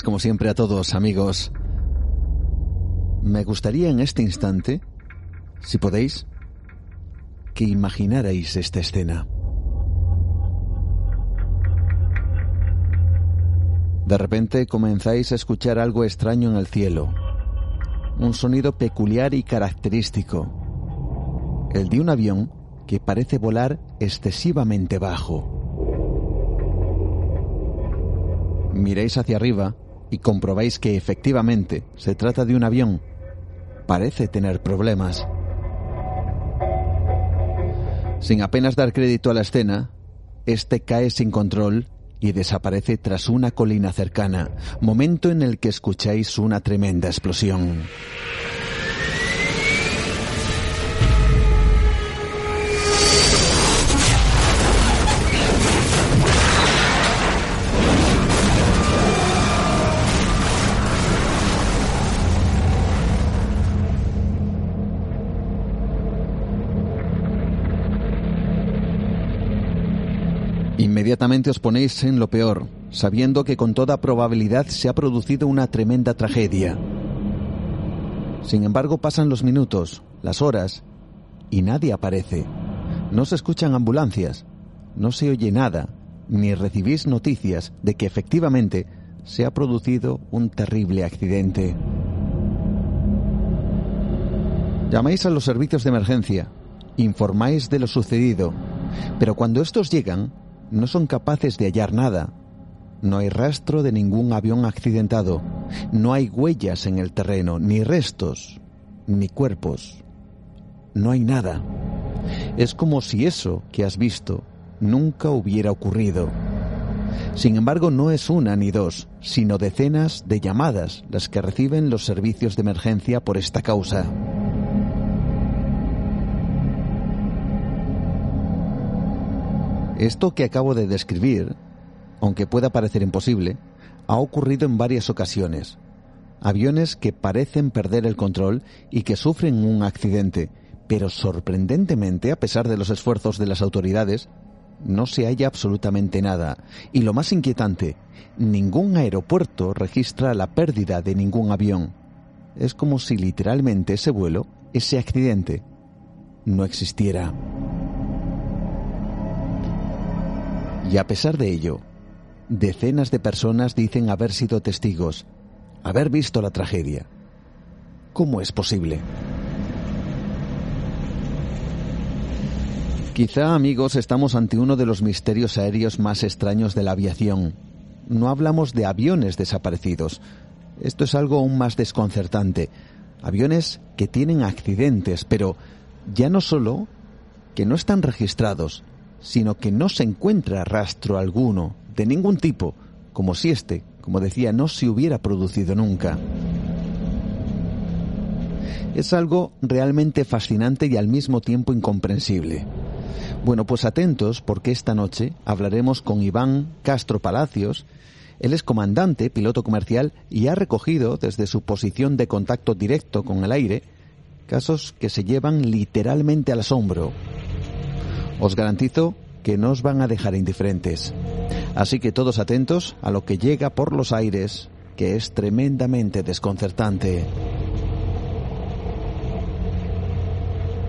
Como siempre, a todos, amigos. Me gustaría en este instante, si podéis, que imaginarais esta escena. De repente comenzáis a escuchar algo extraño en el cielo, un sonido peculiar y característico, el de un avión que parece volar excesivamente bajo. miréis hacia arriba y comprobáis que efectivamente se trata de un avión. Parece tener problemas. Sin apenas dar crédito a la escena, este cae sin control y desaparece tras una colina cercana, momento en el que escucháis una tremenda explosión. Inmediatamente os ponéis en lo peor, sabiendo que con toda probabilidad se ha producido una tremenda tragedia. Sin embargo, pasan los minutos, las horas, y nadie aparece. No se escuchan ambulancias, no se oye nada, ni recibís noticias de que efectivamente se ha producido un terrible accidente. Llamáis a los servicios de emergencia, informáis de lo sucedido, pero cuando estos llegan, no son capaces de hallar nada. No hay rastro de ningún avión accidentado. No hay huellas en el terreno, ni restos, ni cuerpos. No hay nada. Es como si eso que has visto nunca hubiera ocurrido. Sin embargo, no es una ni dos, sino decenas de llamadas las que reciben los servicios de emergencia por esta causa. Esto que acabo de describir, aunque pueda parecer imposible, ha ocurrido en varias ocasiones. Aviones que parecen perder el control y que sufren un accidente, pero sorprendentemente, a pesar de los esfuerzos de las autoridades, no se halla absolutamente nada. Y lo más inquietante, ningún aeropuerto registra la pérdida de ningún avión. Es como si literalmente ese vuelo, ese accidente, no existiera. Y a pesar de ello, decenas de personas dicen haber sido testigos, haber visto la tragedia. ¿Cómo es posible? Quizá, amigos, estamos ante uno de los misterios aéreos más extraños de la aviación. No hablamos de aviones desaparecidos. Esto es algo aún más desconcertante. Aviones que tienen accidentes, pero ya no solo que no están registrados, sino que no se encuentra rastro alguno de ningún tipo, como si este, como decía, no se hubiera producido nunca. Es algo realmente fascinante y al mismo tiempo incomprensible. Bueno, pues atentos porque esta noche hablaremos con Iván Castro Palacios. Él es comandante, piloto comercial y ha recogido desde su posición de contacto directo con el aire casos que se llevan literalmente al asombro. Os garantizo que no os van a dejar indiferentes. Así que todos atentos a lo que llega por los aires, que es tremendamente desconcertante.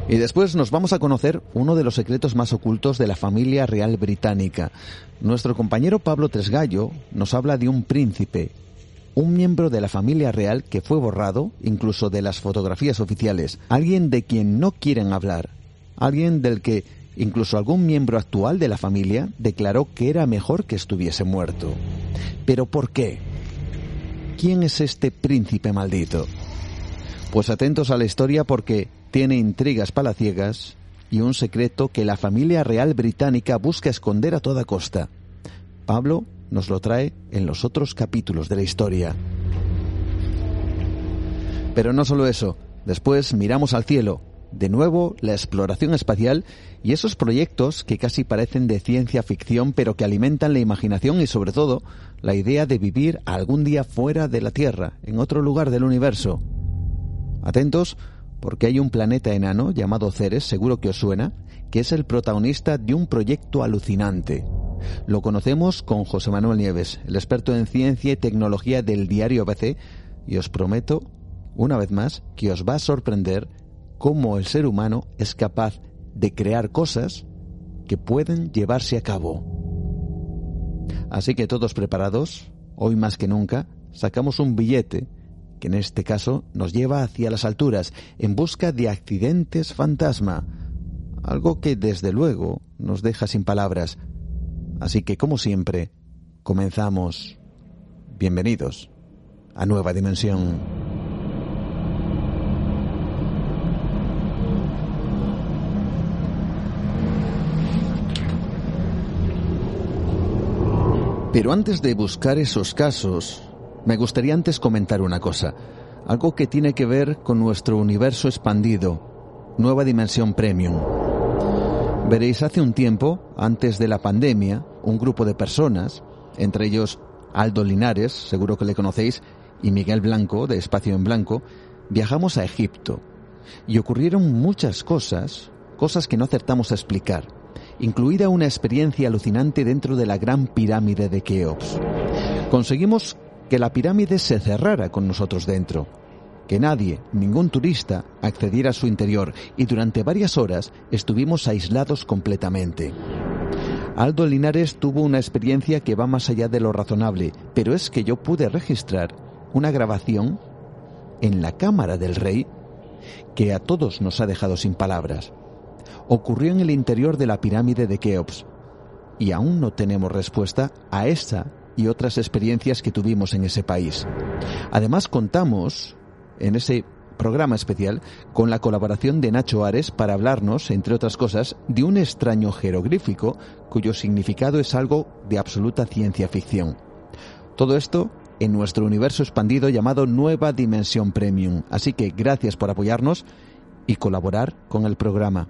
Y después nos vamos a conocer uno de los secretos más ocultos de la familia real británica. Nuestro compañero Pablo Tresgallo nos habla de un príncipe, un miembro de la familia real que fue borrado incluso de las fotografías oficiales, alguien de quien no quieren hablar, alguien del que Incluso algún miembro actual de la familia declaró que era mejor que estuviese muerto. ¿Pero por qué? ¿Quién es este príncipe maldito? Pues atentos a la historia porque tiene intrigas palaciegas y un secreto que la familia real británica busca esconder a toda costa. Pablo nos lo trae en los otros capítulos de la historia. Pero no solo eso, después miramos al cielo, de nuevo la exploración espacial y esos proyectos que casi parecen de ciencia ficción pero que alimentan la imaginación y sobre todo la idea de vivir algún día fuera de la Tierra, en otro lugar del universo. Atentos porque hay un planeta enano llamado Ceres, seguro que os suena, que es el protagonista de un proyecto alucinante. Lo conocemos con José Manuel Nieves, el experto en ciencia y tecnología del diario ABC, y os prometo, una vez más, que os va a sorprender cómo el ser humano es capaz de crear cosas que pueden llevarse a cabo. Así que todos preparados, hoy más que nunca, sacamos un billete que en este caso nos lleva hacia las alturas en busca de accidentes fantasma, algo que desde luego nos deja sin palabras. Así que como siempre, comenzamos. Bienvenidos a Nueva Dimensión. Pero antes de buscar esos casos, me gustaría antes comentar una cosa, algo que tiene que ver con nuestro universo expandido, Nueva Dimensión Premium. Veréis, hace un tiempo, antes de la pandemia, un grupo de personas, entre ellos Aldo Linares, seguro que le conocéis, y Miguel Blanco, de Espacio en Blanco, viajamos a Egipto. Y ocurrieron muchas cosas, cosas que no acertamos a explicar incluida una experiencia alucinante dentro de la gran pirámide de Keops. Conseguimos que la pirámide se cerrara con nosotros dentro, que nadie, ningún turista, accediera a su interior y durante varias horas estuvimos aislados completamente. Aldo Linares tuvo una experiencia que va más allá de lo razonable, pero es que yo pude registrar una grabación en la cámara del rey que a todos nos ha dejado sin palabras ocurrió en el interior de la pirámide de Keops. Y aún no tenemos respuesta a esta y otras experiencias que tuvimos en ese país. Además contamos en ese programa especial con la colaboración de Nacho Ares para hablarnos, entre otras cosas, de un extraño jeroglífico cuyo significado es algo de absoluta ciencia ficción. Todo esto en nuestro universo expandido llamado Nueva Dimensión Premium. Así que gracias por apoyarnos y colaborar con el programa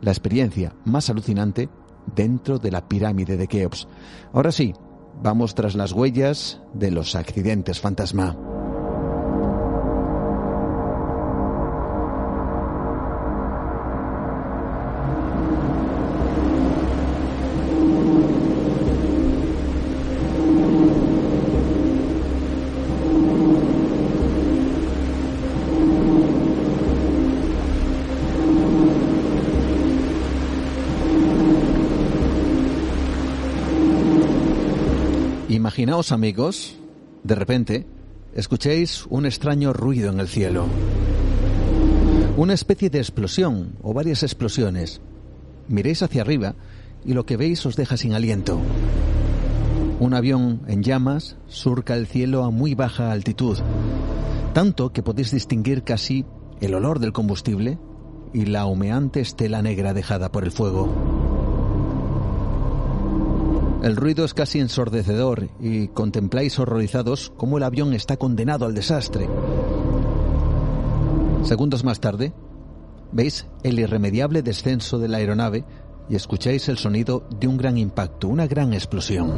la experiencia más alucinante dentro de la pirámide de Keops. Ahora sí, vamos tras las huellas de los accidentes fantasma. Imaginaos amigos, de repente, escuchéis un extraño ruido en el cielo. Una especie de explosión o varias explosiones. Miréis hacia arriba y lo que veis os deja sin aliento. Un avión en llamas surca el cielo a muy baja altitud, tanto que podéis distinguir casi el olor del combustible y la humeante estela negra dejada por el fuego. El ruido es casi ensordecedor y contempláis horrorizados cómo el avión está condenado al desastre. Segundos más tarde, veis el irremediable descenso de la aeronave y escucháis el sonido de un gran impacto, una gran explosión.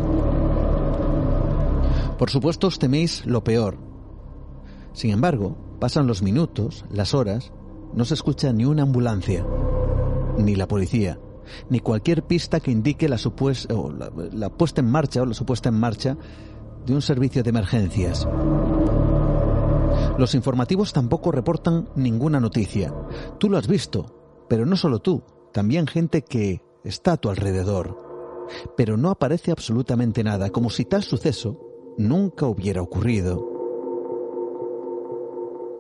Por supuesto os teméis lo peor. Sin embargo, pasan los minutos, las horas, no se escucha ni una ambulancia, ni la policía ni cualquier pista que indique la, la puesta en marcha o la supuesta en marcha de un servicio de emergencias. Los informativos tampoco reportan ninguna noticia. Tú lo has visto, pero no solo tú, también gente que está a tu alrededor. Pero no aparece absolutamente nada, como si tal suceso nunca hubiera ocurrido.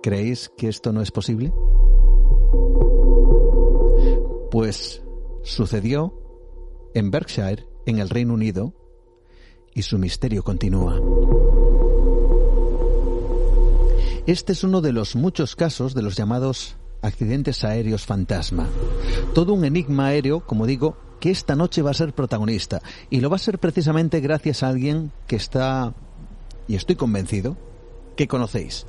¿Creéis que esto no es posible? Pues Sucedió en Berkshire, en el Reino Unido, y su misterio continúa. Este es uno de los muchos casos de los llamados accidentes aéreos fantasma. Todo un enigma aéreo, como digo, que esta noche va a ser protagonista. Y lo va a ser precisamente gracias a alguien que está, y estoy convencido, que conocéis.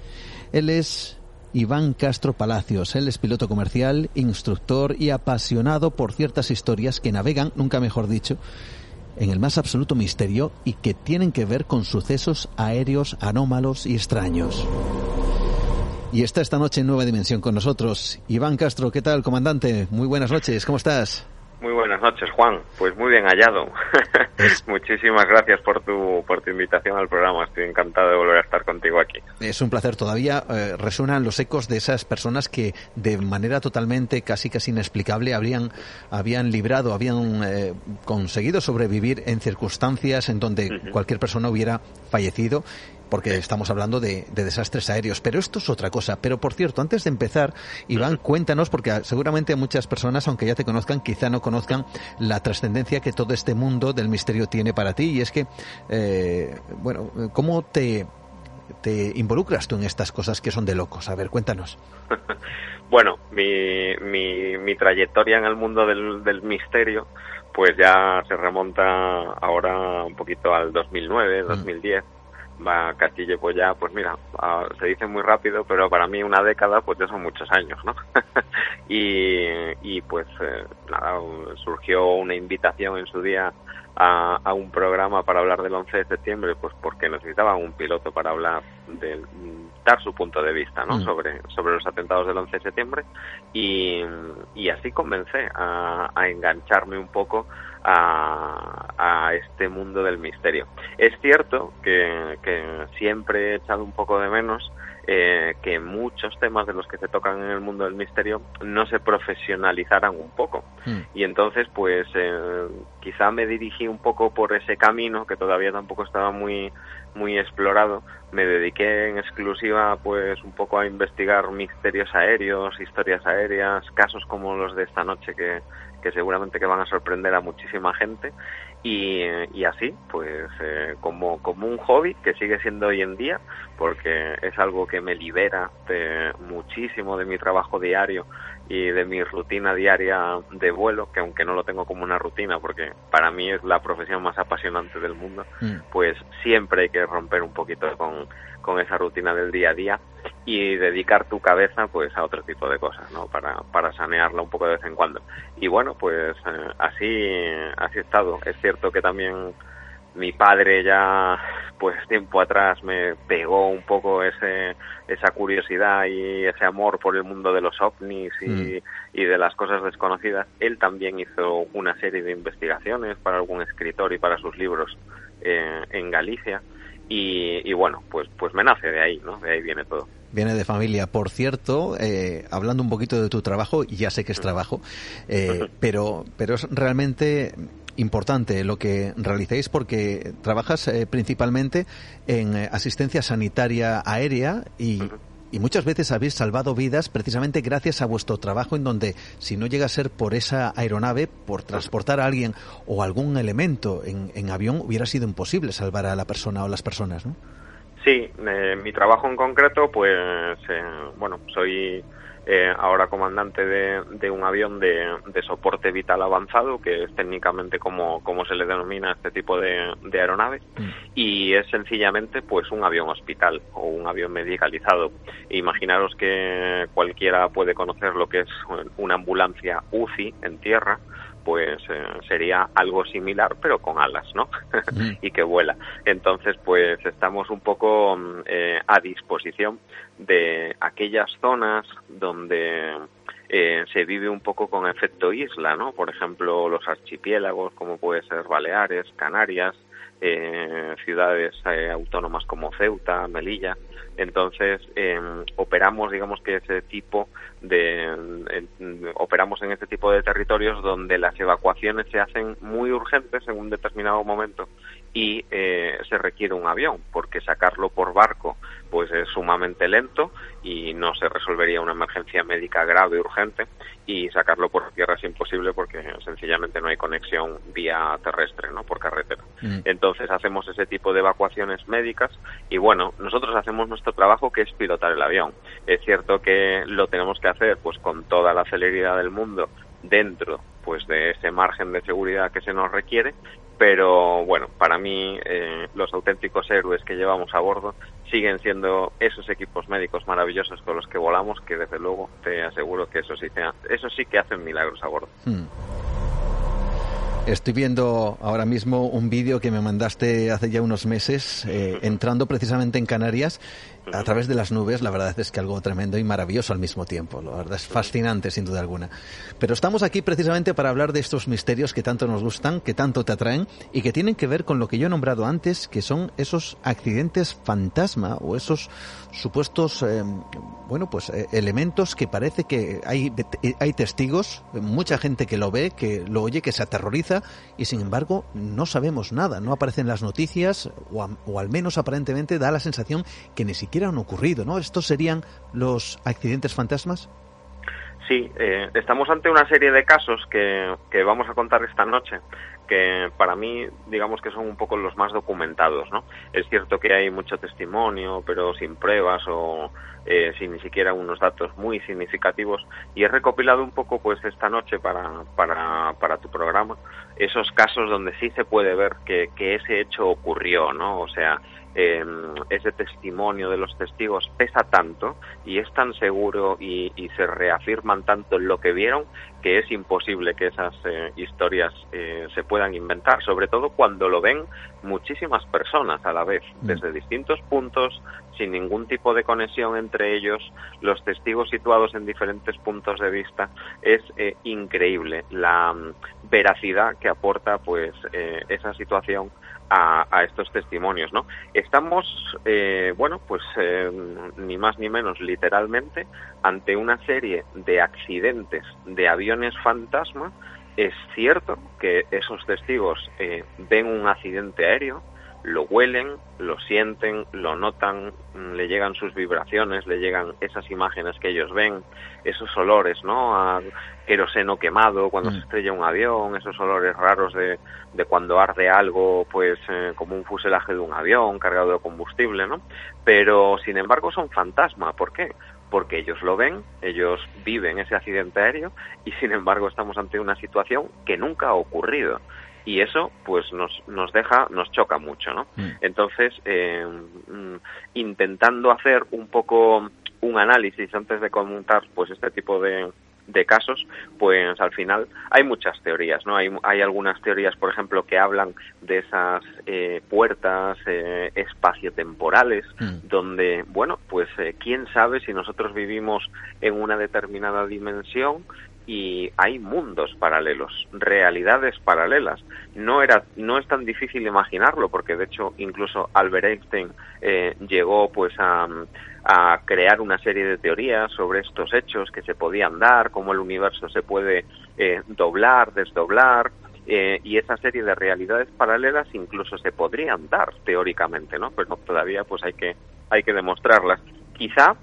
Él es Iván Castro Palacios. Él es piloto comercial, instructor y apasionado por ciertas historias que navegan, nunca mejor dicho, en el más absoluto misterio y que tienen que ver con sucesos aéreos anómalos y extraños. Y está esta noche en Nueva Dimensión con nosotros. Iván Castro, ¿qué tal, comandante? Muy buenas noches, ¿cómo estás? Muy buenas noches, Juan. Pues muy bien hallado. Muchísimas gracias por tu, por tu invitación al programa. Estoy encantado de volver a estar contigo aquí. Es un placer. Todavía eh, resuenan los ecos de esas personas que de manera totalmente casi casi inexplicable habrían, habían librado, habían eh, conseguido sobrevivir en circunstancias en donde cualquier persona hubiera fallecido porque estamos hablando de, desastres aéreos. Pero esto es otra cosa. Pero por cierto, antes de empezar, Iván, cuéntanos, porque seguramente muchas personas, aunque ya te conozcan, quizá no conozcan la trascendencia que todo este mundo del misterio tiene para ti. Y es que, eh, bueno, ¿cómo te, te involucras tú en estas cosas que son de locos? A ver, cuéntanos. bueno, mi, mi, mi, trayectoria en el mundo del, del misterio pues ya se remonta ahora un poquito al 2009, 2010 va Castillo pues ya pues mira se dice muy rápido pero para mí una década pues ya son muchos años no y, y pues eh, nada surgió una invitación en su día a, a, un programa para hablar del 11 de septiembre pues porque necesitaban un piloto para hablar del dar su punto de vista ¿no? Mm. sobre sobre los atentados del 11 de septiembre y, y así comencé a, a engancharme un poco a, este mundo del misterio. Es cierto que, siempre he echado un poco de menos eh, que muchos temas de los que se tocan en el mundo del misterio no se profesionalizaran un poco. Hmm. Y entonces, pues, eh, quizá me dirigí un poco por ese camino que todavía tampoco estaba muy muy explorado. Me dediqué en exclusiva, pues, un poco a investigar misterios aéreos, historias aéreas, casos como los de esta noche que, que seguramente que van a sorprender a muchísima gente. Y, y así pues eh, como, como un hobby que sigue siendo hoy en día porque es algo que me libera de muchísimo de mi trabajo diario y de mi rutina diaria de vuelo, que aunque no lo tengo como una rutina, porque para mí es la profesión más apasionante del mundo, mm. pues siempre hay que romper un poquito con, con esa rutina del día a día y dedicar tu cabeza pues a otro tipo de cosas, ¿no? Para, para sanearla un poco de vez en cuando. Y bueno, pues eh, así, así he estado. Es cierto que también mi padre ya pues tiempo atrás me pegó un poco ese esa curiosidad y ese amor por el mundo de los ovnis y, mm. y, de las cosas desconocidas él también hizo una serie de investigaciones para algún escritor y para sus libros eh, en Galicia y, y, bueno pues pues me nace de ahí no de ahí viene todo Viene de familia. Por cierto, eh, hablando un poquito de tu trabajo, ya sé que es trabajo, eh, pero, pero es realmente importante lo que realizáis porque trabajas eh, principalmente en eh, asistencia sanitaria aérea y, muchas veces habéis salvado vidas precisamente gracias a vuestro trabajo en donde si no llega a ser por esa aeronave, por transportar a alguien o algún elemento en, avión, hubiera sido imposible salvar a la persona o las personas, ¿no? Sí, eh, mi trabajo en concreto, pues, bueno, soy eh, ahora comandante de, un avión de, soporte vital avanzado, que es técnicamente como, como se le denomina este tipo de, aeronave, mm. y es sencillamente pues un avión hospital o un avión medicalizado. Imaginaros que cualquiera puede conocer lo que es una ambulancia UCI en tierra, pues eh, sería algo similar pero con alas, ¿no? Mm. y que vuela. Entonces, pues estamos un poco mm, eh, a disposición de aquellas zonas donde eh, se vive un poco con efecto isla, ¿no? Por ejemplo, los archipiélagos, como puede ser Baleares, Canarias, ciudades autónomas como Ceuta, Melilla. Entonces, em, operamos, digamos que ese tipo de, operamos en este tipo de territorios donde las evacuaciones se hacen muy urgentes en un determinado momento y eh, se requiere un avión porque sacarlo por barco pues es sumamente lento y no se resolvería una emergencia médica grave urgente y sacarlo por tierra es imposible porque sencillamente no hay conexión vía terrestre no por carretera mm. entonces Entonces hacemos ese tipo de evacuaciones médicas y bueno, nosotros hacemos nuestro trabajo que es pilotar el avión. Es cierto que lo tenemos que hacer pues con toda la celeridad del mundo dentro pues de ese margen de seguridad que se nos requiere, pero bueno, para mí eh, los auténticos héroes que llevamos a bordo siguen siendo esos equipos médicos maravillosos con los que volamos, que desde luego te aseguro que eso sí, eso sí que hacen milagros a bordo. Hmm. Estoy viendo ahora mismo un vídeo que me mandaste hace ya unos meses, eh, entrando precisamente en Canarias a través de las nubes, la verdad es que algo tremendo y maravilloso al mismo tiempo. La verdad es fascinante, sin duda alguna. Pero estamos aquí precisamente para hablar de estos misterios que tanto nos gustan, que tanto te atraen y que tienen que ver con lo que yo he nombrado antes, que son esos accidentes fantasma o esos supuestos, eh, bueno, pues eh, elementos que parece que hay, hay testigos, mucha gente que lo ve, que lo oye, que se aterroriza y sin embargo no sabemos nada, no aparecen las noticias o, o al menos aparentemente da la sensación que ni siquiera han ocurrido, ¿no? ¿Estos serían los accidentes fantasmas? Sí, eh, estamos ante una serie de casos que, que vamos a contar esta noche que para mí digamos que son un poco los más documentados, ¿no? Es cierto que hay mucho testimonio, pero sin pruebas o eh, sin ni siquiera unos datos muy significativos y he recopilado un poco pues esta noche para, para, para tu programa esos casos donde sí se puede ver que, que ese hecho ocurrió, ¿no? O sea, eh, ese testimonio de los testigos pesa tanto y es tan seguro y, se reafirman tanto en lo que vieron que es imposible que esas eh, historias eh, se puedan inventar, sobre todo cuando lo ven muchísimas personas a la vez, mm. desde distintos puntos, sin ningún tipo de conexión entre ellos, los testigos situados en diferentes puntos de vista, es eh, increíble la mm, veracidad que aporta pues esa situación a, estos testimonios, ¿no? Estamos, eh, bueno, pues eh, ni más ni menos literalmente ante una serie de accidentes de aviones fantasma. Es cierto que esos testigos eh, ven un accidente aéreo, lo huelen, lo sienten, lo notan, mm, le llegan sus vibraciones, le llegan esas imágenes que ellos ven, esos olores, ¿no? A queroseno quemado cuando se mm. estrella un avión, esos olores raros de, de cuando arde algo, pues eh, como un fuselaje de un avión cargado de combustible, ¿no? Pero, sin embargo, son fantasma. ¿Por qué? Porque ellos lo ven, ellos viven ese accidente aéreo y, sin embargo, estamos ante una situación que nunca ha ocurrido y eso pues nos, nos deja, nos choca mucho, ¿no? Mm. Entonces, eh, mm, intentando hacer un poco un análisis antes de comentar pues este tipo de, de casos, pues al final hay muchas teorías, ¿no? Hay, hay algunas teorías, por ejemplo, que hablan de esas eh, puertas eh, espaciotemporales, mm. donde, bueno, pues eh, quién sabe si nosotros vivimos en una determinada dimensión y hay mundos paralelos, realidades paralelas. No era, no es tan difícil imaginarlo, porque de hecho incluso Albert Einstein eh, llegó pues a, crear una serie de teorías sobre estos hechos que se podían dar, cómo el universo se puede eh, doblar, desdoblar, eh, y esa serie de realidades paralelas incluso se podrían dar teóricamente, ¿no? Pero todavía pues hay que hay que demostrarlas. Quizá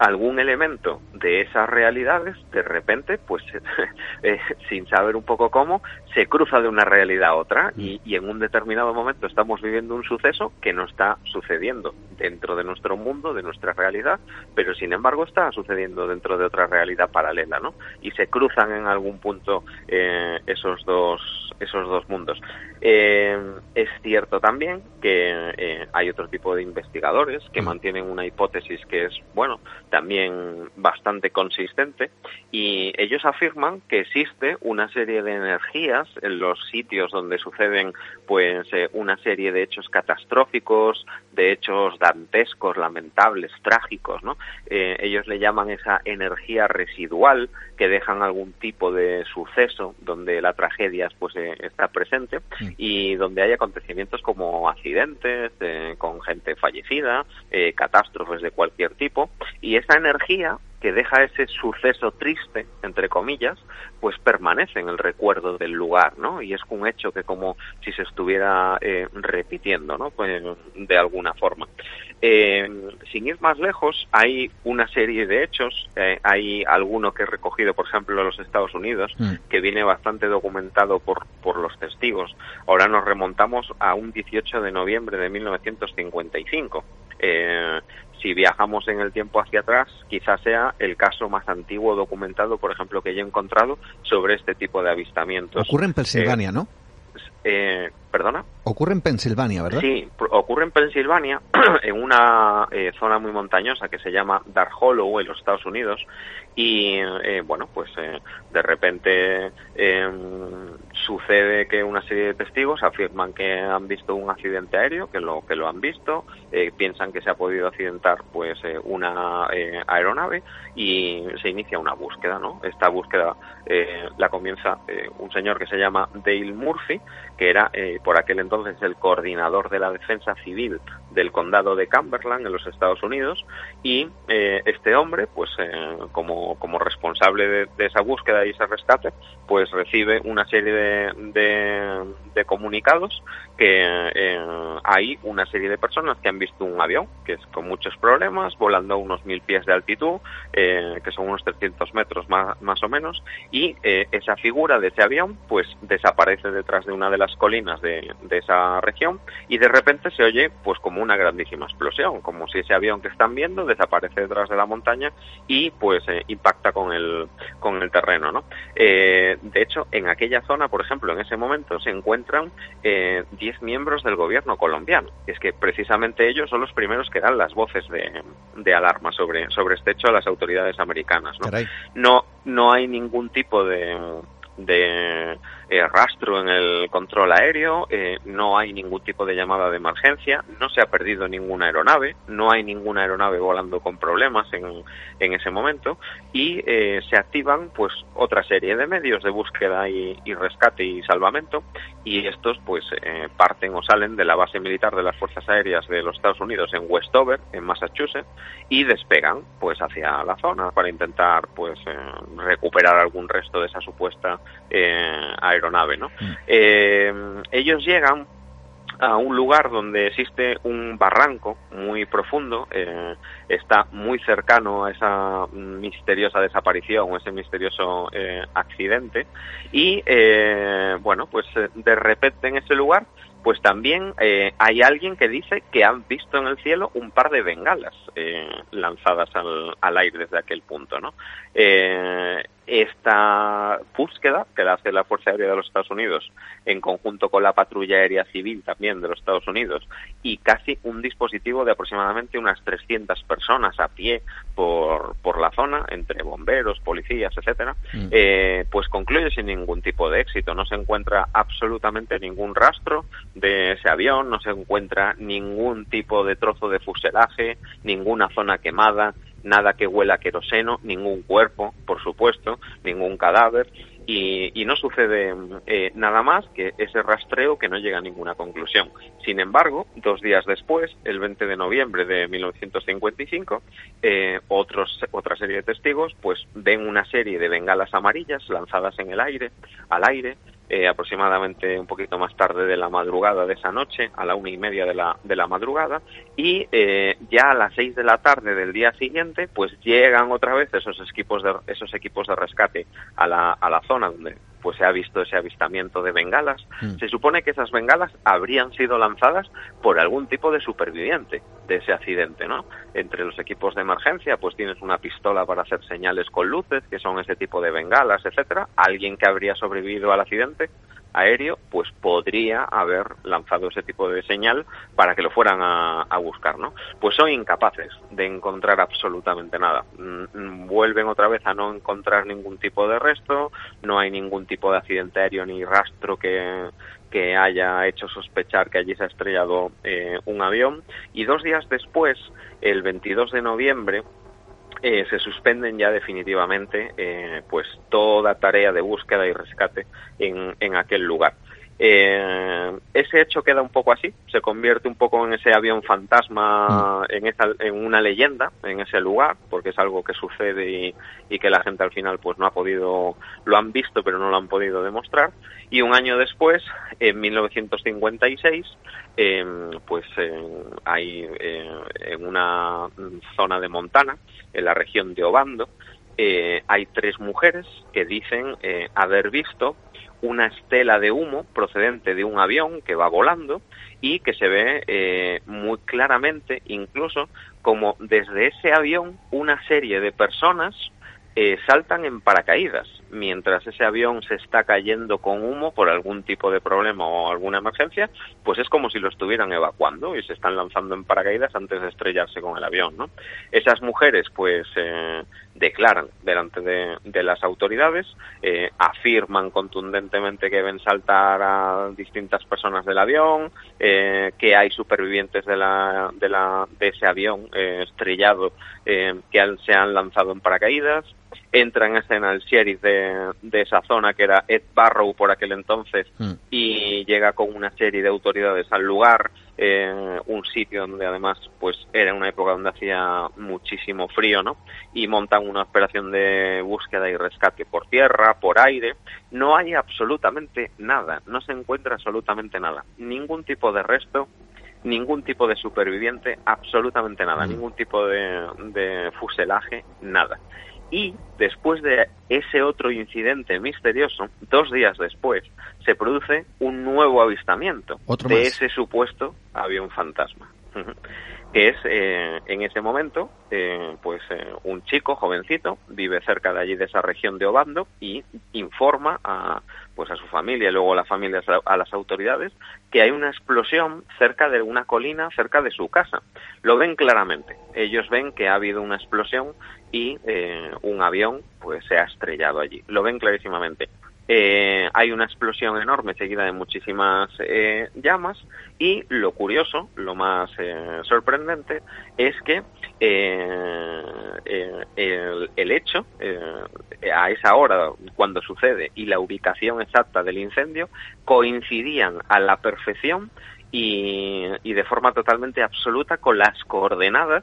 algún elemento de esas realidades, de repente, pues eh, sin saber un poco cómo, se cruza de una realidad a otra y, y, en un determinado momento estamos viviendo un suceso que no está sucediendo dentro de nuestro mundo, de nuestra realidad, pero sin embargo está sucediendo dentro de otra realidad paralela, ¿no? Y se cruzan en algún punto eh, esos dos esos dos mundos. Eh, es cierto también que eh, hay otro tipo de investigadores que mm. mantienen una hipótesis que es, bueno, también bastante consistente y ellos afirman que existe una serie de energías en los sitios donde suceden pues eh, una serie de hechos catastróficos, de hechos dantescos, lamentables, trágicos, ¿no? ellos le llaman esa energía residual que dejan algún tipo de suceso donde la tragedia pues está presente mm. y donde hay acontecimientos como accidentes con gente fallecida, eh, catástrofes de cualquier tipo y esa energía que deja ese suceso triste, entre comillas, pues permanece en el recuerdo del lugar, ¿no? Y es un hecho que como si se estuviera eh, repitiendo, ¿no? Pues de alguna forma. Eh, sin ir más lejos, hay una serie de hechos, eh, hay alguno que he recogido, por ejemplo, en los Estados Unidos, mm. que viene bastante documentado por, por los testigos. Ahora nos remontamos a un 18 de noviembre de 1955. Eh, si viajamos en el tiempo hacia atrás, quizás sea el caso más antiguo documentado, por ejemplo, que yo he encontrado sobre este tipo de avistamientos. Ocurre en Pensilvania, ¿no? Eh, ¿Perdona? Ocurre en Pensilvania, ¿verdad? Sí, ocurre en Pensilvania, en una eh, zona muy montañosa que se llama Dark Hollow en los Estados Unidos. Y eh, bueno, pues eh, de repente em, sucede que una serie de testigos afirman que han visto un accidente aéreo, que lo que lo han visto, piensan que se ha podido accidentar pues una aeronave y se inicia una búsqueda, ¿no? Esta búsqueda la comienza un señor que se llama Dale Murphy, que era por aquel entonces el coordinador de la defensa civil del condado de Cumberland en los Estados Unidos y eh, este hombre pues eh, como, como responsable de, esa búsqueda y ese rescate pues recibe una serie de, de, comunicados que eh, hay una serie de personas que han visto un avión que es con muchos problemas volando a unos mil pies de altitud que son unos 300 metros más, más o menos y esa figura de ese avión pues desaparece detrás de una de las colinas de, de esa región y de repente se oye pues como una grandísima explosión, como si ese avión que están viendo desaparece detrás de la montaña y pues eh, impacta con el, con el terreno, ¿no? Eh, de hecho, en aquella zona, por ejemplo, en ese momento se encuentran 10 eh, miembros del gobierno colombiano. Es que precisamente ellos son los primeros que dan las voces de, de alarma sobre, sobre este hecho a las autoridades americanas, ¿no? No, no hay ningún tipo de de eh, rastro en el control aéreo, eh, no hay ningún tipo de llamada de emergencia, no se ha perdido ninguna aeronave, no hay ninguna aeronave volando con problemas en, en ese momento y eh, se activan pues otra serie de medios de búsqueda y, rescate y salvamento y estos pues parten o salen de la base militar de las fuerzas aéreas de los Estados Unidos en Westover, en Massachusetts y despegan pues hacia la zona para intentar pues recuperar algún resto de esa supuesta aeronave aeronave, ¿no? Mm. Eh, ellos llegan a un lugar donde existe un barranco muy profundo, eh, está muy cercano a esa misteriosa desaparición o ese misterioso eh, accidente y bueno, pues de repente en ese lugar pues también hay alguien que dice que han visto en el cielo un par de bengalas lanzadas al, al, aire desde aquel punto, ¿no? Esta búsqueda que la hace la Fuerza Aérea de los Estados Unidos en conjunto con la Patrulla Aérea Civil también de los Estados Unidos y casi un dispositivo de aproximadamente unas 300 personas a pie por, por la zona, entre bomberos, policías, etcétera, mm. eh, pues concluye sin ningún tipo de éxito. No se encuentra absolutamente ningún rastro de ese avión, no se encuentra ningún tipo de trozo de fuselaje, ninguna zona quemada, nada que huela a queroseno, ningún cuerpo, por supuesto, ningún cadáver, y, no sucede eh, nada más que ese rastreo que no llega a ninguna conclusión. Sin embargo, dos días después, el 20 de noviembre de 1955, eh, otros, otra serie de testigos pues ven una serie de bengalas amarillas lanzadas en el aire, al aire, eh, aproximadamente un poquito más tarde de la madrugada de esa noche, a la una y media de la, de la madrugada, y eh, ya a las seis de la tarde del día siguiente, pues llegan otra vez esos equipos de, esos equipos de rescate a la, a la zona donde pues se ha visto ese avistamiento de bengalas. Mm. Se supone que esas bengalas habrían sido lanzadas por algún tipo de superviviente de ese accidente, ¿no? Entre los equipos de emergencia, pues tienes una pistola para hacer señales con luces, que son ese tipo de bengalas, etcétera. Alguien que habría sobrevivido al accidente aéreo, pues podría haber lanzado ese tipo de señal para que lo fueran a, buscar, ¿no? Pues son incapaces de encontrar absolutamente nada. Mm, mm, vuelven otra vez a no encontrar ningún tipo de resto, no hay ningún tipo de accidente aéreo ni rastro que, que haya hecho sospechar que allí se ha estrellado eh, un avión. Y dos días después, el 22 de noviembre, eh, se suspenden ya definitivamente eh, pues toda tarea de búsqueda y rescate en, en aquel lugar. Eh, ese hecho queda un poco así, se convierte un poco en ese avión fantasma, mm. en, esa, en una leyenda en ese lugar, porque es algo que sucede y, y, que la gente al final pues no ha podido, lo han visto pero no lo han podido demostrar. Y un año después, en 1956, eh, pues hay eh, en una zona de Montana, en la región de Obando, eh, hay tres mujeres que dicen eh, haber visto una estela de humo procedente de un avión que va volando y que se ve eh, muy claramente incluso como desde ese avión una serie de personas eh, saltan en paracaídas mientras ese avión se está cayendo con humo por algún tipo de problema o alguna emergencia, pues es como si lo estuvieran evacuando y se están lanzando en paracaídas antes de estrellarse con el avión, ¿no? Esas mujeres, pues, eh, declaran delante de, las autoridades, eh, afirman contundentemente que ven saltar a distintas personas del avión, que hay supervivientes de, la, de, la, de ese avión estrellado que se han lanzado en paracaídas, entra en escena el sheriff de, esa zona, que era Ed Barrow por aquel entonces, mm. y llega con una serie de autoridades al lugar, eh, un sitio donde además pues era una época donde hacía muchísimo frío, ¿no? Y montan una operación de búsqueda y rescate por tierra, por aire. No hay absolutamente nada, no se encuentra absolutamente nada, ningún tipo de resto ningún tipo de superviviente, absolutamente nada, mm. ningún tipo de, fuselaje, nada. Y después de ese otro incidente misterioso, dos días después, se produce un nuevo avistamiento de ese supuesto avión fantasma. que es eh, en ese momento eh, pues eh, un chico jovencito vive cerca de allí de esa región de Obando y informa a pues a su familia y luego a la familia a las autoridades que hay una explosión cerca de una colina cerca de su casa lo ven claramente ellos ven que ha habido una explosión y eh, un avión pues se ha estrellado allí. Lo ven clarísimamente. Eh, hay una explosión enorme seguida de muchísimas eh, llamas y lo curioso, lo más sorprendente es que el, el, hecho a esa hora cuando sucede y la ubicación exacta del incendio coincidían a la perfección y, y de forma totalmente absoluta con las coordenadas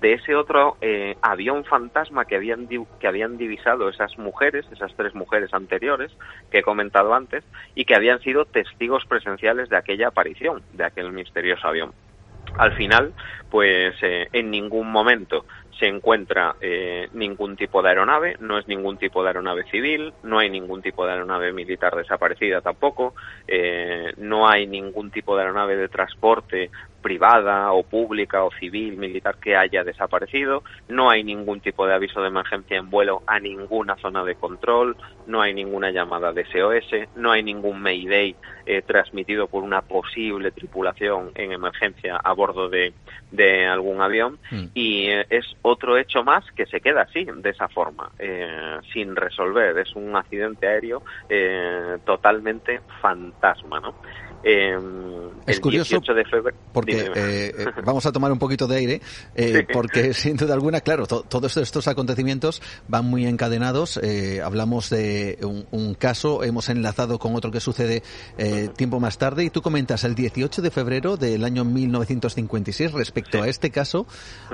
de ese otro eh, avión fantasma que habían, que habían divisado esas mujeres, esas tres mujeres anteriores que he comentado antes, y que habían sido testigos presenciales de aquella aparición, de aquel misterioso avión. Al final, pues eh, en ningún momento se encuentra eh, ningún tipo de aeronave, no es ningún tipo de aeronave civil, no hay ningún tipo de aeronave militar desaparecida tampoco, eh, no hay ningún tipo de aeronave de transporte privada o pública o civil, militar que haya desaparecido, no hay ningún tipo de aviso de emergencia en vuelo a ninguna zona de control, no hay ninguna llamada de SOS, no hay ningún Mayday eh, transmitido por una posible tripulación en emergencia a bordo de, de algún avión mm. y eh, es otro hecho más que se queda así, de esa forma, eh, sin resolver. Es un accidente aéreo totalmente fantasma, ¿no? Eh, es curioso de febrero, porque eh, eh, vamos a tomar un poquito de aire, eh, porque sin duda alguna, claro, todos estos acontecimientos van muy encadenados. hablamos de un, caso, hemos enlazado con otro que sucede tiempo más tarde, y tú comentas el 18 de febrero del año 1956. Respecto a este caso,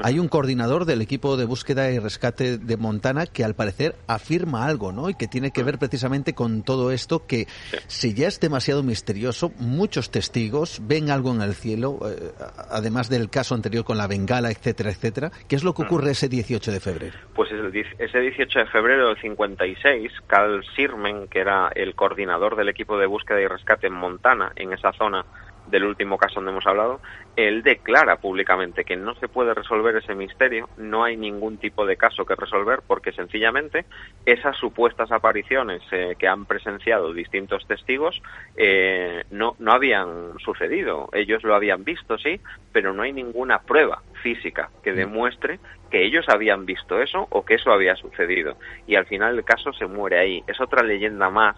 hay un coordinador del equipo de búsqueda y rescate de Montana que al parecer afirma algo, ¿no? Y que tiene que ver precisamente con todo esto que, si ya es demasiado misterioso, muchos testigos ven algo en el cielo, eh, además del caso anterior con la bengala, etcétera, etcétera. ¿Qué es lo que ocurre ese 18 de febrero? Pues ese 18 de febrero del 56, Carl Sirmen, que era el coordinador del equipo de búsqueda y rescate en Montana, en esa zona del último caso donde hemos hablado, él declara públicamente que no se puede resolver ese misterio, no hay ningún tipo de caso que resolver porque sencillamente esas supuestas apariciones eh, que han presenciado distintos testigos eh, no, no habían sucedido. Ellos lo habían visto, sí, pero no hay ninguna prueba física que mm. demuestre que ellos habían visto eso o que eso había sucedido. Y al final el caso se muere ahí. Es otra leyenda más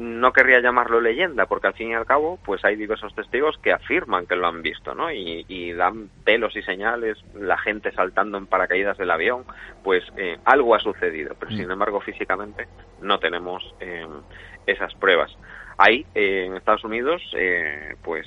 no querría llamarlo leyenda, porque al fin y al cabo, pues hay diversos testigos que afirman que lo han visto, ¿no? Y, dan pelos y señales, la gente saltando en paracaídas del avión, pues eh, algo ha sucedido, pero sin mm. embargo físicamente no tenemos eh, esas pruebas. hay en Estados Unidos pues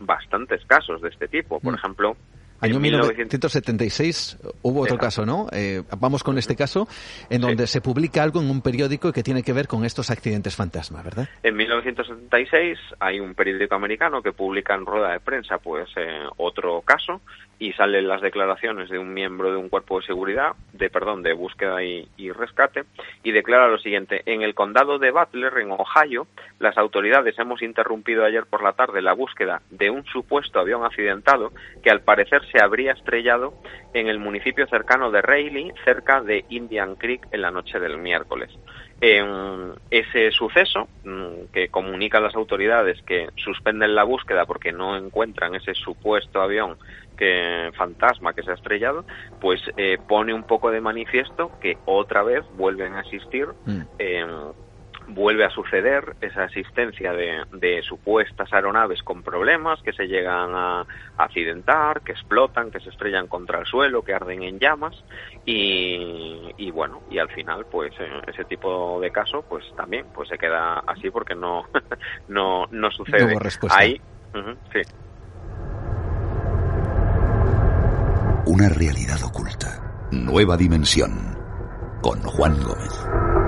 bastantes casos de este tipo. Por mm. ejemplo, Año 1976 hubo otro caso, ¿no? Eh, vamos con este caso, en donde se publica algo en un periódico que tiene que ver con estos accidentes fantasma, ¿verdad? En 1976 hay un periódico americano que publica en rueda de prensa, pues, eh, otro caso y salen las declaraciones de un miembro de un cuerpo de seguridad, de perdón, de búsqueda y, rescate, y declara lo siguiente: en el condado de Butler, en Ohio, las autoridades hemos interrumpido ayer por la tarde la búsqueda de un supuesto avión accidentado que al parecer se habría estrellado en el municipio cercano de Raleigh, cerca de Indian Creek, en la noche del miércoles. En ese suceso, mm, que comunica a las autoridades que suspenden la búsqueda porque no encuentran ese supuesto avión que fantasma que se ha estrellado, pues eh, pone un poco de manifiesto que otra vez vuelven a existir mm vuelve a suceder esa existencia de, supuestas aeronaves con problemas que se llegan a, accidentar, que explotan, que se estrellan contra el suelo, que arden en llamas y, bueno, y al final pues eh, ese tipo de caso pues también pues se queda así porque no no, no sucede. Ahí, sí. Una realidad oculta. Nueva dimensión. Con Juan Gómez.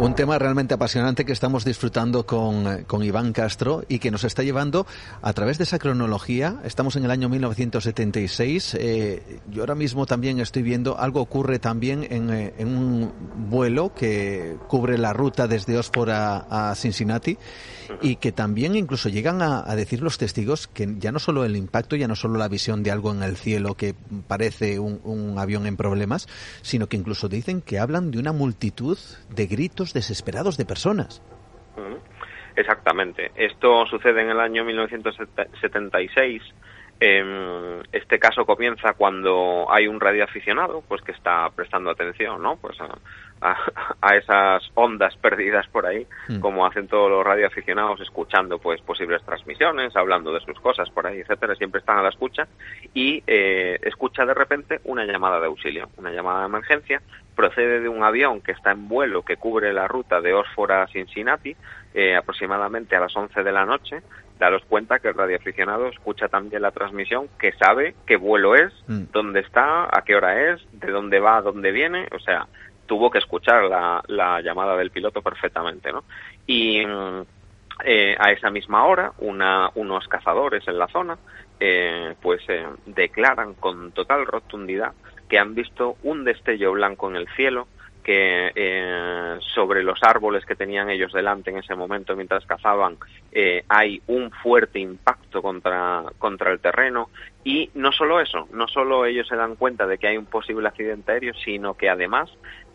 Un tema realmente apasionante que estamos disfrutando con, eh, con, Iván Castro y que nos está llevando a través de esa cronología. Estamos en el año 1976. Eh, yo ahora mismo también estoy viendo algo ocurre también en, eh, en un vuelo que cubre la ruta desde Oxford a, a Cincinnati y que también incluso llegan a, decir los testigos que ya no solo el impacto, ya no solo la visión de algo en el cielo que parece un, avión en problemas, sino que incluso dicen que hablan de una multitud de gritos desesperados de personas. Exactamente. Esto sucede en el año 1976. Em, este caso comienza cuando hay un radioaficionado pues que está prestando atención no pues a, esas ondas perdidas por ahí, mm. como hacen todos los radioaficionados, escuchando pues posibles transmisiones, hablando de sus cosas por ahí, etcétera, siempre están a la escucha y eh, escucha de repente una llamada de auxilio, una llamada de emergencia, procede de un avión que está en vuelo que cubre la ruta de Oxford a Cincinnati, eh, aproximadamente a las 11 de la noche, daros cuenta que el radioaficionado escucha también la transmisión, que sabe qué vuelo es, mm. dónde está, a qué hora es, de dónde va, a dónde viene, o sea, tuvo que escuchar la, llamada del piloto perfectamente, ¿no? Y eh, a esa misma hora, una, unos cazadores en la zona, eh, pues eh, declaran con total rotundidad que han visto un destello blanco en el cielo, que sobre los árboles que tenían ellos delante en ese momento mientras cazaban hay un fuerte impacto contra, contra el terreno y no solo eso, no solo ellos se dan cuenta de que hay un posible accidente aéreo, sino que además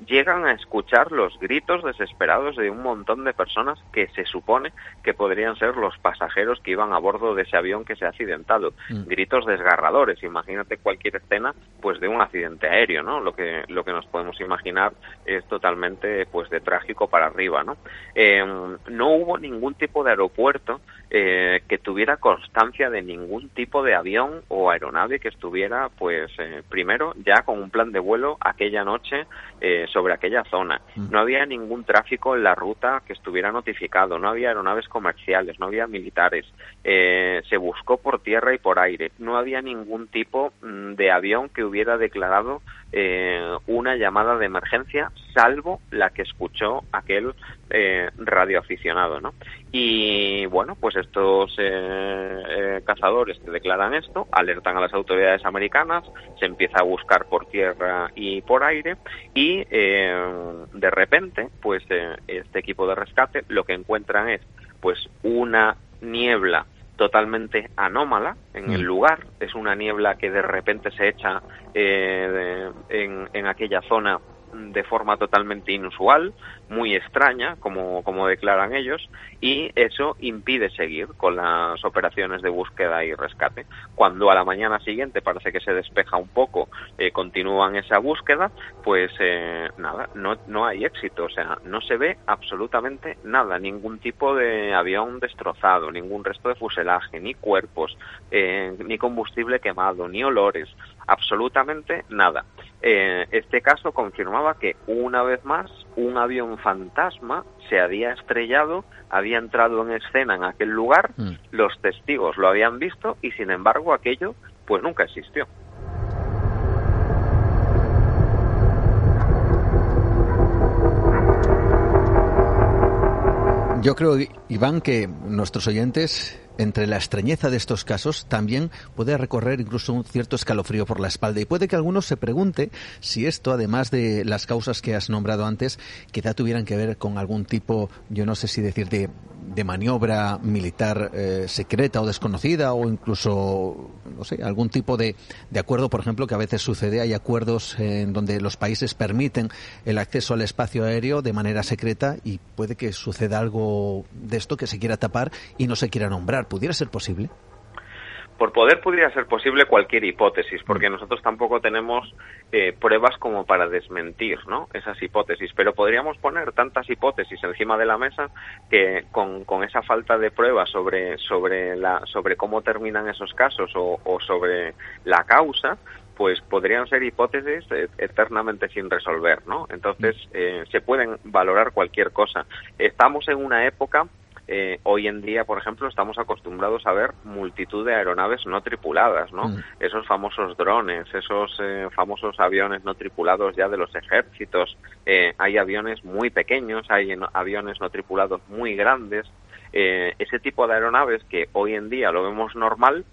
llegan a escuchar los gritos desesperados de un montón de personas que se supone que podrían ser los pasajeros que iban a bordo de ese avión que se ha accidentado. Mm. Gritos desgarradores. Imagínate cualquier escena pues de un accidente aéreo, ¿no? Lo que lo que nos podemos imaginar es totalmente pues de trágico para arriba, ¿no? Em, no hubo ningún tipo de aeropuerto eh, que tuviera constancia de ningún tipo de avión o aeronave que estuviera pues eh, primero ya con un plan de vuelo aquella noche eh, sobre aquella zona. Mm. No había ningún tráfico en la ruta que estuviera notificado, no había aeronaves comerciales, no había militares. Eh, se buscó por tierra y por aire. No había ningún tipo mm, de avión que hubiera declarado eh, una llamada de emergencia, salvo la que escuchó aquel eh, radioaficionado, ¿no? Y bueno, pues estos eh, cazadores que declaran esto, alertan a las autoridades americanas, se empieza a buscar por tierra y por aire y de repente, pues este equipo de rescate lo que encuentran es pues una niebla totalmente anómala en el mm. lugar. Es una niebla que de repente se echa eh, en, en aquella zona de forma totalmente inusual, muy extraña, como, como declaran ellos, y eso impide seguir con las operaciones de búsqueda y rescate. Cuando a la mañana siguiente parece que se despeja un poco, eh, continúan esa búsqueda, pues eh, nada, no, no hay éxito, o sea, no se ve absolutamente nada, ningún tipo de avión destrozado, ningún resto de fuselaje, ni cuerpos, eh, ni combustible quemado, ni olores, absolutamente nada. eh, este caso confirmaba que una vez más un avión fantasma se había estrellado, había entrado en escena en aquel lugar, mm. los testigos lo habían visto y sin embargo aquello pues nunca existió. Yo creo, Iván, que nuestros oyentes entre la extrañeza de estos casos también puede recorrer incluso un cierto escalofrío por la espalda. Y puede que alguno se pregunte si esto, además de las causas que has nombrado antes, quizá tuvieran que ver con algún tipo, yo no sé si decir de, maniobra militar eh, secreta o desconocida o incluso, no sé, algún tipo de, de acuerdo, por ejemplo, que a veces sucede, hay acuerdos en donde los países permiten el acceso al espacio aéreo de manera secreta y puede que suceda algo de esto que se quiera tapar y no se quiera nombrar ¿Pudiera ser posible? Por poder pudiera ser posible cualquier hipótesis, porque mm. nosotros tampoco tenemos eh, pruebas como para desmentir ¿no? esas hipótesis, pero podríamos poner tantas hipótesis encima de la mesa que con, esa falta de pruebas sobre, sobre, la, sobre cómo terminan esos casos o, sobre la causa, pues podrían ser hipótesis eh, eternamente sin resolver, ¿no? Entonces, mm. eh, se pueden valorar cualquier cosa. Estamos en una época eh, hoy en día, por ejemplo, estamos acostumbrados a ver multitud de aeronaves no tripuladas, ¿no? Mm. Esos famosos drones, esos eh, famosos aviones no tripulados ya de los ejércitos. Eh, hay aviones muy pequeños, hay aviones no tripulados muy grandes. ese tipo de aeronaves que hoy en día lo vemos normal,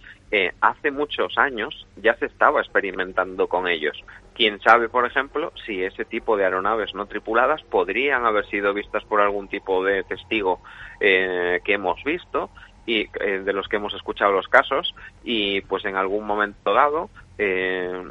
hace muchos años ya se estaba experimentando con ellos. Quién sabe, por ejemplo, si ese tipo de aeronaves no tripuladas podrían haber sido vistas por algún tipo de testigo eh, que hemos visto y eh, de los que hemos escuchado los casos y pues en algún momento dado eh,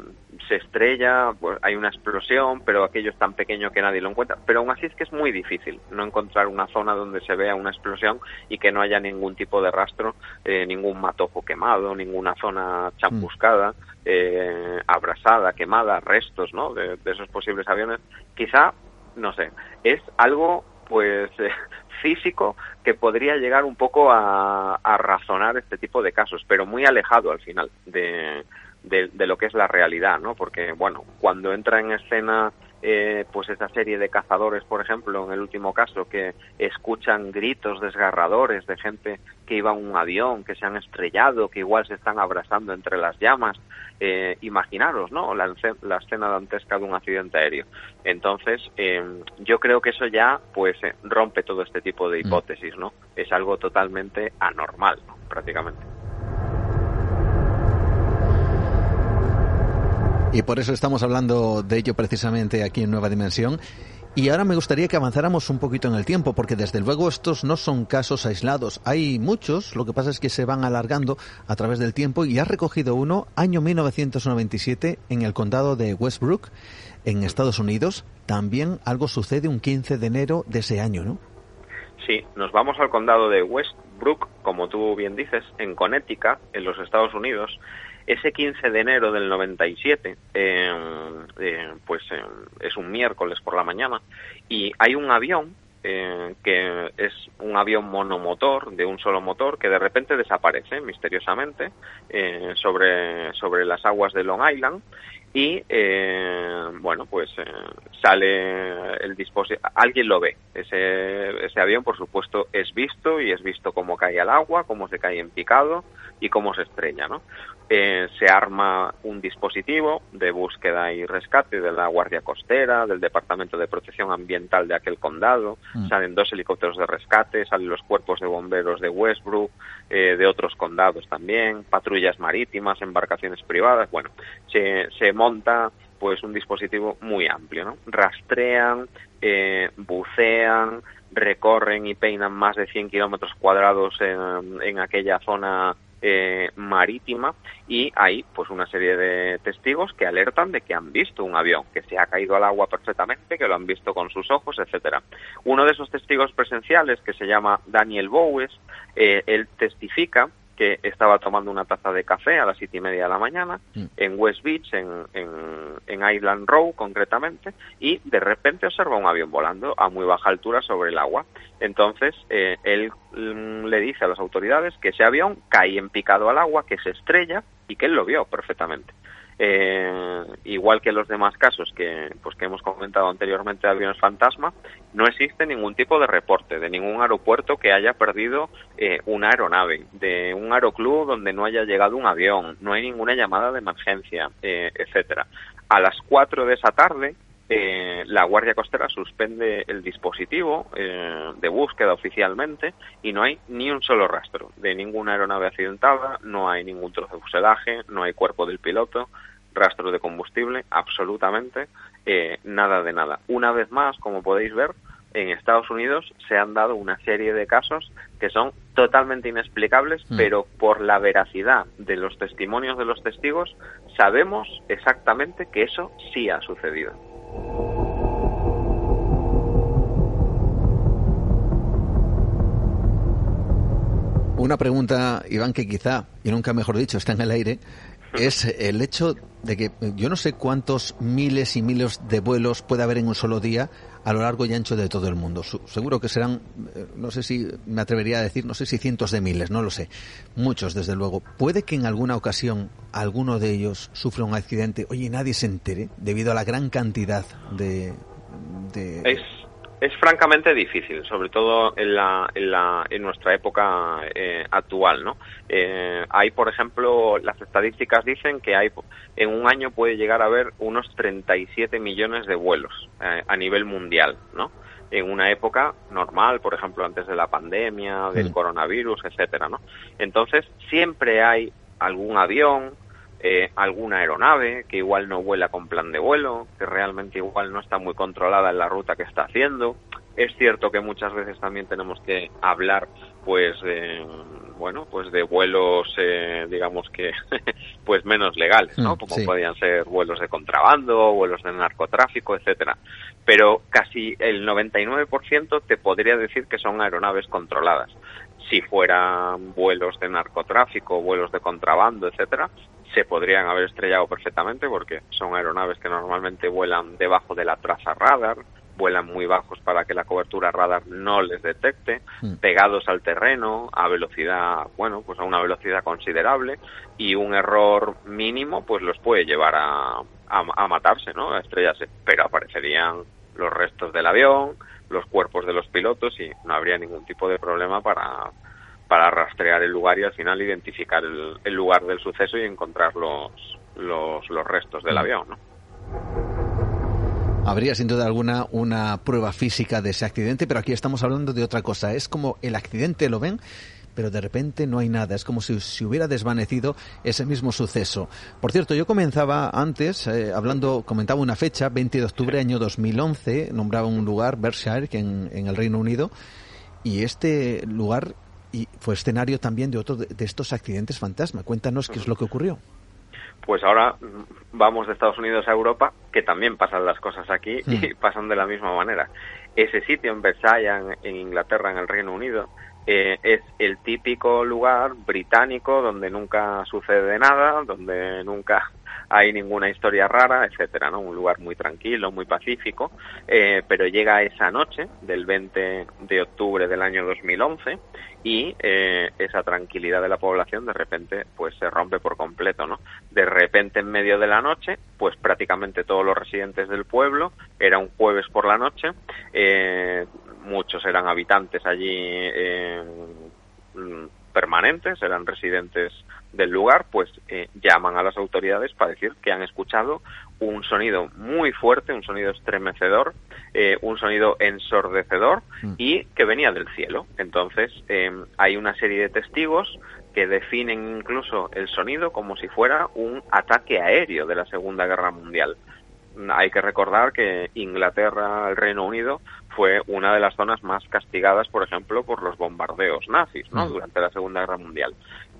se estrella, pues hay una explosión, pero aquello es tan pequeño que nadie lo encuentra. Pero aún así es que es muy difícil no encontrar una zona donde se vea una explosión y que no haya ningún tipo de rastro, eh, ningún matojo quemado, ninguna zona champuscada, eh, abrasada, quemada, restos ¿no? de, esos posibles aviones. Quizá, no sé, es algo pues eh, físico que podría llegar un poco a, razonar este tipo de casos, pero muy alejado al final de, de, lo que es la realidad, ¿no? Porque, bueno, cuando entra en escena eh, pues esa serie de cazadores, por ejemplo, en el último caso, que escuchan gritos desgarradores de gente que iba un avión, que se han estrellado, que igual se están abrazando entre las llamas, eh, imaginaros, ¿no? La, la, escena dantesca de un accidente aéreo. Entonces, eh, yo creo que eso ya, pues, rompe todo este tipo de mm. hipótesis, ¿no? Es algo totalmente anormal, prácticamente. Y por eso estamos hablando de ello precisamente aquí en Nueva Dimensión. Y ahora me gustaría que avanzáramos un poquito en el tiempo, porque desde luego estos no son casos aislados. Hay muchos, lo que pasa es que se van alargando a través del tiempo y ha recogido uno, año 1997, en el condado de Westbrook, en Estados Unidos. También algo sucede un 15 de enero de ese año, ¿no? Sí, nos vamos al condado de Westbrook, como tú bien dices, en Connecticut, en los Estados Unidos. Ese 15 de enero del 97, eh, eh, pues eh, es un miércoles por la mañana, y hay un avión eh, que es un avión monomotor, de un solo motor, que de repente desaparece misteriosamente eh, sobre, sobre las aguas de Long Island y eh, bueno pues eh, sale el dispositivo alguien lo ve. Ese, ese avión por supuesto es visto y es visto cómo cae al agua cómo se cae en picado y cómo se estrella no eh, se arma un dispositivo de búsqueda y rescate de la Guardia Costera, del Departamento de Protección Ambiental de aquel condado, mm. salen dos helicópteros de rescate, salen los cuerpos de bomberos de Westbrook, eh, de otros condados también, patrullas marítimas, embarcaciones privadas, bueno, se, se monta pues un dispositivo muy amplio, ¿no? Rastrean, eh, bucean, recorren y peinan más de 100 kilómetros cuadrados en, en aquella zona eh, marítima y hay pues una serie de testigos que alertan de que han visto un avión que se ha caído al agua perfectamente, que lo han visto con sus ojos, etcétera. Uno de esos testigos presenciales que se llama Daniel Bowes, eh, él testifica que estaba tomando una taza de café a las siete y media de la mañana mm. en West Beach, en, en, Island Row concretamente, y de repente observa un avión volando a muy baja altura sobre el agua. Entonces, eh, él mm, le dice a las autoridades que ese avión cae en picado al agua, que se estrella y que él lo vio perfectamente. Eh, igual que los demás casos que, pues, que hemos comentado anteriormente de aviones fantasma, no existe ningún tipo de reporte de ningún aeropuerto que haya perdido eh, una aeronave, de un aeroclub donde no haya llegado un avión, no hay ninguna llamada de emergencia, eh, etcétera. A las 4 de esa tarde, eh, la Guardia Costera suspende el dispositivo eh, de búsqueda oficialmente y no hay ni un solo rastro de ninguna aeronave accidentada, no hay ningún trozo de fuselaje, no hay cuerpo del piloto, rastro de combustible, absolutamente eh, nada de nada. Una vez más, como podéis ver, en Estados Unidos se han dado una serie de casos que son totalmente inexplicables, mm. pero por la veracidad de los testimonios de los testigos sabemos exactamente que eso sí ha sucedido. Una pregunta, Iván, que quizá, y nunca mejor dicho, está en el aire, es el hecho de que yo no sé cuántos miles y miles de vuelos puede haber en un solo día a lo largo y ancho de todo el mundo. Seguro que serán, eh, no sé si me atrevería a decir, no sé si cientos de miles, no lo sé. Muchos, desde luego. Puede que en alguna ocasión alguno de ellos sufra un accidente, oye, nadie se entere, debido a la gran cantidad de... francamente difícil, sobre todo en, la, en, la, en nuestra época eh, actual, ¿no? Eh, hay, por ejemplo, las estadísticas dicen que hay en un año puede llegar a haber unos 37 millones de vuelos eh, a nivel mundial, ¿no? En una época normal, por ejemplo, antes de la pandemia, del coronavirus, etcétera, ¿no? Entonces siempre hay algún avión, eh, alguna aeronave que igual no vuela con plan de vuelo, que realmente igual no está muy controlada en la ruta que está haciendo. Es cierto que muchas veces también tenemos que hablar, pues, bueno, pues de vuelos, eh, digamos que, pues menos legales, ¿no? Mm, Como podían ser vuelos de contrabando, vuelos de narcotráfico, etcétera. Pero casi el 99% te podría decir que son aeronaves controladas si fueran vuelos de narcotráfico, vuelos de contrabando, etcétera, se podrían haber estrellado perfectamente porque son aeronaves que normalmente vuelan debajo de la traza radar, vuelan muy bajos para que la cobertura radar no les detecte, mm. pegados al terreno a velocidad, bueno, pues a una velocidad considerable y un error mínimo pues los puede llevar a, a matarse, ¿no? A estrellarse, pero aparecerían los restos del avión, los cuerpos de los pilotos y no habría ningún tipo de problema para para rastrear el lugar y al final identificar el, lugar del suceso y encontrar los, los, los restos del mm. avión. ¿no? Habría sin duda alguna una prueba física de ese accidente, pero aquí estamos hablando de otra cosa. Es como el accidente lo ven, pero de repente no hay nada. Es como si se hubiera desvanecido ese mismo suceso. Por cierto, yo comenzaba antes, eh, hablando, comentaba una fecha, 20 de octubre, año 2011, nombraba un lugar, Berkshire, que en, en el Reino Unido, y este lugar y fue escenario también de otro de, estos accidentes fantasma. Cuéntanos qué es lo que ocurrió. Pues ahora vamos de Estados Unidos a Europa, que también pasan las cosas aquí y hmm. pasan de la misma manera. Ese sitio en Versailles, en, Inglaterra, en el Reino Unido, eh, es el típico lugar británico donde nunca sucede nada, donde nunca hay ninguna historia rara, etcétera, ¿no? Un lugar muy tranquilo, muy pacífico, eh, pero llega esa noche del 20 de octubre del año 2011 y eh, esa tranquilidad de la población de repente pues se rompe por completo, ¿no? De repente en medio de la noche, pues prácticamente todos los residentes del pueblo, era un jueves por la noche, eh, muchos eran habitantes allí mm, permanentes, eran residentes del lugar, pues eh, llaman a las autoridades para decir que han escuchado un sonido muy fuerte, un sonido estremecedor, eh, un sonido ensordecedor mm. y que venía del cielo. Entonces em, hay una serie de testigos que definen incluso el sonido como si fuera un ataque aéreo de la Segunda Guerra Mundial. Hay que recordar que Inglaterra, el Reino Unido, fue una de las zonas más castigadas, por ejemplo, por los bombardeos nazis, ¿no? Mm. Durante la Segunda Guerra Mundial.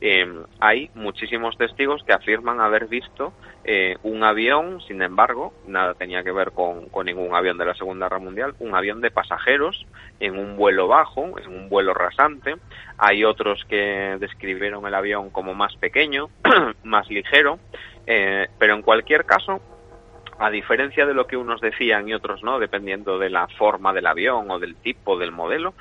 Em, hay muchísimos testigos que afirman haber visto eh, un avión, sin embargo, nada tenía que ver con, ningún avión de la Segunda Guerra Mundial, un avión de pasajeros en un vuelo bajo, en un vuelo rasante. Hay otros que describieron el avión como más pequeño, más ligero, eh, pero en cualquier caso, a diferencia de lo que unos decían y otros no, dependiendo de la forma del avión o del tipo del modelo,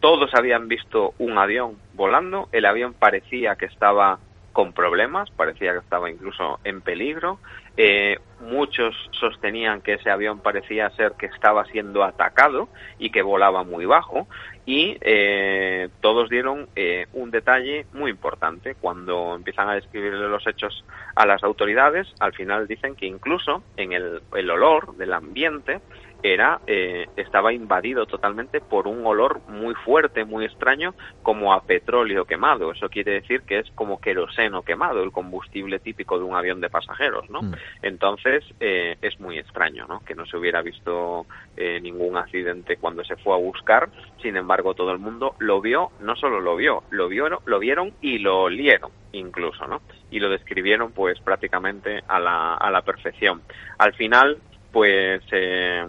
todos habían visto un avión volando, el avión parecía que estaba con problemas, parecía que estaba incluso en peligro, Eh, muchos sostenían que ese avión parecía ser que estaba siendo atacado y que volaba muy bajo y eh, todos dieron eh, un detalle muy importante. Cuando empiezan a describirle los hechos a las autoridades al final dicen que incluso en el, el olor del ambiente era eh, estaba invadido totalmente por un olor muy fuerte, muy extraño, como a petróleo quemado. Eso quiere decir que es como queroseno quemado, el combustible típico de un avión de pasajeros, ¿no? Mm. Entonces eh, es muy extraño, ¿no? Que no se hubiera visto eh, ningún accidente cuando se fue a buscar. Sin embargo, todo el mundo lo vio, no solo lo vio, lo vieron, lo vieron y lo olieron incluso, ¿no? Y lo describieron pues prácticamente a la, a la perfección. Al final pues eh,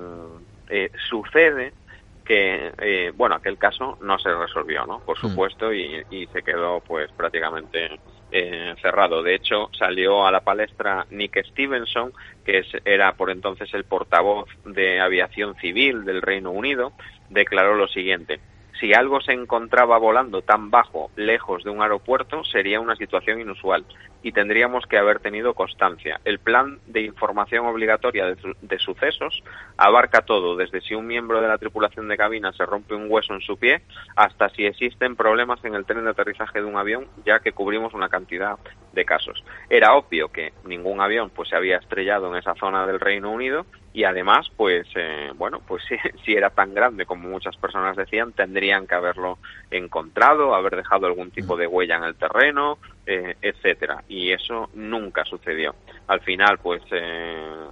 eh, sucede que, eh, bueno, aquel caso no se resolvió, ¿no? Por mm. supuesto, y, y se quedó pues prácticamente eh, cerrado. De hecho, salió a la palestra Nick Stevenson, que es, era por entonces el portavoz de aviación civil del Reino Unido, declaró lo siguiente si algo se encontraba volando tan bajo, lejos de un aeropuerto, sería una situación inusual y tendríamos que haber tenido constancia. El plan de información obligatoria de, sucesos abarca todo, desde si un miembro de la tripulación de cabina se rompe un hueso en su pie hasta si existen problemas en el tren de aterrizaje de un avión, ya que cubrimos una cantidad de casos. Era obvio que ningún avión pues se había estrellado en esa zona del Reino Unido y además pues eh, bueno pues si, si, era tan grande como muchas personas decían tendrían que haberlo encontrado haber dejado algún tipo de huella en el terreno eh, etcétera. Y eso nunca sucedió. Al final pues eh,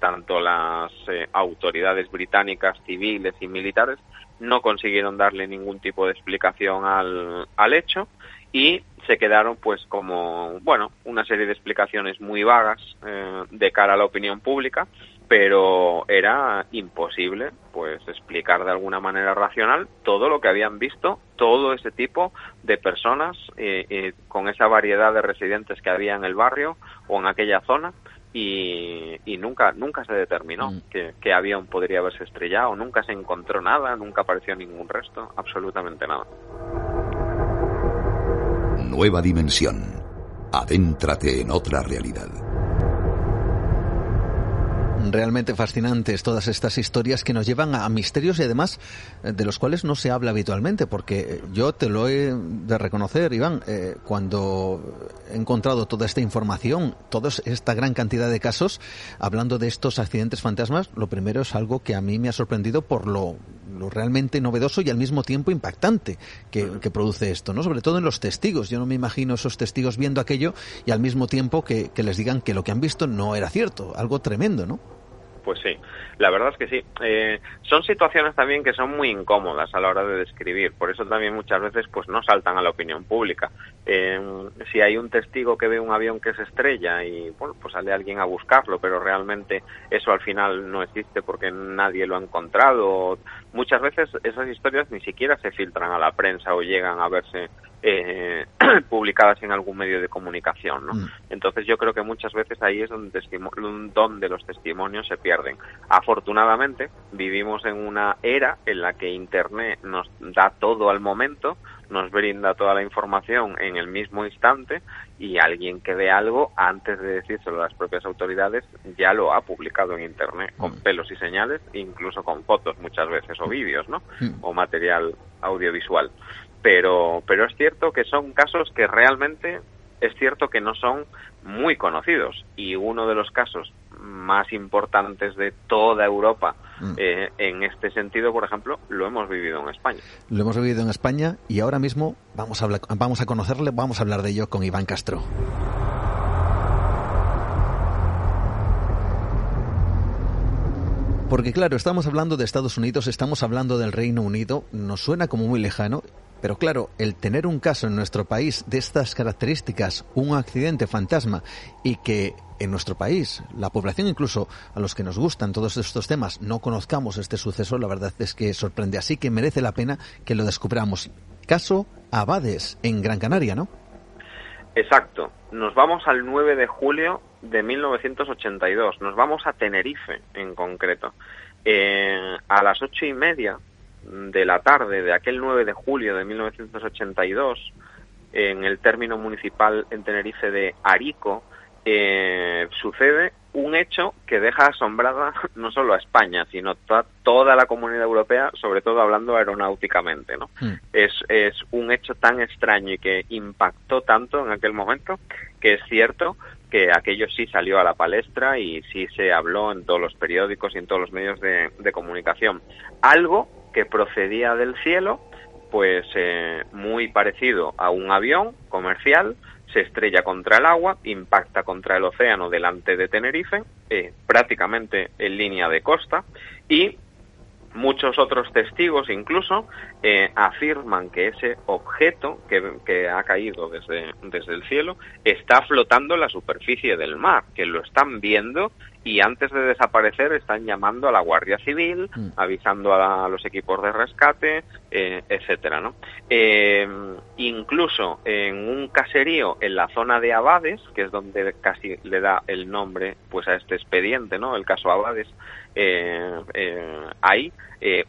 tanto las eh, autoridades británicas civiles y militares no consiguieron darle ningún tipo de explicación al, al hecho y se quedaron pues como bueno una serie de explicaciones muy vagas eh, de cara a la opinión pública pero era imposible pues explicar de alguna manera racional todo lo que habían visto todo ese tipo de personas eh, eh, con esa variedad de residentes que había en el barrio o en aquella zona y, y nunca nunca se determinó mm. que, que avión podría haberse estrellado nunca se encontró nada nunca apareció ningún resto absolutamente nada. Nueva dimensión. Adéntrate en otra realidad realmente fascinantes todas estas historias que nos llevan a misterios y además eh, de los cuales no se habla habitualmente, porque eh, yo te lo he de reconocer, Iván, eh, cuando he encontrado toda esta información, toda esta gran cantidad de casos, hablando de estos accidentes fantasmas, lo primero es algo que a mí me ha sorprendido por lo, lo realmente novedoso y al mismo tiempo impactante que, que, produce esto, ¿no? Sobre todo en los testigos. Yo no me imagino esos testigos viendo aquello y al mismo tiempo que, que les digan que lo que han visto no era cierto. Algo tremendo, ¿no? Pues sí, la verdad es que sí. Eh, son situaciones también que son muy incómodas a la hora de describir, por eso también muchas veces pues no saltan a la opinión pública. Eh, si hay un testigo que ve un avión que se estrella y bueno, pues sale alguien a buscarlo, pero realmente eso al final no existe porque nadie lo ha encontrado. Muchas veces esas historias ni siquiera se filtran a la prensa o llegan a verse eh, publicadas en algún medio de comunicación. ¿no? Mm. Entonces yo creo que muchas veces ahí es donde, donde los testimonios se pierden. Afortunadamente vivimos en una era en la que Internet nos da todo al momento, nos brinda toda la información en el mismo instante y alguien que ve algo antes de decírselo a las propias autoridades ya lo ha publicado en internet con mm. pelos y señales, incluso con fotos muchas veces o vídeos, ¿no? Mm. O material audiovisual pero, pero es cierto que son casos que realmente es cierto que no son muy conocidos y uno de los casos más importantes de toda Europa mm. eh, en este sentido, por ejemplo, lo hemos vivido en España. Lo hemos vivido en España y ahora mismo vamos a, hablar, vamos a conocerle, vamos a hablar de ello con Iván Castro. Porque claro, estamos hablando de Estados Unidos, estamos hablando del Reino Unido, nos suena como muy lejano pero claro, el tener un caso en nuestro país de estas características, un accidente fantasma, y que en nuestro país, la población incluso a los que nos gustan todos estos temas, no conozcamos este suceso, la verdad es que sorprende. Así que merece la pena que lo descubramos. Caso Abades, en Gran Canaria, ¿no? Exacto. Nos vamos al 9 de julio de 1982. Nos vamos a Tenerife, en concreto. Eh, a las ocho y media de la tarde de aquel 9 de julio de 1982 en el término municipal en Tenerife de Arico eh, sucede un hecho que deja asombrada no solo a España, sino toda, toda la comunidad europea, sobre todo hablando aeronáuticamente, ¿no? Mm. Es, es un hecho tan extraño y que impactó tanto en aquel momento que es cierto que aquello sí salió a la palestra y sí se habló en todos los periódicos y en todos los medios de, de comunicación. Algo que procedía del cielo, pues eh, muy parecido a un avión comercial, se estrella contra el agua, impacta contra el océano delante de Tenerife, eh, prácticamente en línea de costa, y muchos otros testigos incluso eh, afirman que ese objeto que, ha caído desde, desde el cielo está flotando en la superficie del mar, que lo están viendo y antes de desaparecer están llamando a la Guardia Civil, mm. avisando a, la, a, los equipos de rescate, eh, etcétera, ¿no? Eh, incluso en un caserío en la zona de Abades, que es donde casi le da el nombre pues a este expediente, ¿no? El caso Abades, eh, hay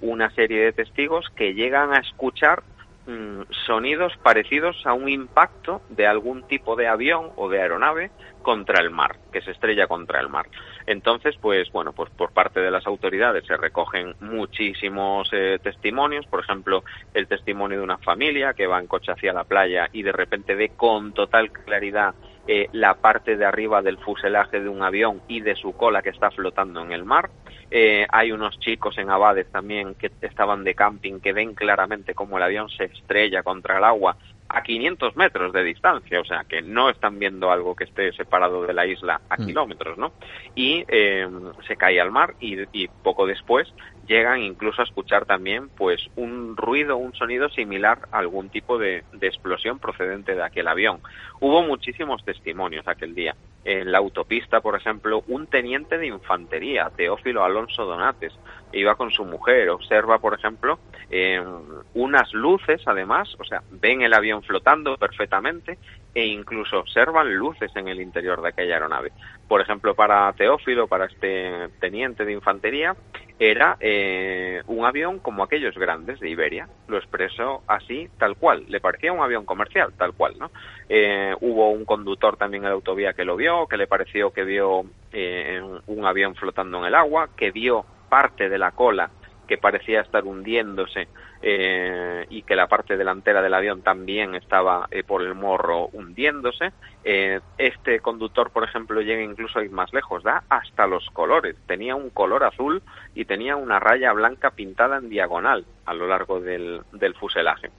una serie de testigos que llegan a escuchar mm, sonidos parecidos a un impacto de algún tipo de avión o de aeronave contra el mar, que se estrella contra el mar. Entonces, pues bueno, pues por parte de las autoridades se recogen muchísimos eh, testimonios, por ejemplo, el testimonio de una familia que va en coche hacia la playa y de repente ve con total claridad eh, la parte de arriba del fuselaje de un avión y de su cola que está flotando en el mar. Eh, hay unos chicos en Abades también que estaban de camping que ven claramente cómo el avión se estrella contra el agua a 500 metros de distancia, o sea que no están viendo algo que esté separado de la isla a mm. kilómetros, ¿no? Y eh, se cae al mar y, y, poco después llegan incluso a escuchar también pues un ruido, un sonido similar a algún tipo de, de explosión procedente de aquel avión. Hubo muchísimos testimonios aquel día. En la autopista, por ejemplo, un teniente de infantería, Teófilo Alonso Donates, iba con su mujer, observa, por ejemplo, eh, unas luces, además, o sea, ven el avión flotando perfectamente e incluso observan luces en el interior de aquella aeronave. Por ejemplo, para Teófilo, para este teniente de infantería, era eh, un avión como aquellos grandes de Iberia. Lo expresó así, tal cual. Le parecía un avión comercial, tal cual, ¿no? Eh, hubo un conductor también en la autovía que lo vio, que le pareció que vio eh, un avión flotando en el agua, que vio parte de la cola que parecía estar hundiéndose eh, y que la parte delantera del avión también estaba eh, por el morro hundiéndose. Eh, este conductor, por ejemplo, llega incluso a ir más lejos, da hasta los colores. Tenía un color azul y tenía una raya blanca pintada en diagonal a lo largo del, del fuselaje.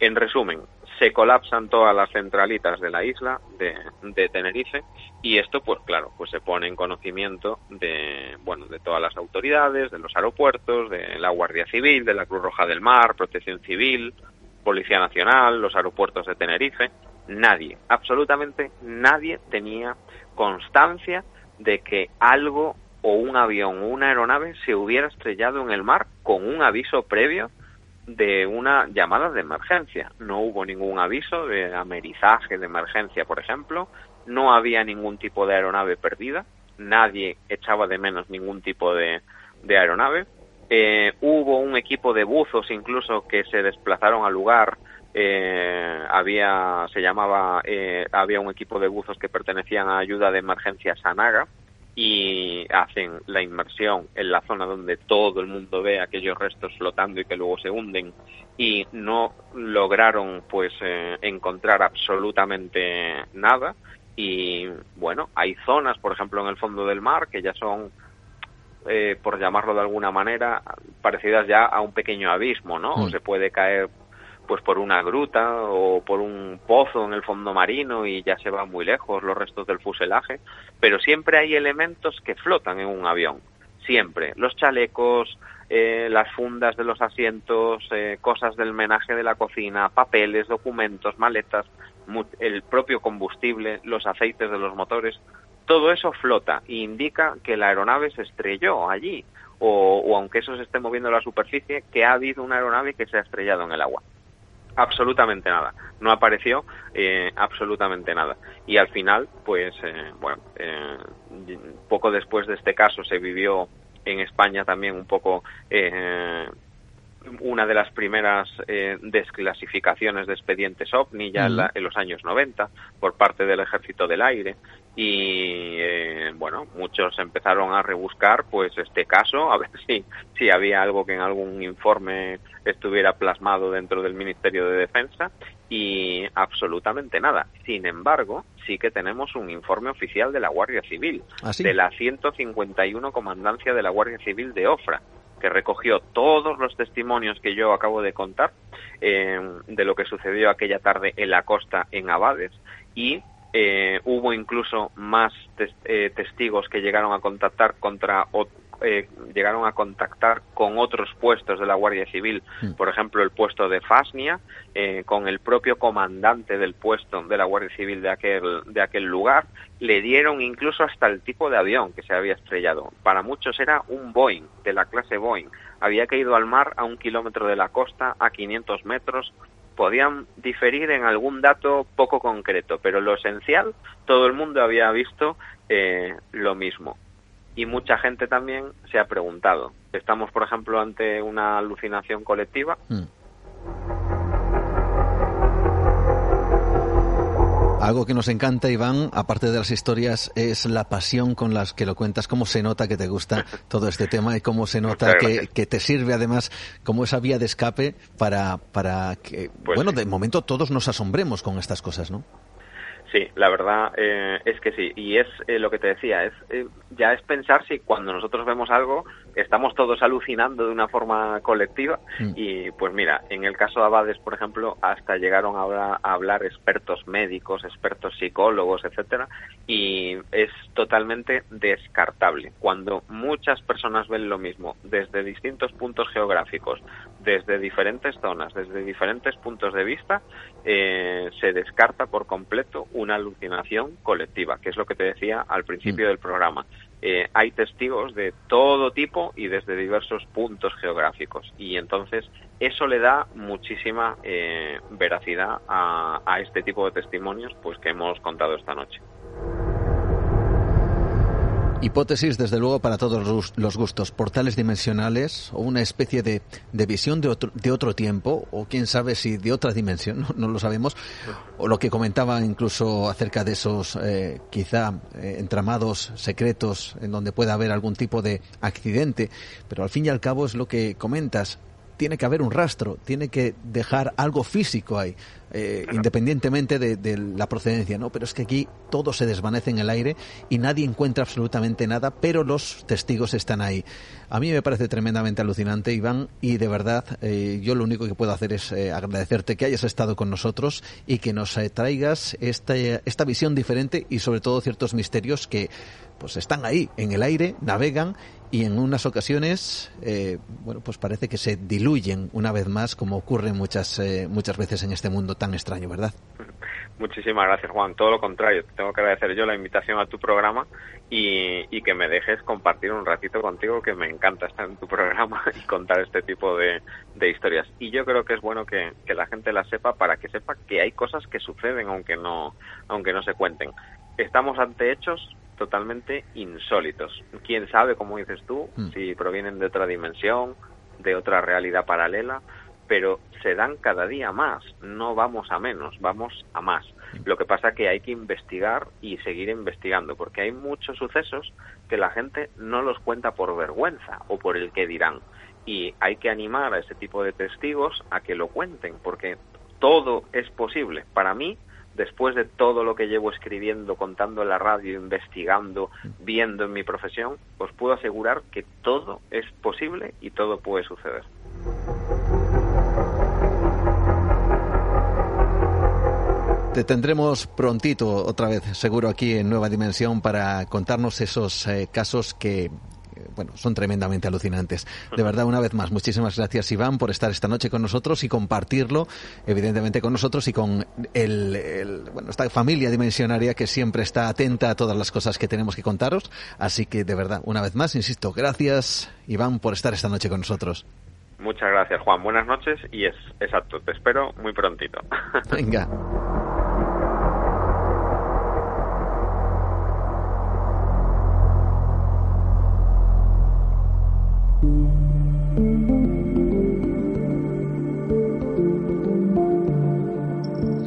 En resumen, se colapsan todas las centralitas de la isla de, Tenerife y esto pues claro pues se pone en conocimiento de bueno de todas las autoridades de los aeropuertos de la Guardia Civil de la Cruz Roja del Mar Protección Civil Policía Nacional los aeropuertos de Tenerife. Nadie absolutamente nadie tenía constancia de que algo o un avión o una aeronave se hubiera estrellado en el mar con un aviso previo de una llamada de emergencia. No hubo ningún aviso de amerizaje de emergencia, por ejemplo. No había ningún tipo de aeronave perdida. Nadie echaba de menos ningún tipo de, de aeronave. Eh, hubo un equipo de buzos incluso que se desplazaron al lugar. Eh, había, se llamaba, eh, había un equipo de buzos que pertenecían a ayuda de emergencia Sanaga, y hacen la inmersión en la zona donde todo el mundo ve aquellos restos flotando y que luego se hunden y no lograron pues eh, encontrar absolutamente nada. Y bueno hay zonas por ejemplo en el fondo del mar que ya son eh, por llamarlo de alguna manera parecidas ya a un pequeño abismo no o se puede caer pues por una gruta o por un pozo en el fondo marino y ya se van muy lejos los restos del fuselaje, pero siempre hay elementos que flotan en un avión, siempre, los chalecos, eh, las fundas de los asientos, eh, cosas del menaje de la cocina, papeles, documentos, maletas, el propio combustible, los aceites de los motores, todo eso flota e indica que la aeronave se estrelló allí, o, o aunque eso se esté moviendo a la superficie, que ha habido una aeronave que se ha estrellado en el agua absolutamente nada. No apareció eh, absolutamente nada. Y al final, pues, eh, bueno, eh, poco después de este caso se vivió en España también un poco eh, una de las primeras eh, desclasificaciones de expedientes OVNI ya en, la, en, los años 90 por parte del Ejército del Aire y eh, bueno muchos empezaron a rebuscar pues este caso a ver si si había algo que en algún informe estuviera plasmado dentro del Ministerio de Defensa y absolutamente nada sin embargo sí que tenemos un informe oficial de la Guardia Civil ¿Ah, sí? de la 151 comandancia de la Guardia Civil de Ofra que recogió todos los testimonios que yo acabo de contar eh, de lo que sucedió aquella tarde en la costa en Abades y eh, hubo incluso más tes- eh, testigos que llegaron a contactar contra o- eh, llegaron a contactar con otros puestos de la Guardia Civil, Mm. por ejemplo el puesto de Fasnia, eh, con el propio comandante del puesto de la Guardia Civil de aquel de aquel lugar, le dieron incluso hasta el tipo de avión que se había estrellado. Para muchos era un Boeing de la clase Boeing. Había caído al mar a un kilómetro de la costa, a 500 metros, podían diferir en algún dato poco concreto, pero lo esencial, todo el mundo había visto eh, lo mismo. Y mucha gente también se ha preguntado. Estamos, por ejemplo, ante una alucinación colectiva. Mm. Algo que nos encanta, Iván, aparte de las historias, es la pasión con las que lo cuentas, cómo se nota que te gusta todo este tema y cómo se nota que, te sirve además como esa vía de escape para, para que, Pues bueno, sí. de momento todos nos asombremos con estas cosas, ¿no? Sí, la verdad eh, es que sí. Y es eh, lo que te decía, es eh, ya es pensar si cuando nosotros vemos algo estamos todos alucinando de una forma colectiva. Mm. Y pues mira, en el caso de Abades, por ejemplo, hasta llegaron a hablar, a hablar expertos médicos, expertos psicólogos, etcétera, y es totalmente descartable. Cuando muchas personas ven lo mismo desde distintos puntos geográficos, desde diferentes zonas, desde diferentes puntos de vista, eh, se descarta por completo una alucinación colectiva, que es lo que te decía al principio Mm. del programa. Eh, hay testigos de todo tipo y desde diversos puntos geográficos y entonces eso le da muchísima eh, veracidad a, a este tipo de testimonios pues que hemos contado esta noche. Hipótesis, desde luego, para todos los- gustos. Portales dimensionales o una especie de, de visión de otro, de otro tiempo, o quién sabe si de otra dimensión, no, no lo sabemos. O lo que comentaba incluso acerca de esos, eh, quizá, eh, entramados secretos en donde pueda haber algún tipo de accidente. Pero al fin y al cabo es lo que comentas. Tiene que haber un rastro, tiene que dejar algo físico ahí, eh, independientemente de, de la procedencia, ¿no? Pero es que aquí todo se desvanece en el aire y nadie encuentra absolutamente nada, pero los testigos están ahí. A mí me parece tremendamente alucinante, Iván, y de verdad eh, yo lo único que puedo hacer es eh, agradecerte que hayas estado con nosotros y que nos eh, traigas esta, esta visión diferente y sobre todo ciertos misterios que pues están ahí, en el aire, navegan y en unas ocasiones, eh, bueno, pues parece que se diluyen una vez más, como ocurre muchas, eh, muchas veces en este mundo tan extraño, ¿verdad? Muchísimas gracias, Juan. Todo lo contrario, te tengo que agradecer yo la invitación a tu programa y, y que me dejes compartir un ratito contigo, que me encanta estar en tu programa y contar este tipo de, de historias. Y yo creo que es bueno que, que la gente las sepa para que sepa que hay cosas que suceden aunque no, aunque no se cuenten. Estamos ante hechos totalmente insólitos. Quién sabe, como dices tú, Mm. si provienen de otra dimensión, de otra realidad paralela, pero se dan cada día más, no vamos a menos, vamos a más. Lo que pasa que hay que investigar y seguir investigando, porque hay muchos sucesos que la gente no los cuenta por vergüenza o por el que dirán. Y hay que animar a ese tipo de testigos a que lo cuenten, porque todo es posible. Para mí, después de todo lo que llevo escribiendo, contando en la radio, investigando, viendo en mi profesión, os puedo asegurar que todo es posible y todo puede suceder. Te tendremos prontito otra vez, seguro, aquí en Nueva Dimensión para contarnos esos eh, casos que, bueno, son tremendamente alucinantes. De verdad, una vez más, muchísimas gracias, Iván, por estar esta noche con nosotros y compartirlo, evidentemente, con nosotros y con el, el- bueno, esta familia dimensionaria que siempre está atenta a todas las cosas que tenemos que contaros. Así que, de verdad, una vez más, insisto, gracias, Iván, por estar esta noche con nosotros. Muchas gracias, Juan. Buenas noches y es exacto, te espero muy prontito. Venga.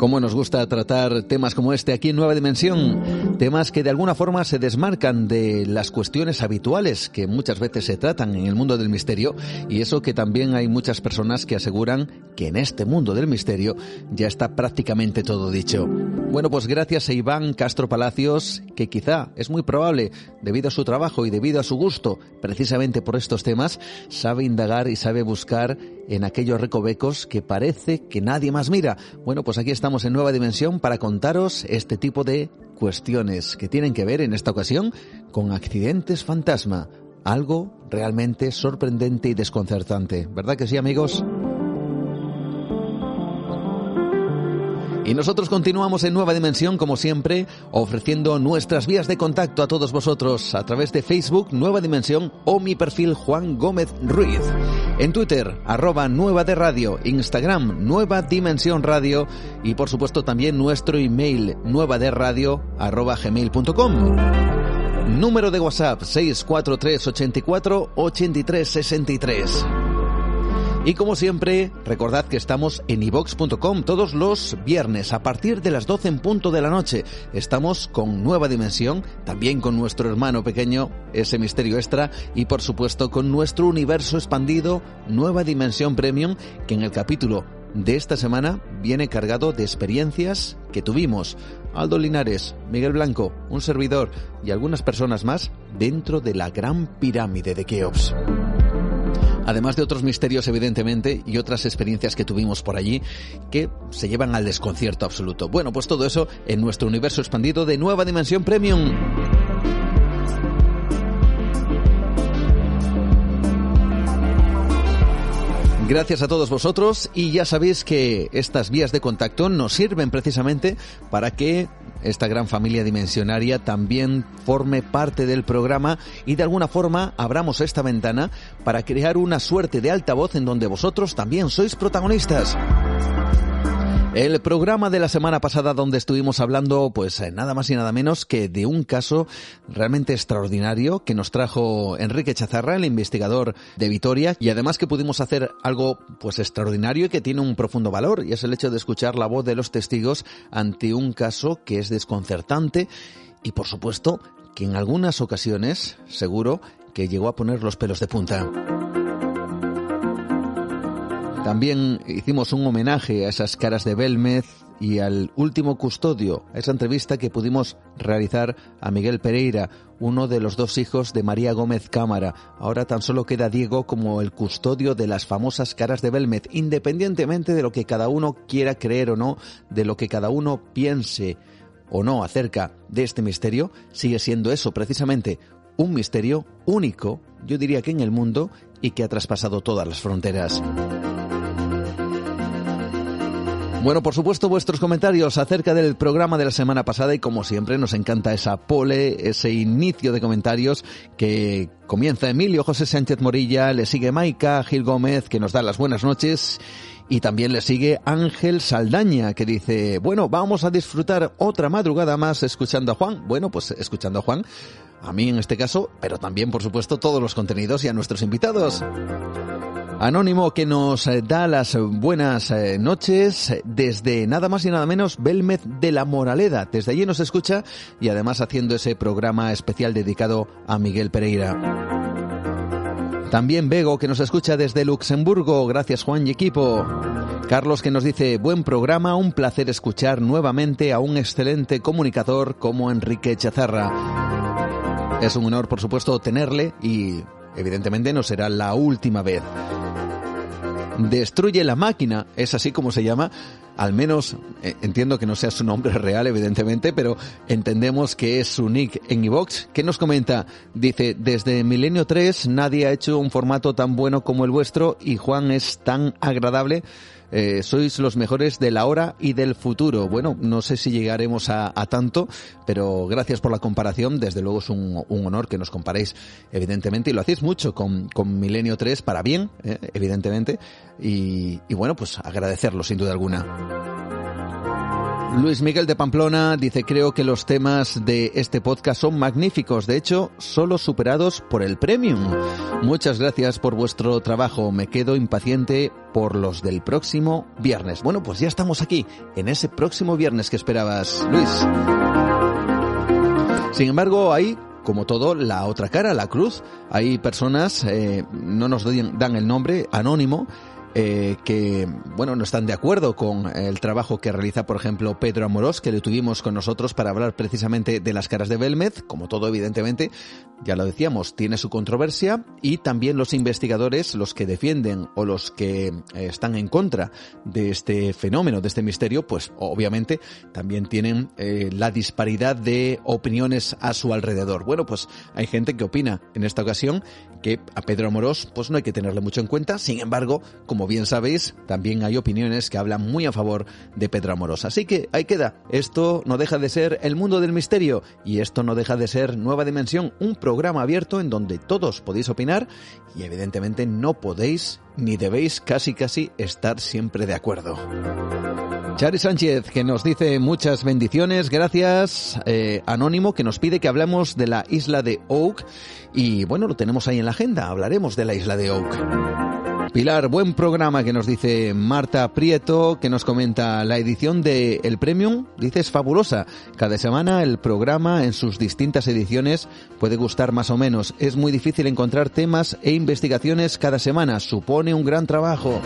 Cómo nos gusta tratar temas como este aquí en Nueva Dimensión, temas que de alguna forma se desmarcan de las cuestiones habituales que muchas veces se tratan en el mundo del misterio y eso que también hay muchas personas que aseguran que en este mundo del misterio ya está prácticamente todo dicho. Bueno, pues gracias a Iván Castro Palacios, que quizá es muy probable, debido a su trabajo y debido a su gusto, precisamente por estos temas, sabe indagar y sabe buscar en aquellos recovecos que parece que nadie más mira. Bueno, pues aquí estamos en Nueva Dimensión para contaros este tipo de cuestiones que tienen que ver en esta ocasión con accidentes fantasma. Algo realmente sorprendente y desconcertante. ¿Verdad que sí, amigos? Y nosotros continuamos en Nueva Dimensión, como siempre, ofreciendo nuestras vías de contacto a todos vosotros a través de Facebook Nueva Dimensión o mi perfil Juan Gómez Ruiz. En Twitter, arroba Nueva de Radio, Instagram, Nueva Dimensión Radio y por supuesto también nuestro email, nueva de radio, arroba gmail.com. Número de WhatsApp 643 84 83 63. Y como siempre, recordad que estamos en ivox.com todos los viernes a partir de las 12 en punto de la noche. Estamos con Nueva Dimensión, también con nuestro hermano pequeño, ese misterio extra, y por supuesto con nuestro universo expandido, Nueva Dimensión Premium, que en el capítulo de esta semana viene cargado de experiencias que tuvimos. Aldo Linares, Miguel Blanco, un servidor y algunas personas más dentro de la gran pirámide de Keops además de otros misterios evidentemente y otras experiencias que tuvimos por allí que se llevan al desconcierto absoluto. Bueno, pues todo eso en nuestro universo expandido de Nueva Dimensión Premium. Gracias a todos vosotros y ya sabéis que estas vías de contacto nos sirven precisamente para que esta gran familia dimensionaria también forme parte del programa y de alguna forma abramos esta ventana para crear una suerte de altavoz en donde vosotros también sois protagonistas. El programa de la semana pasada donde estuvimos hablando pues eh, nada más y nada menos que de un caso realmente extraordinario que nos trajo Enrique Chazarra, el investigador de Vitoria, y además que pudimos hacer algo pues extraordinario y que tiene un profundo valor y es el hecho de escuchar la voz de los testigos ante un caso que es desconcertante y por supuesto que en algunas ocasiones seguro que llegó a poner los pelos de punta. También hicimos un homenaje a esas caras de Belmez y al último custodio, a esa entrevista que pudimos realizar a Miguel Pereira, uno de los dos hijos de María Gómez Cámara. Ahora tan solo queda Diego como el custodio de las famosas caras de Belmez, independientemente de lo que cada uno quiera creer o no, de lo que cada uno piense o no acerca de este misterio, sigue siendo eso precisamente un misterio único, yo diría que en el mundo, y que ha traspasado todas las fronteras. Bueno, por supuesto, vuestros comentarios acerca del programa de la semana pasada y como siempre nos encanta esa pole, ese inicio de comentarios que comienza Emilio José Sánchez Morilla, le sigue Maika Gil Gómez que nos da las buenas noches y también le sigue Ángel Saldaña que dice, bueno, vamos a disfrutar otra madrugada más escuchando a Juan. Bueno, pues escuchando a Juan, a mí en este caso, pero también por supuesto todos los contenidos y a nuestros invitados. Anónimo que nos eh, da las buenas eh, noches desde nada más y nada menos Belmez de la Moraleda. Desde allí nos escucha y además haciendo ese programa especial dedicado a Miguel Pereira. También Bego que nos escucha desde Luxemburgo. Gracias Juan y equipo. Carlos que nos dice buen programa, un placer escuchar nuevamente a un excelente comunicador como Enrique Chazarra. Es un honor por supuesto tenerle y evidentemente no será la última vez. Destruye la máquina, es así como se llama, al menos eh, entiendo que no sea su nombre real, evidentemente, pero entendemos que es su nick en iVox. ¿Qué nos comenta? Dice, desde Milenio 3 nadie ha hecho un formato tan bueno como el vuestro y Juan es tan agradable eh, sois los mejores de la hora y del futuro. Bueno, no sé si llegaremos a, tanto, pero gracias por la comparación. Desde luego es un, honor que nos comparéis, evidentemente, y lo hacéis mucho con, Milenio 3 para bien, eh, evidentemente, y bueno, pues agradecerlo sin duda alguna. Luis Miguel de Pamplona dice, creo que los temas de este podcast son magníficos, de hecho, solo superados por el Premium. Muchas gracias por vuestro trabajo, me quedo impaciente por los del próximo viernes. Bueno, pues ya estamos aquí, en ese próximo viernes que esperabas, Luis. Sin embargo, hay como todo, la otra cara, la cruz. Hay personas, eh, no nos dan el nombre, anónimo, eh, que, bueno, no están de acuerdo con el trabajo que realiza, por ejemplo, Pedro Amorós, que le tuvimos con nosotros para hablar precisamente de las caras de Belmez. Como todo, evidentemente, ya lo decíamos, tiene su controversia y también los investigadores, los que defienden o los que eh, están en contra de este fenómeno, de este misterio, pues obviamente también tienen eh, la disparidad de opiniones a su alrededor. Bueno, pues hay gente que opina en esta ocasión que a Pedro Amorós pues no hay que tenerle mucho en cuenta, sin embargo, como bien sabéis, también hay opiniones que hablan muy a favor de Pedro Amorosa. Así que ahí queda. Esto no deja de ser el mundo del misterio y esto no deja de ser Nueva Dimensión, un programa abierto en donde todos podéis opinar y evidentemente no podéis ni debéis casi casi estar siempre de acuerdo. Chari Sánchez, que nos dice muchas bendiciones, gracias. Eh, Anónimo, que nos pide que hablemos de la isla de Oak. Y bueno, lo tenemos ahí en la agenda, hablaremos de la isla de Oak. Pilar, buen programa que nos dice Marta Prieto, que nos comenta la edición de El Premium, dice es fabulosa. Cada semana el programa en sus distintas ediciones puede gustar más o menos. Es muy difícil encontrar temas e investigaciones cada semana. Supone un gran trabajo.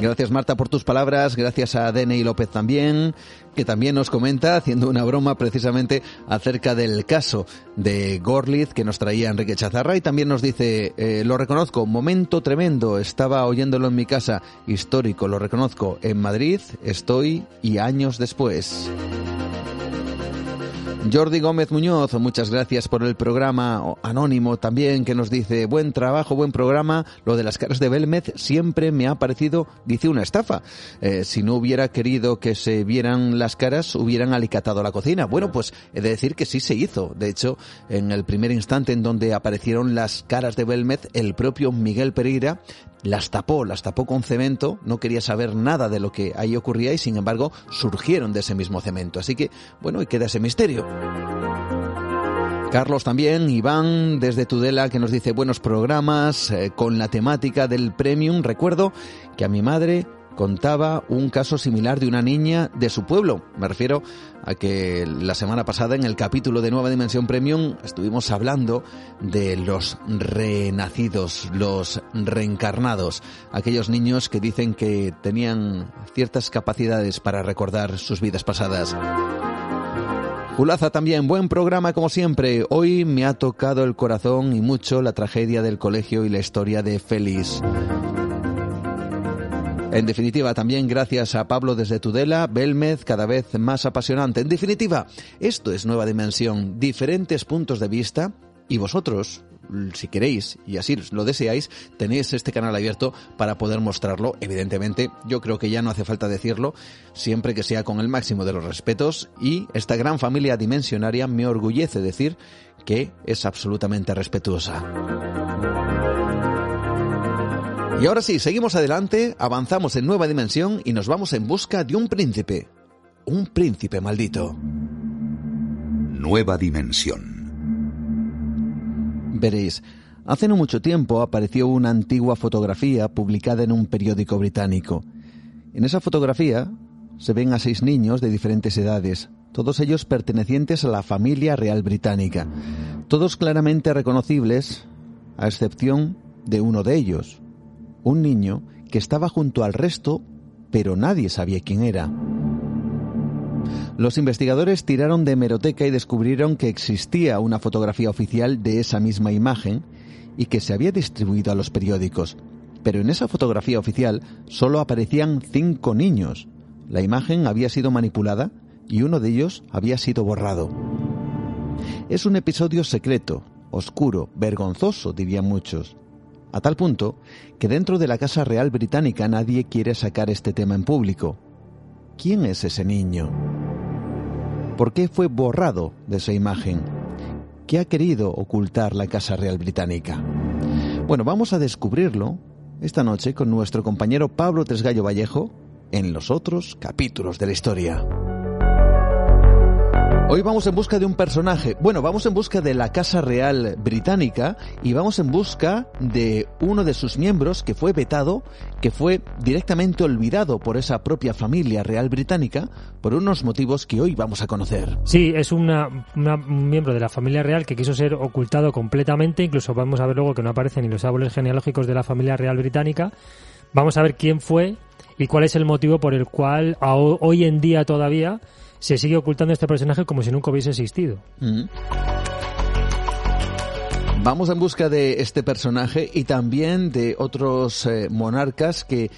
Gracias Marta por tus palabras, gracias a y López también, que también nos comenta, haciendo una broma precisamente acerca del caso de Gorlitz que nos traía Enrique Chazarra y también nos dice, eh, lo reconozco, momento tremendo, estaba oyéndolo en mi casa, histórico, lo reconozco, en Madrid estoy y años después. Jordi Gómez Muñoz, muchas gracias por el programa anónimo también que nos dice buen trabajo, buen programa. Lo de las caras de Belmez siempre me ha parecido, dice una estafa. Eh, si no hubiera querido que se vieran las caras, hubieran alicatado la cocina. Bueno, pues he de decir que sí se hizo. De hecho, en el primer instante en donde aparecieron las caras de Belmez, el propio Miguel Pereira las tapó, las tapó con cemento, no quería saber nada de lo que ahí ocurría y sin embargo surgieron de ese mismo cemento. Así que, bueno, y queda ese misterio. Carlos también, Iván desde Tudela que nos dice buenos programas eh, con la temática del premium. Recuerdo que a mi madre contaba un caso similar de una niña de su pueblo. Me refiero a que la semana pasada en el capítulo de Nueva Dimensión Premium estuvimos hablando de los renacidos, los reencarnados, aquellos niños que dicen que tenían ciertas capacidades para recordar sus vidas pasadas. Julaza también, buen programa como siempre. Hoy me ha tocado el corazón y mucho la tragedia del colegio y la historia de Félix. En definitiva, también gracias a Pablo desde Tudela, Belmez cada vez más apasionante. En definitiva, esto es Nueva Dimensión, diferentes puntos de vista y vosotros, si queréis y así lo deseáis, tenéis este canal abierto para poder mostrarlo. Evidentemente, yo creo que ya no hace falta decirlo, siempre que sea con el máximo de los respetos y esta gran familia dimensionaria me orgullece decir que es absolutamente respetuosa. Y ahora sí, seguimos adelante, avanzamos en nueva dimensión y nos vamos en busca de un príncipe. Un príncipe maldito. Nueva dimensión. Veréis, hace no mucho tiempo apareció una antigua fotografía publicada en un periódico británico. En esa fotografía se ven a seis niños de diferentes edades, todos ellos pertenecientes a la familia real británica, todos claramente reconocibles, a excepción de uno de ellos, un niño que estaba junto al resto, pero nadie sabía quién era. Los investigadores tiraron de hemeroteca y descubrieron que existía una fotografía oficial de esa misma imagen y que se había distribuido a los periódicos. Pero en esa fotografía oficial solo aparecían cinco niños. La imagen había sido manipulada y uno de ellos había sido borrado. Es un episodio secreto, oscuro, vergonzoso, dirían muchos a tal punto que dentro de la Casa Real Británica nadie quiere sacar este tema en público. ¿Quién es ese niño? ¿Por qué fue borrado de esa imagen? ¿Qué ha querido ocultar la Casa Real Británica? Bueno, vamos a descubrirlo esta noche con nuestro compañero Pablo Tresgallo Vallejo en los otros capítulos de la historia. Hoy vamos en busca de un personaje. Bueno, vamos en busca de la Casa Real Británica y vamos en busca de uno de sus miembros que fue vetado, que fue directamente olvidado por esa propia familia real británica por unos motivos que hoy vamos a conocer. Sí, es un miembro de la familia real que quiso ser ocultado completamente, incluso vamos a ver luego que no aparecen ni los árboles genealógicos de la familia real británica. Vamos a ver quién fue y cuál es el motivo por el cual hoy en día todavía se sigue ocultando este personaje como si nunca hubiese existido. Mm. Vamos en busca de este personaje y también de otros eh, monarcas que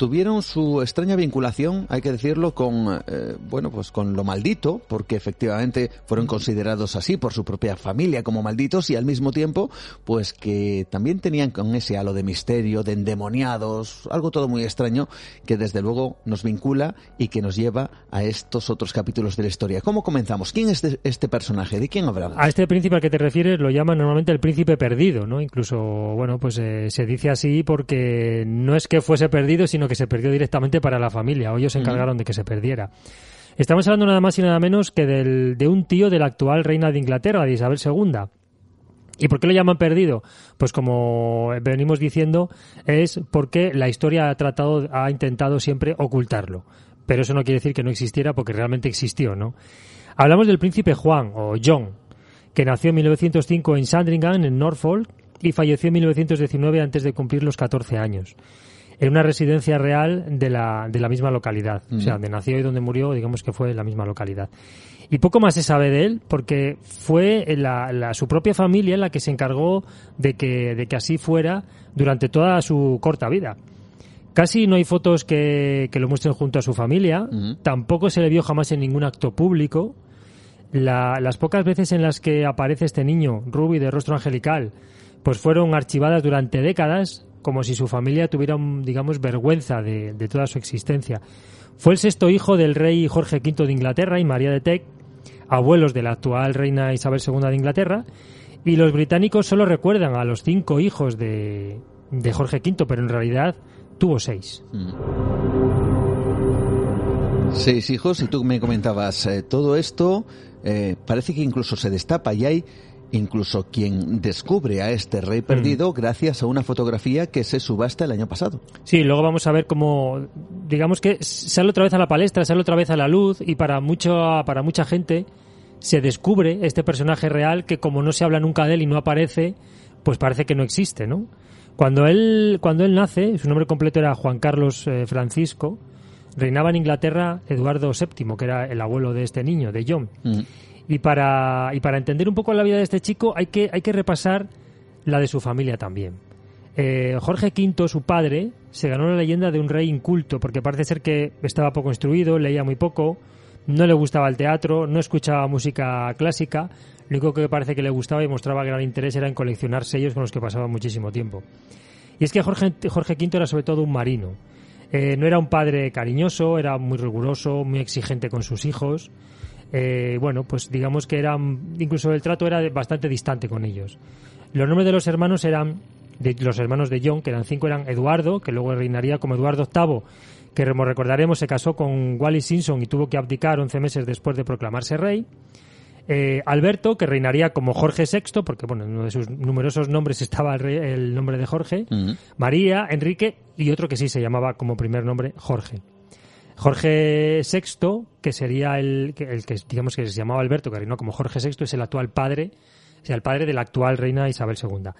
tuvieron su extraña vinculación, hay que decirlo, con eh, bueno, pues con lo maldito, porque efectivamente fueron considerados así por su propia familia como malditos y al mismo tiempo, pues que también tenían con ese halo de misterio, de endemoniados, algo todo muy extraño que desde luego nos vincula y que nos lleva a estos otros capítulos de la historia. ¿Cómo comenzamos? ¿Quién es este personaje? ¿De quién hablamos? A este príncipe al que te refieres lo llaman normalmente el príncipe perdido, ¿no? Incluso, bueno, pues eh, se dice así porque no es que fuese perdido, sino que se perdió directamente para la familia, o ellos se encargaron de que se perdiera. Estamos hablando nada más y nada menos que del, de un tío de la actual reina de Inglaterra, de Isabel II. ¿Y por qué lo llaman perdido? Pues como venimos diciendo, es porque la historia ha tratado, ha intentado siempre ocultarlo. Pero eso no quiere decir que no existiera porque realmente existió, ¿no? Hablamos del príncipe Juan, o John, que nació en 1905 en Sandringham, en Norfolk, y falleció en 1919 antes de cumplir los 14 años en una residencia real de la, de la misma localidad. O sea, donde nació y donde murió, digamos que fue en la misma localidad. Y poco más se sabe de él porque fue la, su propia familia la que se encargó de que, de que así fuera durante toda su corta vida. Casi no hay fotos que, que lo muestren junto a su familia, tampoco se le vio jamás en ningún acto público. las pocas veces en las que aparece este niño, Ruby, de rostro angelical, pues fueron archivadas durante décadas como si su familia tuviera, digamos, vergüenza de, toda su existencia. Fue el sexto hijo del rey Jorge V de Inglaterra y María de Teck, abuelos de la actual reina Isabel II de Inglaterra, y los británicos solo recuerdan a los cinco hijos de, de Jorge V, pero en realidad tuvo seis. Mm. Seis hijos, y tú me comentabas, eh, todo esto eh, parece que incluso se destapa y hay incluso quien descubre a este rey perdido mm. gracias a una fotografía que se subasta el año pasado. Sí, luego vamos a ver cómo, digamos que sale otra vez a la palestra, sale otra vez a la luz y para, mucho, para mucha gente se descubre este personaje real que como no se habla nunca de él y no aparece, pues parece que no existe, ¿no? Cuando él, cuando él nace, su nombre completo era Juan Carlos eh, Francisco, reinaba en Inglaterra Eduardo VII, que era el abuelo de este niño, de John. Mm. Y para, y para entender un poco la vida de este chico hay que, hay que repasar la de su familia también. Eh, Jorge V, su padre, se ganó la leyenda de un rey inculto, porque parece ser que estaba poco instruido, leía muy poco, no le gustaba el teatro, no escuchaba música clásica, lo único que parece que le gustaba y mostraba gran interés era en coleccionar sellos con los que pasaba muchísimo tiempo. Y es que Jorge, Jorge V era sobre todo un marino. Eh, no era un padre cariñoso, era muy riguroso, muy exigente con sus hijos. Eh, bueno, pues digamos que eran, incluso el trato era bastante distante con ellos. Los nombres de los hermanos eran, de los hermanos de John, que eran cinco, eran Eduardo, que luego reinaría como Eduardo VIII, que como recordaremos se casó con Wally Simpson y tuvo que abdicar 11 meses después de proclamarse rey. Eh, Alberto, que reinaría como Jorge VI, porque bueno, en uno de sus numerosos nombres estaba el, nombre de Jorge. María, Enrique y otro que sí se llamaba como primer nombre Jorge. Jorge VI, que sería el, el que digamos que se llamaba Alberto, que como Jorge VI, es el actual padre, o sea, el padre de la actual reina Isabel II.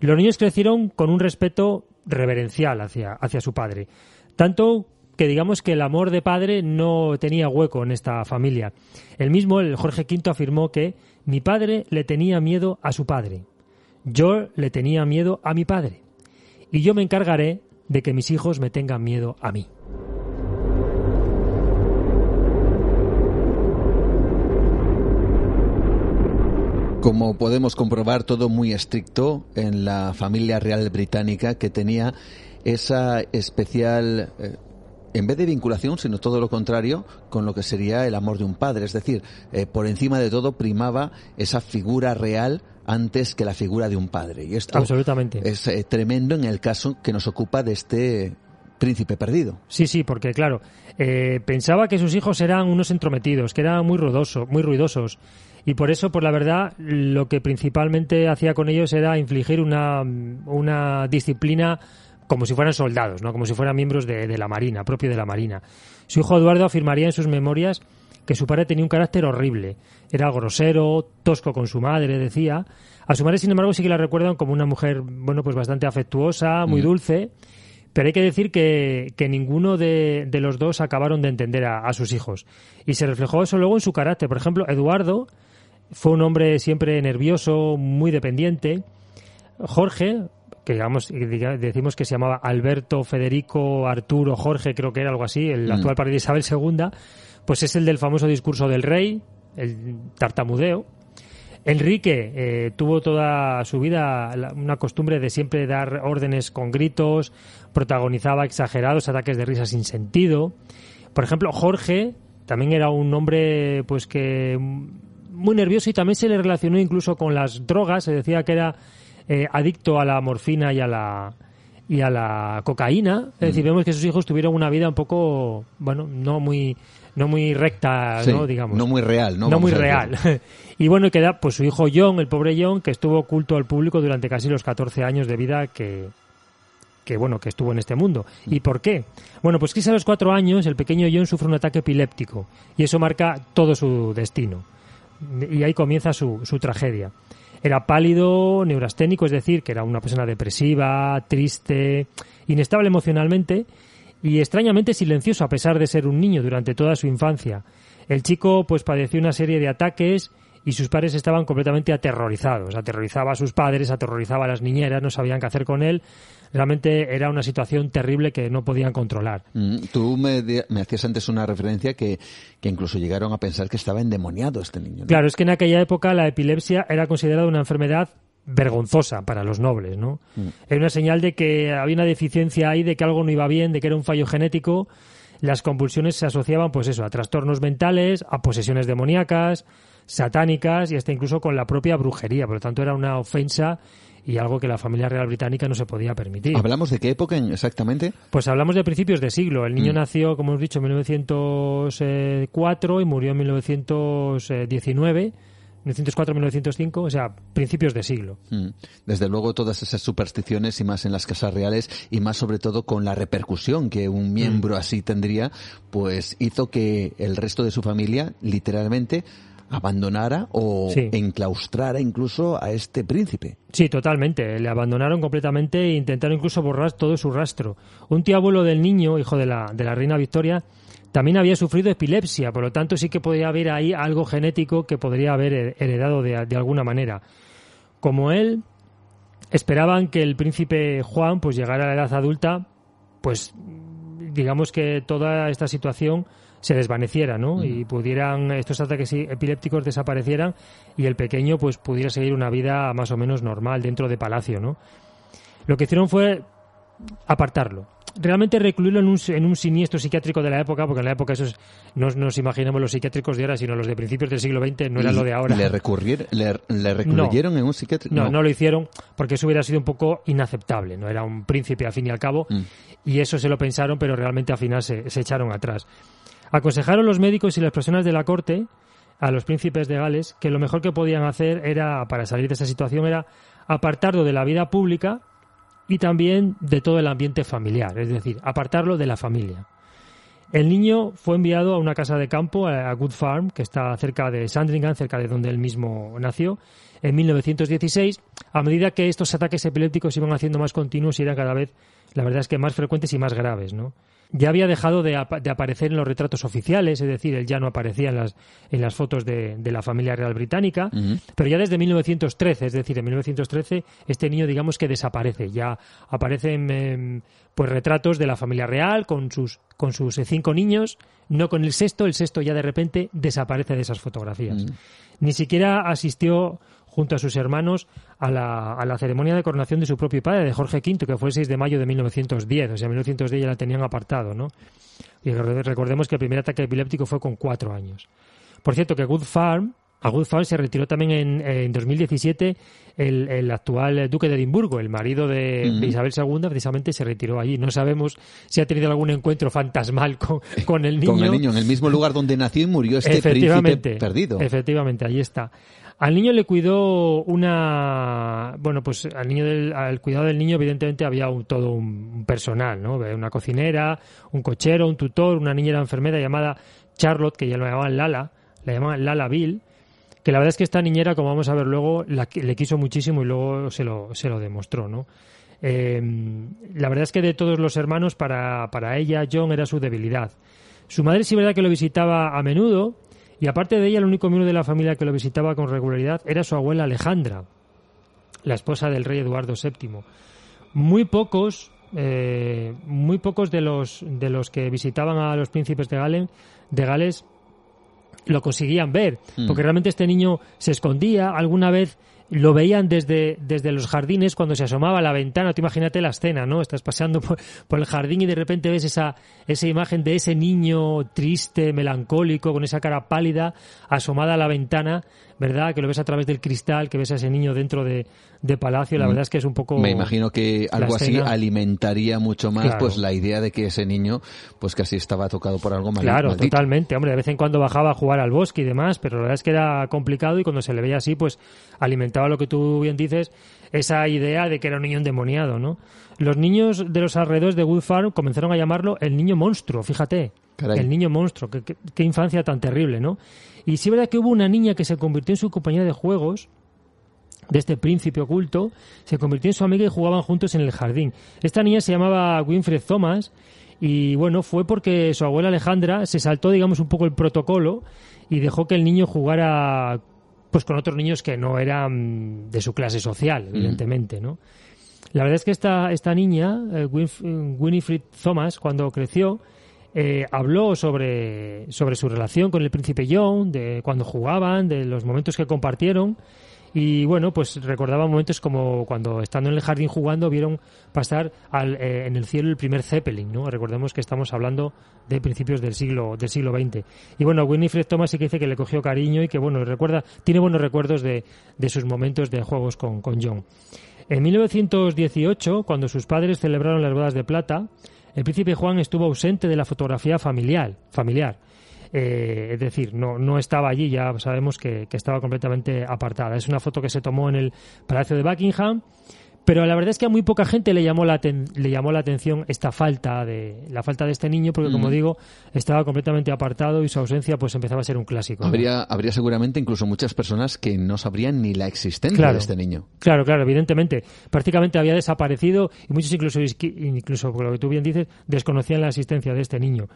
Los niños crecieron con un respeto reverencial hacia, hacia su padre. Tanto que digamos que el amor de padre no tenía hueco en esta familia. El mismo, el Jorge V, afirmó que mi padre le tenía miedo a su padre. Yo le tenía miedo a mi padre. Y yo me encargaré de que mis hijos me tengan miedo a mí. Como podemos comprobar, todo muy estricto en la familia real británica que tenía esa especial, eh, en vez de vinculación, sino todo lo contrario, con lo que sería el amor de un padre. Es decir, eh, por encima de todo primaba esa figura real antes que la figura de un padre. Y esto Absolutamente. es eh, tremendo en el caso que nos ocupa de este príncipe perdido. Sí, sí, porque claro, eh, pensaba que sus hijos eran unos entrometidos, que eran muy ruidosos, muy ruidosos. Y por eso, pues la verdad, lo que principalmente hacía con ellos era infligir una, una disciplina como si fueran soldados, ¿no? Como si fueran miembros de, de la Marina, propio de la Marina. Su hijo Eduardo afirmaría en sus memorias que su padre tenía un carácter horrible. Era grosero, tosco con su madre, decía. A su madre, sin embargo, sí que la recuerdan como una mujer, bueno, pues bastante afectuosa, muy dulce. Pero hay que decir que, que ninguno de, de los dos acabaron de entender a, a sus hijos. Y se reflejó eso luego en su carácter. Por ejemplo, Eduardo fue un hombre siempre nervioso, muy dependiente. Jorge, que digamos, diga- decimos que se llamaba Alberto, Federico, Arturo, Jorge, creo que era algo así, el Mm. actual padre de Isabel II, pues es el del famoso discurso del rey, el tartamudeo. Enrique eh, tuvo toda su vida la- una costumbre de siempre dar órdenes con gritos, protagonizaba exagerados ataques de risa sin sentido. Por ejemplo, Jorge también era un hombre pues que muy nervioso y también se le relacionó incluso con las drogas, se decía que era eh, adicto a la morfina y a la y a la cocaína, es decir, vemos que sus hijos tuvieron una vida un poco, bueno, no muy no muy recta, Sí, ¿no? digamos no muy real, ¿no? muy real. y bueno, queda pues su hijo John, el pobre John, que estuvo oculto al público durante casi los 14 años de vida que, que bueno, que estuvo en este mundo. ¿Y por qué? Bueno, pues es a los cuatro años el pequeño John sufre un ataque epiléptico y eso marca todo su destino. Y ahí comienza su, su tragedia. Era pálido, neurasténico, es decir, que era una persona depresiva, triste, inestable emocionalmente y extrañamente silencioso a pesar de ser un niño durante toda su infancia. El chico pues padeció una serie de ataques y sus padres estaban completamente aterrorizados. Aterrorizaba a sus padres, aterrorizaba a las niñeras, no sabían qué hacer con él. Realmente era una situación terrible que no podían controlar. Mm, Tú me, me hacías antes una referencia que, que incluso llegaron a pensar que estaba endemoniado este niño. ¿no? Claro, es que en aquella época la epilepsia era considerada una enfermedad vergonzosa para los nobles, ¿no? Era una señal de que había una deficiencia ahí, de que algo no iba bien, de que era un fallo genético. Las convulsiones se asociaban, pues eso, a trastornos mentales, a posesiones demoníacas, satánicas y hasta incluso con la propia brujería. Por lo tanto, era una ofensa y algo que la familia real británica no se podía permitir. ¿Hablamos de qué época en- exactamente? Pues hablamos de principios de siglo. El niño Mm. nació, como hemos dicho, en 1904 y murió en 1919, 1904-1905, o sea, principios de siglo. Mm. Desde luego todas esas supersticiones y más en las casas reales y más sobre todo con la repercusión que un miembro Mm. así tendría, pues hizo que el resto de su familia literalmente abandonara o Sí. enclaustrara incluso a este príncipe. Sí, totalmente. Le abandonaron completamente e intentaron incluso borrar todo su rastro. Un tío abuelo del niño, hijo de la, de la reina Victoria, también había sufrido epilepsia, por lo tanto sí que podría haber ahí algo genético que podría haber he- heredado de, de alguna manera. Como él, esperaban que el príncipe Juan pues llegara a la edad adulta, pues digamos que toda esta situación se desvaneciera, ¿no? Y pudieran estos ataques epilépticos desaparecieran y el pequeño pues pudiera seguir una vida más o menos normal dentro de palacio, ¿no? Lo que hicieron fue apartarlo. Realmente recluirlo en un, en un siniestro psiquiátrico de la época, porque en la época esos no nos imaginamos los psiquiátricos de ahora, sino los de principios del siglo XX, no era lo de ahora. ¿Le, recurrir- le, le recluyeron en un psiquiátrico? No, no lo hicieron porque eso hubiera sido un poco inaceptable. No era un príncipe al fin y al cabo Mm. y eso se lo pensaron, pero realmente al final se, se echaron atrás. Aconsejaron los médicos y las personas de la corte a los príncipes de Gales que lo mejor que podían hacer era para salir de esa situación era apartarlo de la vida pública y también de todo el ambiente familiar, es decir, apartarlo de la familia. El niño fue enviado a una casa de campo, a Good Farm, que está cerca de Sandringham, cerca de donde él mismo nació, en 1916, a medida que estos ataques epilépticos iban haciendo más continuos y eran cada vez, la verdad es que más frecuentes y más graves, ¿no? Ya había dejado de, apa- de aparecer en los retratos oficiales, es decir, él ya no aparecía en las, en las fotos de, de la familia real británica, pero ya desde 1913, es decir, en 1913 este niño digamos que desaparece, ya aparecen em, pues retratos de la familia real con sus con sus eh, cinco niños, no con el sexto, el sexto ya de repente desaparece de esas fotografías. Ni siquiera asistió junto a sus hermanos a la, a la ceremonia de coronación de su propio padre, de Jorge V, que fue el 6 de mayo de 1910. O sea, en 1910 ya la tenían apartado, ¿no? Y re- recordemos que el primer ataque epiléptico fue con cuatro años. Por cierto, que Good Farm A Good Farm se retiró también en, en 2017 el, el, actual duque de Edimburgo, el marido de Isabel II, precisamente se retiró allí. No sabemos si ha tenido algún encuentro fantasmal con, con el niño. Con el niño, en el mismo lugar donde nació y murió este príncipe perdido. Efectivamente, ahí está. Al niño le cuidó una, bueno, pues al niño del, al cuidado del niño evidentemente había un- todo un, personal, ¿no? Una cocinera, un cochero, un tutor, una niñera enfermera llamada Charlotte, que ya lo llamaban Lala, la llamaban Lala Bill, que la verdad es que esta niñera, como vamos a ver luego, la le quiso muchísimo y luego se lo, se lo demostró, ¿no? Eh, la verdad es que de todos los hermanos, para, para ella, John era su debilidad. Su madre sí verdad que lo visitaba a menudo, y aparte de ella, el único miembro de la familia que lo visitaba con regularidad era su abuela Alejandra, la esposa del rey Eduardo VII. Muy pocos, eh, muy pocos de los, de los que visitaban a los príncipes de, Galen, de Gales lo conseguían ver, Mm. porque realmente este niño se escondía, alguna vez lo veían desde, desde los jardines cuando se asomaba a la ventana, tú imagínate la escena, ¿no? Estás paseando por, por el jardín y de repente ves esa, esa imagen de ese niño triste, melancólico, con esa cara pálida, asomada a la ventana, ¿verdad? Que lo ves a través del cristal, que ves a ese niño dentro de, de palacio, la Mm. verdad es que es un poco... Me imagino que algo así alimentaría mucho más Claro. pues la idea de que ese niño pues casi estaba tocado por algo mal Claro, maldito. totalmente. Hombre, de vez en cuando bajaba a jugar al bosque y demás, pero la verdad es que era complicado y cuando se le veía así, pues alimentaba lo que tú bien dices, esa idea de que era un niño endemoniado, ¿no? Los niños de los alrededores de Wood Farm comenzaron a llamarlo el niño monstruo, fíjate. Caray. El niño monstruo, qué, qué- qué infancia tan terrible, ¿no? Y sí es verdad que hubo una niña que se convirtió en su compañera de juegos, de este príncipe oculto, se convirtió en su amiga y jugaban juntos en el jardín. Esta niña se llamaba Winfred Thomas y bueno, fue porque su abuela Alejandra se saltó, digamos, un poco el protocolo y dejó que el niño jugara pues con otros niños que no eran de su clase social, evidentemente, ¿no? La verdad es que esta, esta niña, eh, Winf- Winifred Thomas, cuando creció, eh, habló sobre, sobre su relación con el príncipe John, de cuando jugaban, de los momentos que compartieron. Y bueno, pues recordaba momentos como cuando estando en el jardín jugando vieron pasar al, eh, en el cielo el primer Zeppelin, ¿no? Recordemos que estamos hablando de principios del siglo, del siglo XX. Y bueno, Winifred Thomas sí que dice que le cogió cariño y que bueno, recuerda, tiene buenos recuerdos de, de sus momentos de juegos con, con John. En 1918, cuando sus padres celebraron las bodas de plata, el príncipe Juan estuvo ausente de la fotografía familiar. familiar. Eh, es decir, no, no estaba allí, ya sabemos que, que estaba completamente apartada. Es una foto que se tomó en el Palacio de Buckingham, pero la verdad es que a muy poca gente le llamó la, le llamó la atención esta falta de la falta de este niño, porque como Mm. digo, estaba completamente apartado y su ausencia pues empezaba a ser un clásico. ¿no? Habría, habría seguramente incluso muchas personas que no sabrían ni la existencia Claro. de este niño. Claro, claro, evidentemente. Prácticamente había desaparecido y muchos incluso, incluso por lo que tú bien dices, desconocían la existencia de este niño.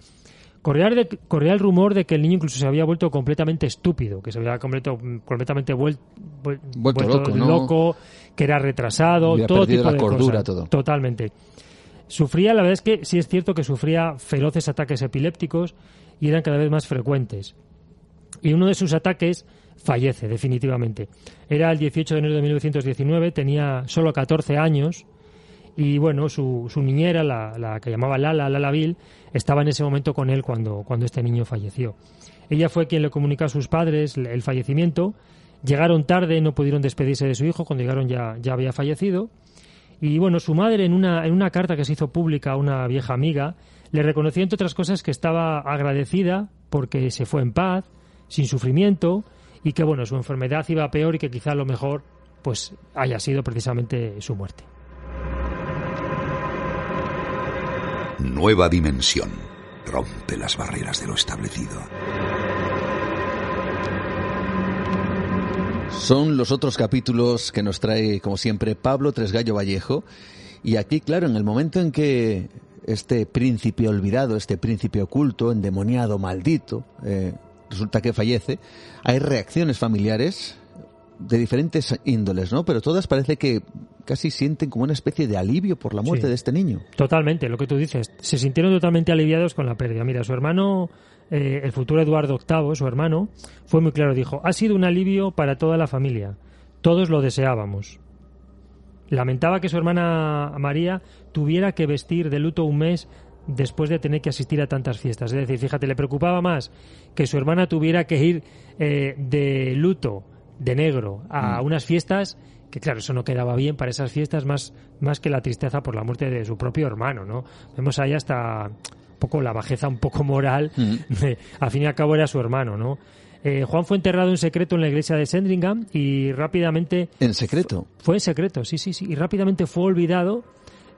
Corría, de- corría el rumor de que el niño incluso se había vuelto completamente estúpido, que se había completo- completamente vuel- vuel- Vuelto loco, que era retrasado, Había todo tipo la de cordura, cosas. todo. Totalmente. Sufría, la verdad es que sí es cierto que sufría feroces ataques epilépticos y eran cada vez más frecuentes y uno de sus ataques fallece definitivamente. Era el 18 de enero de 1919, tenía solo 14 años y bueno, su, su niñera, la, la que llamaba Lala, Lala Bill, estaba en ese momento con él cuando, cuando este niño falleció. Ella fue quien le comunicó a sus padres el fallecimiento. Llegaron tarde, no pudieron despedirse de su hijo, cuando llegaron ya, ya había fallecido. Y bueno, su madre en una, en una carta que se hizo pública a una vieja amiga, le reconoció entre otras cosas que estaba agradecida porque se fue en paz, sin sufrimiento, y que bueno, su enfermedad iba peor y que quizá lo mejor pues haya sido precisamente su muerte. Nueva dimensión. Rompe las barreras de lo establecido. Son los otros capítulos que nos trae, como siempre, Pablo Tresgallo Vallejo. Y aquí, claro, en el momento en que este príncipe olvidado, este príncipe oculto, endemoniado, maldito, eh, resulta que fallece, hay reacciones familiares de diferentes índoles, ¿no? Pero todas parece que casi sienten como una especie de alivio por la muerte Sí. de este niño. Totalmente, lo que tú dices. Se sintieron totalmente aliviados con la pérdida. Mira, su hermano, eh, el futuro Eduardo VIII, su hermano, fue muy claro. Dijo, ha sido un alivio para toda la familia. Todos lo deseábamos. Lamentaba que su hermana María tuviera que vestir de luto un mes después de tener que asistir a tantas fiestas. Es decir, fíjate, le preocupaba más que su hermana tuviera que ir eh, de luto, de negro, a Mm. unas fiestas que claro, eso no quedaba bien para esas fiestas más, más que la tristeza por la muerte de su propio hermano, ¿no? Vemos ahí hasta un poco la bajeza un poco moral, Mm. de- al fin y al cabo era su hermano, ¿no? Eh, Juan fue enterrado en secreto en la iglesia de Sandringham y rápidamente En secreto. fue en secreto, sí, sí, sí. Y rápidamente fue olvidado.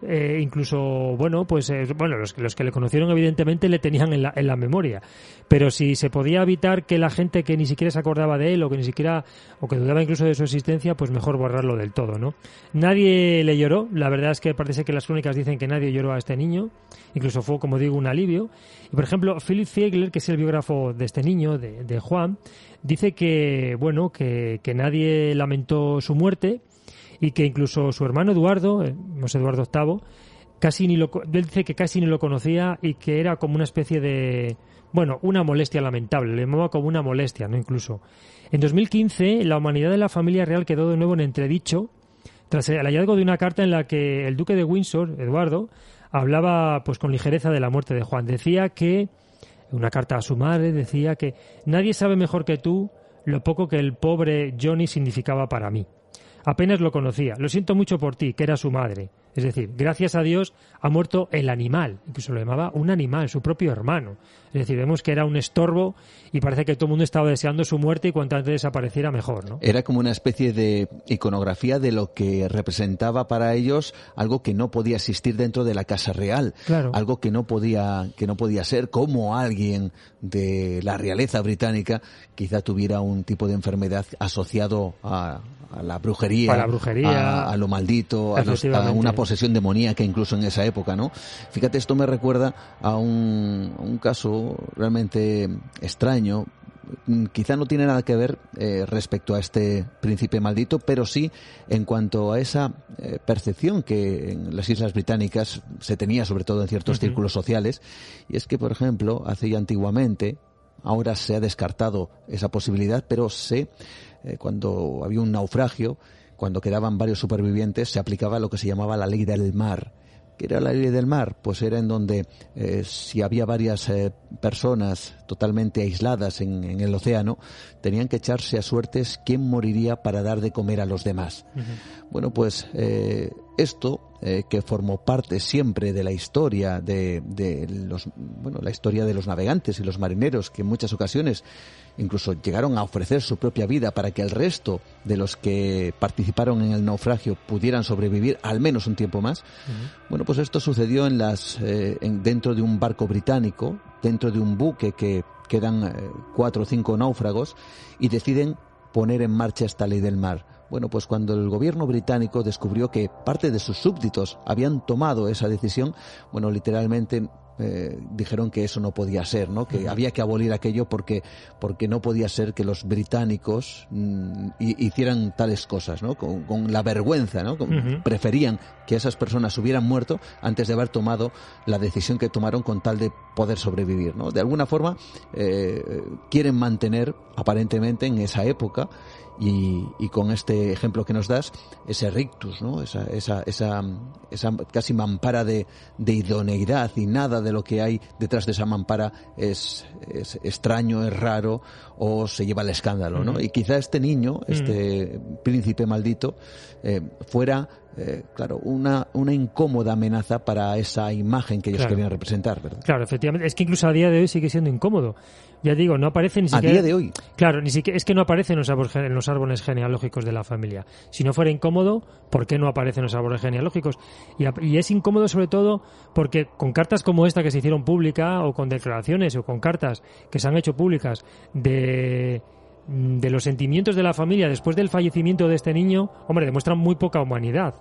Eh, incluso, bueno, pues eh, bueno, los, los que le conocieron evidentemente le tenían en la, en la memoria. Pero si se podía evitar que la gente que ni siquiera se acordaba de él o que ni siquiera, o que dudaba incluso de su existencia, pues mejor borrarlo del todo, ¿no? Nadie le lloró. La verdad es que parece que las crónicas dicen que nadie lloró a este niño. Incluso fue, como digo, un alivio. Y por ejemplo, Philip Fiegler, que es el biógrafo de este niño, de, de Juan, dice que, bueno, que, que nadie lamentó su muerte y que incluso su hermano Eduardo, eh, no sé, Eduardo VIII, casi ni lo, él dice que casi ni lo conocía y que era como una especie de, bueno, una molestia lamentable, le llamaba como una molestia, ¿no? Incluso. En 2015, la humanidad de la familia real quedó de nuevo en entredicho tras el hallazgo de una carta en la que el duque de Windsor, Eduardo, hablaba pues con ligereza de la muerte de Juan. Decía que, una carta a su madre, decía que nadie sabe mejor que tú lo poco que el pobre Johnny significaba para mí. Apenas lo conocía. Lo siento mucho por ti, que era su madre. Es decir, gracias a Dios ha muerto el animal. Incluso lo llamaba un animal, su propio hermano. Es decir, vemos que era un estorbo y parece que todo el mundo estaba deseando su muerte y cuanto antes desapareciera mejor, ¿no? Era como una especie de iconografía de lo que representaba para ellos algo que no podía existir dentro de la casa real, Claro. algo que no podía que no podía ser como alguien de la realeza británica quizá tuviera un tipo de enfermedad asociado a, a la brujería, A la brujería. a, a lo maldito, a, los- a una posesión demoníaca incluso en esa época, ¿no? Fíjate, esto me recuerda a un, a un caso realmente extraño. Mm, Quizá no tiene nada que ver eh, respecto a este príncipe maldito, pero sí en cuanto a esa eh, percepción que en las Islas Británicas se tenía, sobre todo en ciertos círculos sociales, y es que, por ejemplo, hace ya antiguamente, ahora se ha descartado esa posibilidad, pero se, eh, cuando había un naufragio, cuando quedaban varios supervivientes, se aplicaba lo que se llamaba la ley del mar. ¿Qué era la ley del mar? Pues era en donde eh, si había varias eh, personas totalmente aisladas en, en el océano, tenían que echarse a suertes quién moriría para dar de comer a los demás. Bueno, pues eh, esto eh, que formó parte siempre de la historia de, de los, bueno, la historia de los navegantes y los marineros, que en muchas ocasiones incluso llegaron a ofrecer su propia vida para que el resto de los que participaron en el naufragio pudieran sobrevivir al menos un tiempo más. Bueno, pues esto sucedió en las, eh, en- dentro de un barco británico, dentro de un buque que quedan eh, cuatro o cinco náufragos y deciden poner en marcha esta ley del mar. Bueno, pues cuando el gobierno británico descubrió que parte de sus súbditos habían tomado esa decisión, bueno, literalmente eh, dijeron que eso no podía ser, ¿no? Que había que abolir aquello porque porque no podía ser que los británicos mm, hi- hicieran tales cosas, ¿no? Con, con la vergüenza, ¿no? Con-. Preferían que esas personas hubieran muerto antes de haber tomado la decisión que tomaron con tal de poder sobrevivir, ¿no? De alguna forma eh, quieren mantener aparentemente en esa época y, y con este ejemplo que nos das, ese rictus, ¿no? Esa, esa, esa, esa casi mampara de, de idoneidad y nada de lo que hay detrás de esa mampara es, es extraño, es raro o se lleva al escándalo, ¿no? Y quizá este niño, este príncipe maldito, eh, fuera, eh, claro, una, una incómoda amenaza para esa imagen que ellos Claro. querían representar, ¿verdad? Claro, efectivamente. Es que incluso a día de hoy sigue siendo incómodo. Ya digo, no aparece ni A siquiera. día de hoy. Claro, ni siquiera, es que no aparece en los, árboles, en los árboles genealógicos de la familia. Si no fuera incómodo, ¿por qué no aparece en los árboles genealógicos? Y, a- y es incómodo sobre todo porque con cartas como esta que se hicieron pública, o con declaraciones, o con cartas que se han hecho públicas de de los sentimientos de la familia después del fallecimiento de este niño, hombre, demuestran muy poca humanidad.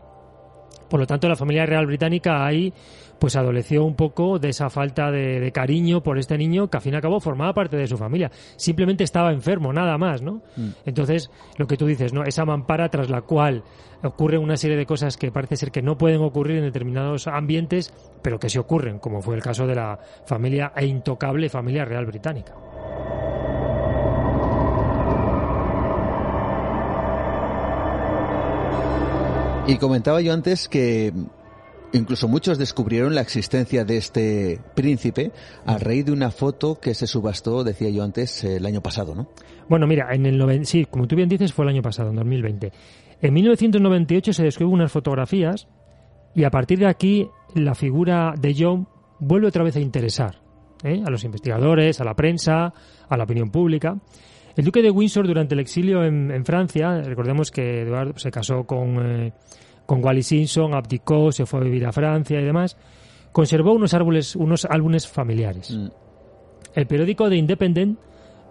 Por lo tanto, la familia real británica ahí pues adoleció un poco de esa falta de, de cariño por este niño que al fin y al cabo formaba parte de su familia. Simplemente estaba enfermo, nada más, ¿no? Entonces, lo que tú dices, ¿no? Esa mampara tras la cual ocurre una serie de cosas que parece ser que no pueden ocurrir en determinados ambientes, pero que sí ocurren, como fue el caso de la familia e intocable familia real británica. Y comentaba yo antes que Incluso muchos descubrieron la existencia de este príncipe a raíz de una foto que se subastó, decía yo antes, el año pasado, ¿no? Bueno, mira, en el noven- sí, como tú bien dices, fue el año pasado, en 2020. En 1998 se describen unas fotografías y a partir de aquí la figura de John vuelve otra vez a interesar ¿eh? a los investigadores, a la prensa, a la opinión pública. El duque de Windsor durante el exilio en, en Francia, recordemos que Eduardo se casó con, eh, con Wally Simpson, abdicó, se fue a vivir a Francia y demás, conservó unos árboles, unos álbumes familiares. Mm. El periódico The Independent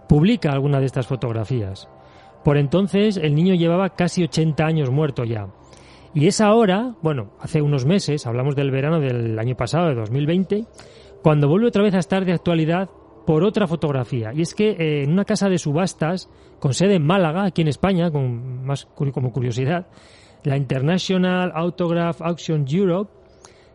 publica alguna de estas fotografías. Por entonces el niño llevaba casi 80 años muerto ya. Y es ahora, bueno, hace unos meses, hablamos del verano del año pasado, de 2020, cuando vuelve otra vez a estar de actualidad por otra fotografía. Y es que eh, en una casa de subastas, con sede en Málaga, aquí en España, con más como curiosidad, la International Autograph Auction Europe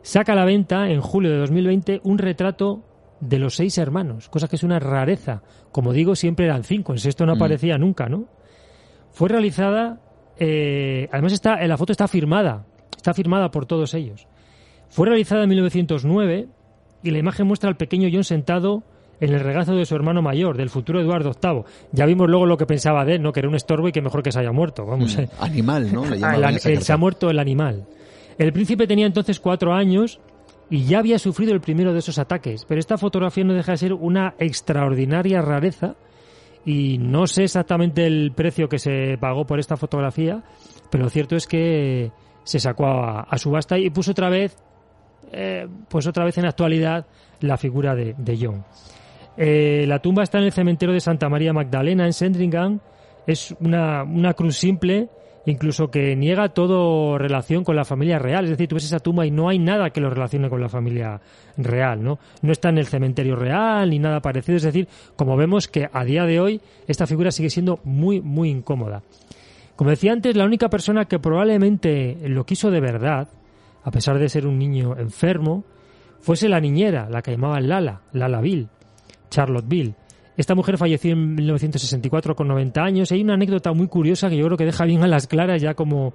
saca a la venta en julio de 2020 un retrato de los seis hermanos, cosa que es una rareza. Como digo, siempre eran cinco, en sexto no Mm. aparecía nunca, ¿no? Fue realizada, eh, además está, en la foto está firmada, está firmada por todos ellos. Fue realizada en 1909 y la imagen muestra al pequeño John sentado en el regazo de su hermano mayor, del futuro Eduardo VIII. Ya vimos luego lo que pensaba de él, ¿no? Que era un estorbo y que mejor que se haya muerto. Vamos, eh. Animal, ¿no? Le el eh, se ha muerto el animal. El príncipe tenía entonces cuatro años y ya había sufrido el primero de esos ataques, pero esta fotografía no deja de ser una extraordinaria rareza y no sé exactamente el precio que se pagó por esta fotografía, pero lo cierto es que se sacó a, a subasta y puso otra vez, eh, pues otra vez en actualidad la figura de, de John. Eh, la tumba está en el cementerio de Santa María Magdalena en Sandringham. Es una, una cruz simple, incluso que niega todo relación con la familia real. Es decir, tú ves esa tumba y no hay nada que lo relacione con la familia real, ¿no? No está en el cementerio real ni nada parecido. Es decir, como vemos que a día de hoy esta figura sigue siendo muy, muy incómoda. Como decía antes, la única persona que probablemente lo quiso de verdad, a pesar de ser un niño enfermo, fuese la niñera, la que llamaban Lala, Lala Bill, Charlotte Bill. Esta mujer falleció en 1964 con 90 años. Hay una anécdota muy curiosa que yo creo que deja bien a las claras ya como,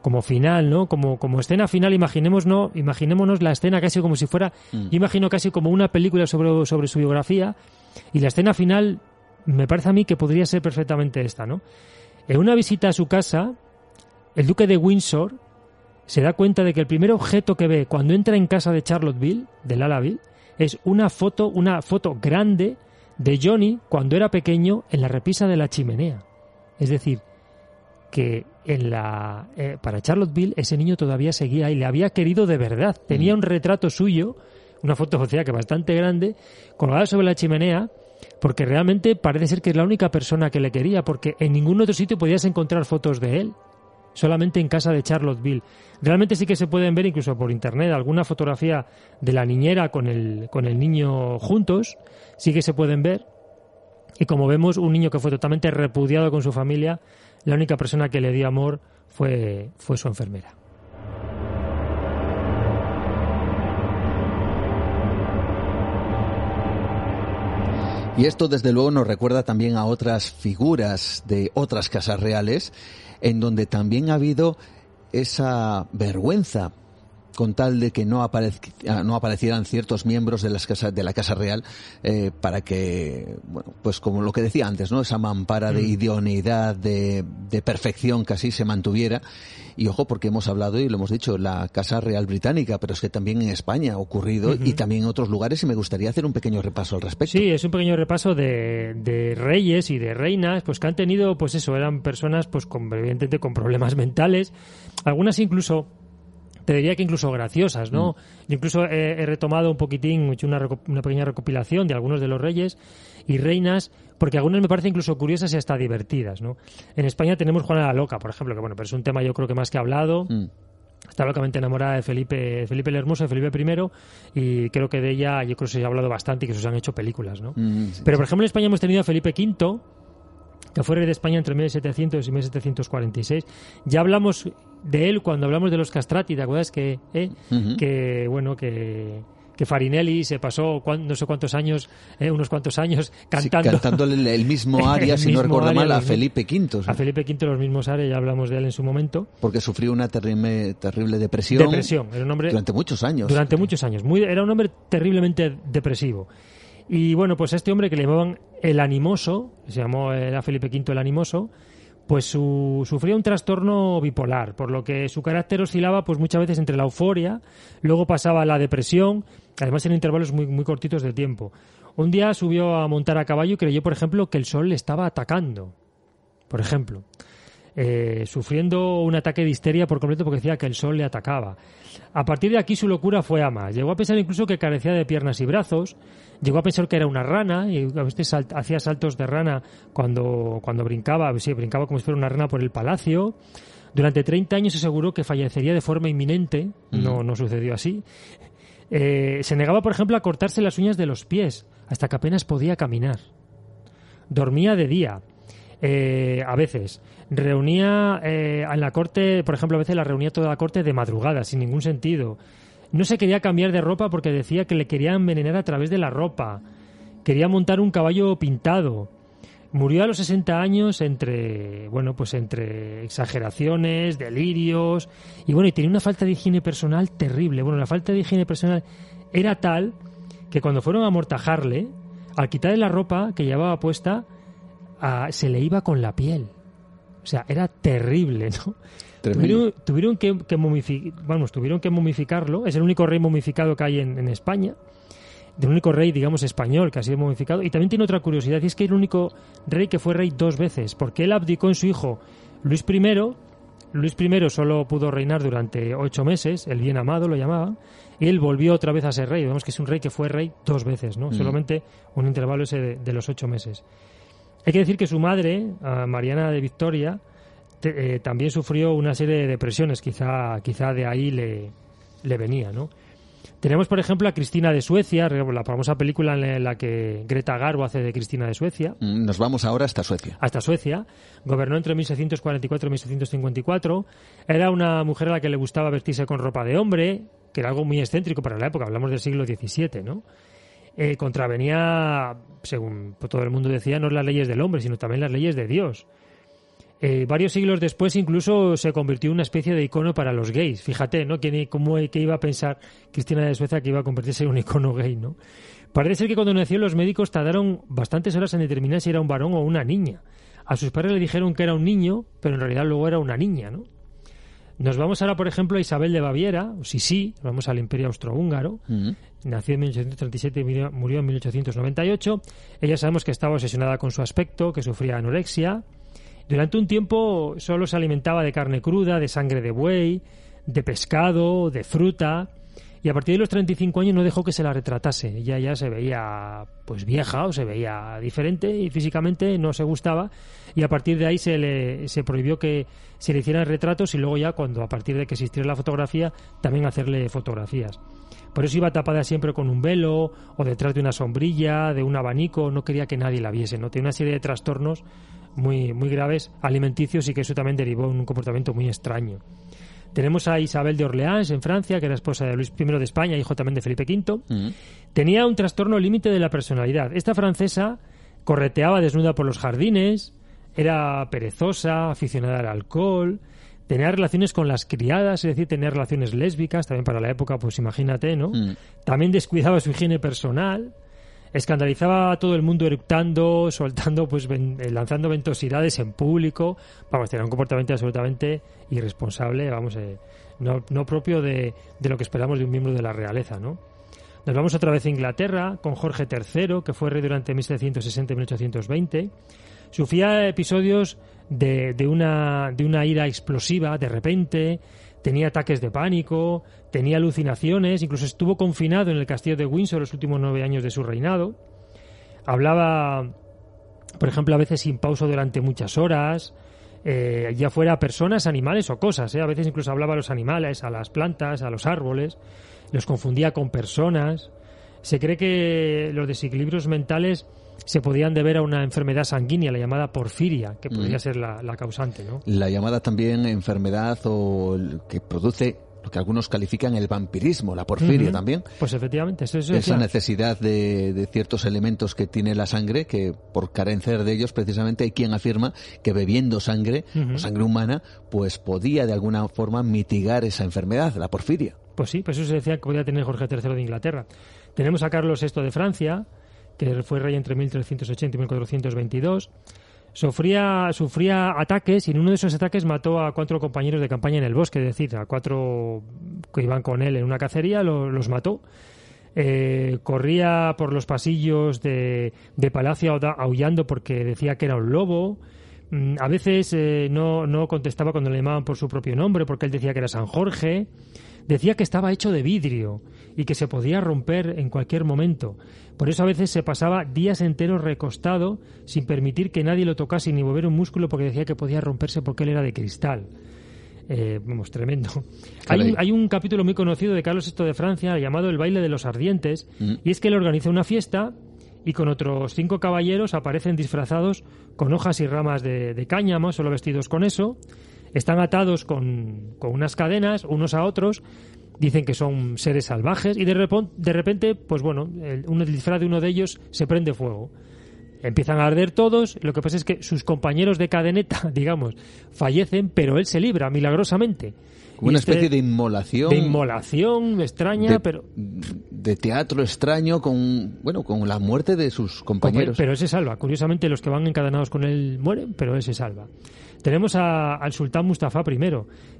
como final, ¿no? Como, como escena final, imaginemos, ¿no? imaginémonos la escena casi como si fuera, Mm. yo imagino casi como una película sobre, sobre su biografía. Y la escena final me parece a mí que podría ser perfectamente esta, ¿no? En una visita a su casa, el duque de Windsor se da cuenta de que el primer objeto que ve cuando entra en casa de Charlottesville, de Lallaville, es una foto, una foto grande de Johnny cuando era pequeño en la repisa de la chimenea. Es decir, que en la eh, para Charlottesville ese niño todavía seguía y le había querido de verdad. Tenía un retrato suyo, una foto o sea que bastante grande, colgada sobre la chimenea, porque realmente parece ser que es la única persona que le quería, porque en ningún otro sitio podías encontrar fotos de él solamente en casa de Charlottesville. Realmente sí que se pueden ver incluso por internet alguna fotografía de la niñera con el, con el niño juntos, sí que se pueden ver. Y como vemos, un niño que fue totalmente repudiado con su familia, la única persona que le dio amor fue, fue su enfermera. Y esto desde luego nos recuerda también a otras figuras de otras casas reales, en donde también ha habido esa vergüenza con tal de que no, ah, no aparecieran ciertos miembros de, las casas, de la Casa Real eh, para que, bueno, pues como lo que decía antes, ¿no? Esa mampara de idoneidad, de, de perfección casi se mantuviera. Y ojo, porque hemos hablado y lo hemos dicho, la Casa Real Británica, pero es que también en España ha ocurrido y también en otros lugares y me gustaría hacer un pequeño repaso al respecto. Sí, es un pequeño repaso de, de reyes y de reinas, pues que han tenido, pues eso, eran personas, pues con, evidentemente con problemas mentales, algunas incluso te diría que incluso graciosas, ¿no? Yo incluso he, he retomado un poquitín, he hecho una, una pequeña recopilación de algunos de los reyes y reinas, porque algunas me parecen incluso curiosas y hasta divertidas, ¿no? En España tenemos Juana la Loca, por ejemplo, que bueno, pero es un tema yo creo que más que hablado. Mm. Está locamente enamorada de Felipe, Felipe el Hermoso, de Felipe I, y creo que de ella yo creo que se ha hablado bastante y que se han hecho películas, ¿no? Mm, sí. Pero, por ejemplo, en España hemos tenido a Felipe V, que fue rey de España entre 1700 y 1746. Ya hablamos de él cuando hablamos de los castrati, ¿te acuerdas? Que, eh? Que bueno, que, que Farinelli se pasó no sé cuántos años, eh, unos cuantos años cantando. cantando el, mismo aria, si no recuerdo mal, a Felipe V. A Felipe V los mismos arias, ya hablamos de él en su momento. Porque sufrió una terrible, terrible depresión. Depresión, era un hombre... Durante muchos años. Durante muchos años. Muy, era un hombre terriblemente depresivo. Y bueno, pues este hombre que le llamaban el animoso, se llamó, era Felipe V el animoso, pues su, sufría un trastorno bipolar, por lo que su carácter oscilaba pues muchas veces entre la euforia, luego pasaba la depresión, además en intervalos muy, muy cortitos de tiempo. Un día subió a montar a caballo y creyó, por ejemplo, que el sol le estaba atacando. Por ejemplo. Eh, sufriendo un ataque de histeria por completo porque decía que el sol le atacaba. A partir de aquí su locura fue a más. Llegó a pensar incluso que carecía de piernas y brazos, llegó a pensar que era una rana y a veces hacía saltos de rana cuando, cuando brincaba, sí, brincaba como si fuera una rana por el palacio. Durante 30 años se aseguró que fallecería de forma inminente, no, no sucedió así. Eh, se negaba, por ejemplo, a cortarse las uñas de los pies, hasta que apenas podía caminar. Dormía de día, eh, a veces. Reunía eh, en la corte, por ejemplo, a veces la reunía toda la corte de madrugada, sin ningún sentido. No se quería cambiar de ropa porque decía que le querían envenenar a través de la ropa. Quería montar un caballo pintado. Murió a los 60 años entre, bueno, pues entre exageraciones, delirios y bueno, y tenía una falta de higiene personal terrible. Bueno, la falta de higiene personal era tal que cuando fueron a amortajarle, al quitarle la ropa que llevaba puesta, se le iba con la piel. O sea, era terrible, ¿no? Tuvieron, que, vamos, tuvieron que momificarlo. Es el único rey momificado que hay en, España. El único rey, digamos, español que ha sido momificado. Y también tiene otra curiosidad, y es que es el único rey que fue rey dos veces, porque él abdicó en su hijo Luis I. Luis I solo pudo reinar durante ocho meses, el bien amado lo llamaba, y él volvió otra vez a ser rey. Vemos que es un rey que fue rey dos veces, ¿no? Mm. Solamente un intervalo ese de los ocho meses. Hay que decir que su madre, Mariana de Victoria, eh, también sufrió una serie de depresiones, quizá, quizá de ahí le, le venía, ¿no? Tenemos, por ejemplo, a Cristina de Suecia, la famosa película en la que Greta Garbo hace de Cristina de Suecia. Mm, nos vamos ahora hasta Suecia. Hasta Suecia. Gobernó entre 1644 y 1654. Era una mujer a la que le gustaba vestirse con ropa de hombre, que era algo muy excéntrico para la época. Hablamos del siglo XVII, ¿no? Eh, contravenía, según todo el mundo decía, no las leyes del hombre, sino también las leyes de Dios. Eh, varios siglos después incluso se convirtió en una especie de icono para los gays. Fíjate, ¿no? ¿Quién, ¿Cómo que iba a pensar Cristina de Suecia que iba a convertirse en un icono gay, ¿no? Parece ser que cuando nació los médicos tardaron bastantes horas en determinar si era un varón o una niña. A sus padres le dijeron que era un niño, pero en realidad luego era una niña, ¿no? Nos vamos ahora, por ejemplo, a Isabel de Baviera, o sí, sí, vamos al Imperio Austrohúngaro. Mm. Nació en 1837 y murió en 1898. Ella sabemos que estaba obsesionada con su aspecto, que sufría anorexia. Durante un tiempo solo se alimentaba de carne cruda, de sangre de buey, de pescado, de fruta y a partir de los 35 años no dejó que se la retratase. Ella ya se veía pues vieja o se veía diferente y físicamente no se gustaba y a partir de ahí se le se prohibió que se le hicieran retratos y luego ya cuando a partir de que existiera la fotografía también hacerle fotografías. Por eso iba tapada siempre con un velo o detrás de una sombrilla, de un abanico, no quería que nadie la viese, no tiene una serie de trastornos muy muy graves alimenticios y que eso también derivó en un comportamiento muy extraño. Tenemos a Isabel de Orleans en Francia, que era esposa de Luis I de España, hijo también de Felipe V. Mm. Tenía un trastorno límite de la personalidad. Esta francesa correteaba desnuda por los jardines, era perezosa, aficionada al alcohol, tenía relaciones con las criadas, es decir, tenía relaciones lésbicas, también para la época, pues imagínate, ¿no? Mm. También descuidaba su higiene personal escandalizaba a todo el mundo eructando, soltando, pues eh, lanzando ventosidades en público. Vamos, tenía un comportamiento absolutamente irresponsable, vamos, eh, no, no, propio de, de, lo que esperamos de un miembro de la realeza, ¿no? Nos vamos otra vez a Inglaterra con Jorge III, que fue rey durante 1760 y 1820. Sufría episodios de, de, una, de una ira explosiva de repente, tenía ataques de pánico, tenía alucinaciones, incluso estuvo confinado en el castillo de Windsor los últimos nueve años de su reinado. Hablaba, por ejemplo, a veces sin pausa durante muchas horas, eh, ya fuera personas, animales o cosas. ¿eh? A veces incluso hablaba a los animales, a las plantas, a los árboles, los confundía con personas. Se cree que los desequilibrios mentales se podían deber a una enfermedad sanguínea, la llamada porfiria, que podría mm. ser la, causante. ¿no? La llamada también enfermedad o que produce lo que algunos califican el vampirismo, la porfiria también. Pues efectivamente, eso, esa necesidad de, ciertos elementos que tiene la sangre, que por carecer de ellos, precisamente hay quien afirma que bebiendo sangre, o sangre humana, pues podía de alguna forma mitigar esa enfermedad, la porfiria. Pues sí, pues eso se decía que podía tener Jorge III de Inglaterra. Tenemos a Carlos VI de Francia, que fue rey entre 1380 y 1422 sufría, sufría ataques y en uno de esos ataques mató a cuatro compañeros de campaña en el bosque, es decir, a cuatro que iban con él en una cacería, los mató. Eh, corría por los pasillos de, de, Palacio aullando porque decía que era un lobo. Mm, a veces eh, no, no contestaba cuando le llamaban por su propio nombre porque él decía que era San Jorge. Decía que estaba hecho de vidrio y que se podía romper en cualquier momento. Por eso a veces se pasaba días enteros recostado sin permitir que nadie lo tocase ni mover un músculo porque decía que podía romperse porque él era de cristal. Eh, vamos, tremendo. Hay, un capítulo muy conocido de Carlos VI de Francia llamado El baile de los ardientes mm. y es que él organiza una fiesta y con otros cinco caballeros aparecen disfrazados con hojas y ramas de, de cáñamo, solo vestidos con eso. Están atados con, con unas cadenas unos a otros dicen que son seres salvajes y de, repente, de repente pues bueno, el, un disfraz de uno de ellos se prende fuego. Empiezan a arder todos, lo que pasa es que sus compañeros de cadeneta, digamos, fallecen, pero él se libra milagrosamente. una este especie de inmolación. De inmolación extraña, pero... De teatro extraño con, bueno, con la muerte de sus compañeros. Pero él se salva. Curiosamente los que van encadenados con él mueren, pero él se salva. Tenemos al sultán Mustafa I,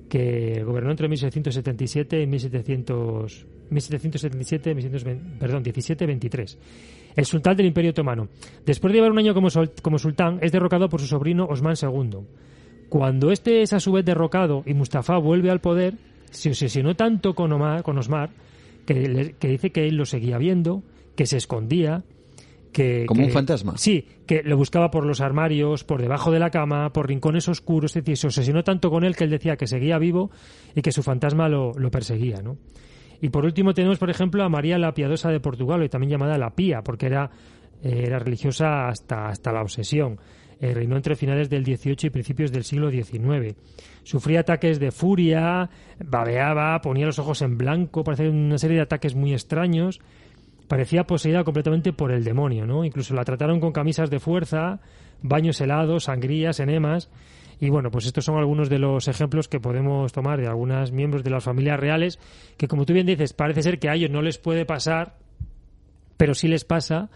que gobernó entre 1677 y 1700, 1777, perdón, 1723. El sultán del Imperio Otomano. Después de llevar un año como, sultán, es derrocado por su sobrino Osman II. Cuando este es a su vez derrocado y Mustafa vuelve al poder, se obsesionó tanto con, Omar, con Osmar que, que dice que él lo seguía viendo, que se escondía, como un fantasma. Sí, que lo buscaba por los armarios, por debajo de la cama, por rincones oscuros, es decir, se obsesionó tanto con él que él decía que seguía vivo y que su fantasma lo, perseguía, ¿no? Y por último tenemos, por ejemplo, a María la Piadosa de Portugal, hoy también llamada la Pía, porque era, eh, era religiosa hasta, hasta la obsesión. Eh, reinó entre finales del XVIII y principios del siglo XIX. Sufría ataques de furia, babeaba, ponía los ojos en blanco, parece una serie de ataques muy extraños parecía poseída completamente por el demonio, ¿no? Incluso la trataron con camisas de fuerza, baños helados, sangrías, enemas. Y bueno, pues estos son algunos de los ejemplos que podemos tomar de algunos miembros de las familias reales, que como tú bien dices, parece ser que a ellos no les puede pasar, pero sí les pasa,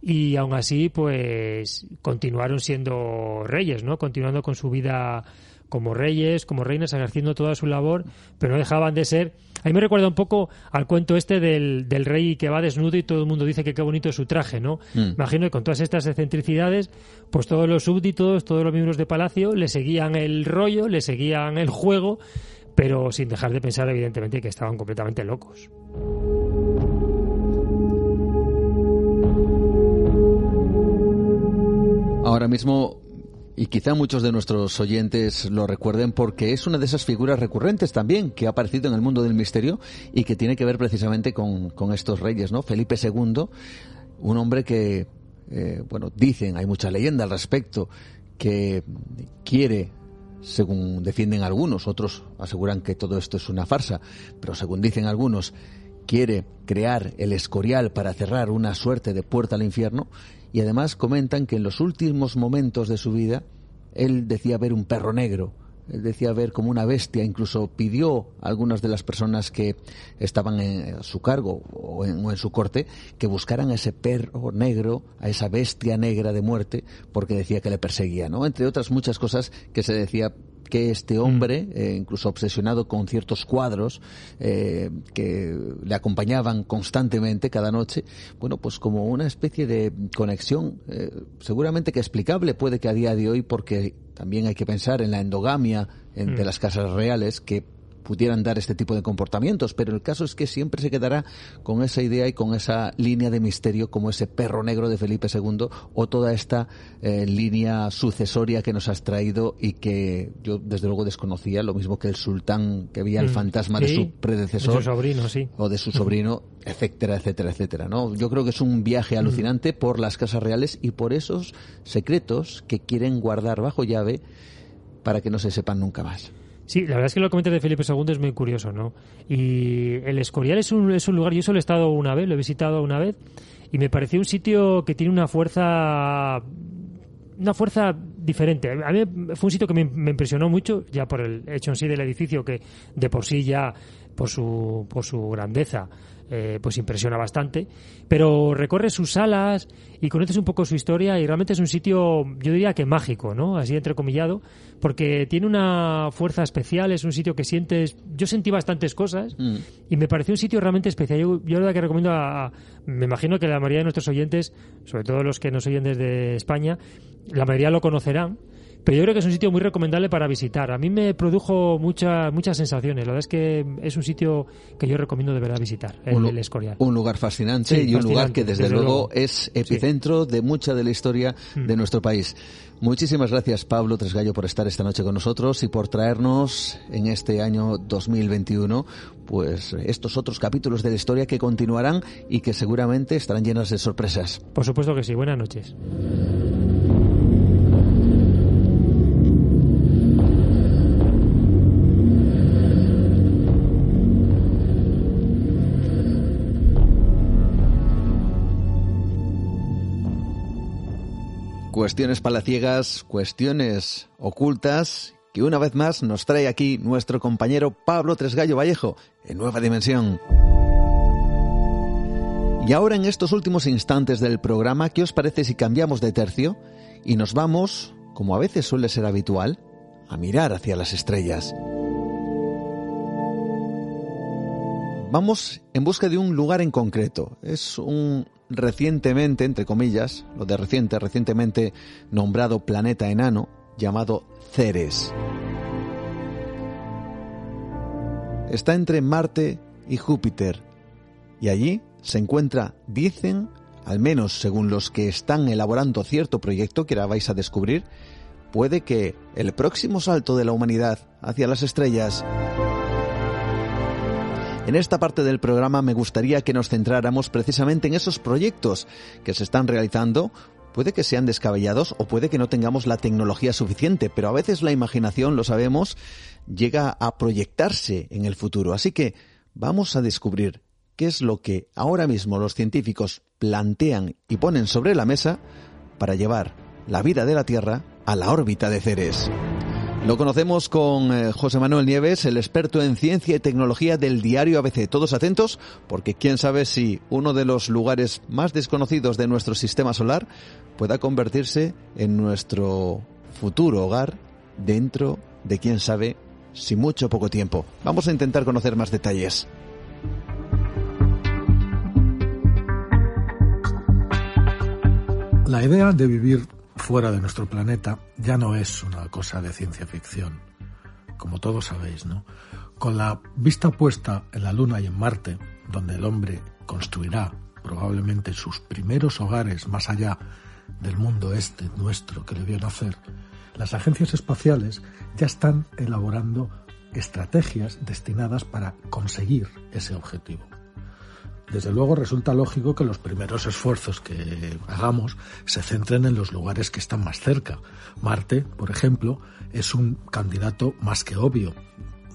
y aún así, pues continuaron siendo reyes, ¿no? Continuando con su vida como reyes, como reinas, ejerciendo toda su labor, pero no dejaban de ser. A mí me recuerda un poco al cuento este del, del rey que va desnudo y todo el mundo dice que qué bonito es su traje, ¿no? Mm. Imagino que con todas estas excentricidades, pues todos los súbditos, todos los miembros de palacio le seguían el rollo, le seguían el juego, pero sin dejar de pensar, evidentemente, que estaban completamente locos. Ahora mismo y quizá muchos de nuestros oyentes lo recuerden porque es una de esas figuras recurrentes también que ha aparecido en el mundo del misterio y que tiene que ver precisamente con, estos reyes, ¿no? Felipe II, un hombre que, eh, bueno, dicen, hay mucha leyenda al respecto, que quiere según defienden algunos, otros aseguran que todo esto es una farsa, pero según dicen algunos, quiere crear el escorial para cerrar una suerte de puerta al infierno y además comentan que en los últimos momentos de su vida él decía ver un perro negro, él decía ver como una bestia, incluso pidió a algunas de las personas que estaban en su cargo o en, su corte que buscaran a ese perro negro, a esa bestia negra de muerte, porque decía que le perseguía, ¿no? Entre otras muchas cosas que se decía que este hombre, mm. eh, incluso obsesionado con ciertos cuadros eh, que le acompañaban constantemente cada noche, bueno, pues como una especie de conexión, eh, seguramente que explicable puede que a día de hoy, porque también hay que pensar en la endogamia de mm. las casas reales, que pudieran dar este tipo de comportamientos, pero el caso es que siempre se quedará con esa idea y con esa línea de misterio como ese perro negro de Felipe II o toda esta eh, línea sucesoria que nos has traído y que yo desde luego desconocía, lo mismo que el sultán que veía el mm, fantasma de su predecesor sobrino, sí. o de su sobrino, etcétera, etcétera, etcétera, ¿no? Yo creo que es un viaje alucinante por las casas reales y por esos secretos que quieren guardar bajo llave para que no se sepan nunca más. Sí, la verdad es que lo que comentas de Felipe II es muy curioso, ¿no? Y el Escorial es un, es un lugar, yo solo he estado una vez, lo he visitado una vez, y me pareció un sitio que tiene una fuerza una fuerza diferente. A mí fue un sitio que me, impresionó mucho, ya por el hecho en sí del edificio, que de por sí ya, por su, por su grandeza, eh, pues impresiona bastante. Pero recorres sus salas y conoces un poco su historia y realmente es un sitio, yo diría que mágico, ¿no? Así entrecomillado, porque tiene una fuerza especial, es un sitio que sientes... Yo sentí bastantes cosas mm. y me pareció un sitio realmente especial. Yo, yo la verdad que recomiendo a, Me imagino que la mayoría de nuestros oyentes, sobre todo los que nos oyen desde España, la mayoría lo conocerán pero yo creo que es un sitio muy recomendable para visitar. A mí me produjo muchas muchas sensaciones. La verdad es que es un sitio que yo recomiendo de verdad visitar, el, un, Escorial. Un lugar fascinante y un lugar que desde, luego, es epicentro de mucha de la historia de mm. nuestro país. Muchísimas gracias Pablo Tresgallo por estar esta noche con nosotros y por traernos en este año 2021 pues estos otros capítulos de la historia que continuarán y que seguramente estarán llenos de sorpresas. Por supuesto que sí. Buenas noches. Cuestiones palaciegas, cuestiones ocultas, que una vez más nos trae aquí nuestro compañero Pablo Tresgallo Vallejo, en Nueva Dimensión. Y ahora en estos últimos instantes del programa, ¿qué os parece si cambiamos de tercio y nos vamos, como a veces suele ser habitual, a mirar hacia las estrellas? Vamos en busca de un lugar en concreto. Es un recientemente, entre comillas, lo de reciente, recientemente nombrado planeta enano, llamado Ceres. Está entre Marte y Júpiter, y allí se encuentra, dicen, al menos según los que están elaborando cierto proyecto que ahora vais a descubrir, puede que el próximo salto de la humanidad hacia las estrellas en esta parte del programa me gustaría que nos centráramos precisamente en esos proyectos que se están realizando Puede que sean descabellados o puede que no tengamos la tecnología suficiente, pero a veces la imaginación, lo sabemos, llega a proyectarse en el futuro. Así que vamos a descubrir qué es lo que ahora mismo los científicos plantean y ponen sobre la mesa para llevar la vida de la Tierra a la órbita de Ceres. Lo conocemos con eh, José Manuel Nieves, el experto en ciencia y tecnología del diario ABC. Todos atentos, porque quién sabe si uno de los lugares más desconocidos de nuestro sistema solar pueda convertirse en nuestro futuro hogar dentro de quién sabe si mucho o poco tiempo. Vamos a intentar conocer más detalles. La idea de vivir fuera de nuestro planeta ya no es una cosa de ciencia ficción, como todos sabéis, ¿no? Con la vista puesta en la Luna y en Marte, donde el hombre construirá probablemente sus primeros hogares más allá del mundo este nuestro que le vio nacer, las agencias espaciales ya están elaborando estrategias destinadas para conseguir ese objetivo. Desde luego resulta lógico que los primeros esfuerzos que hagamos se centren en los lugares que están más cerca. Marte, por ejemplo, es un candidato más que obvio.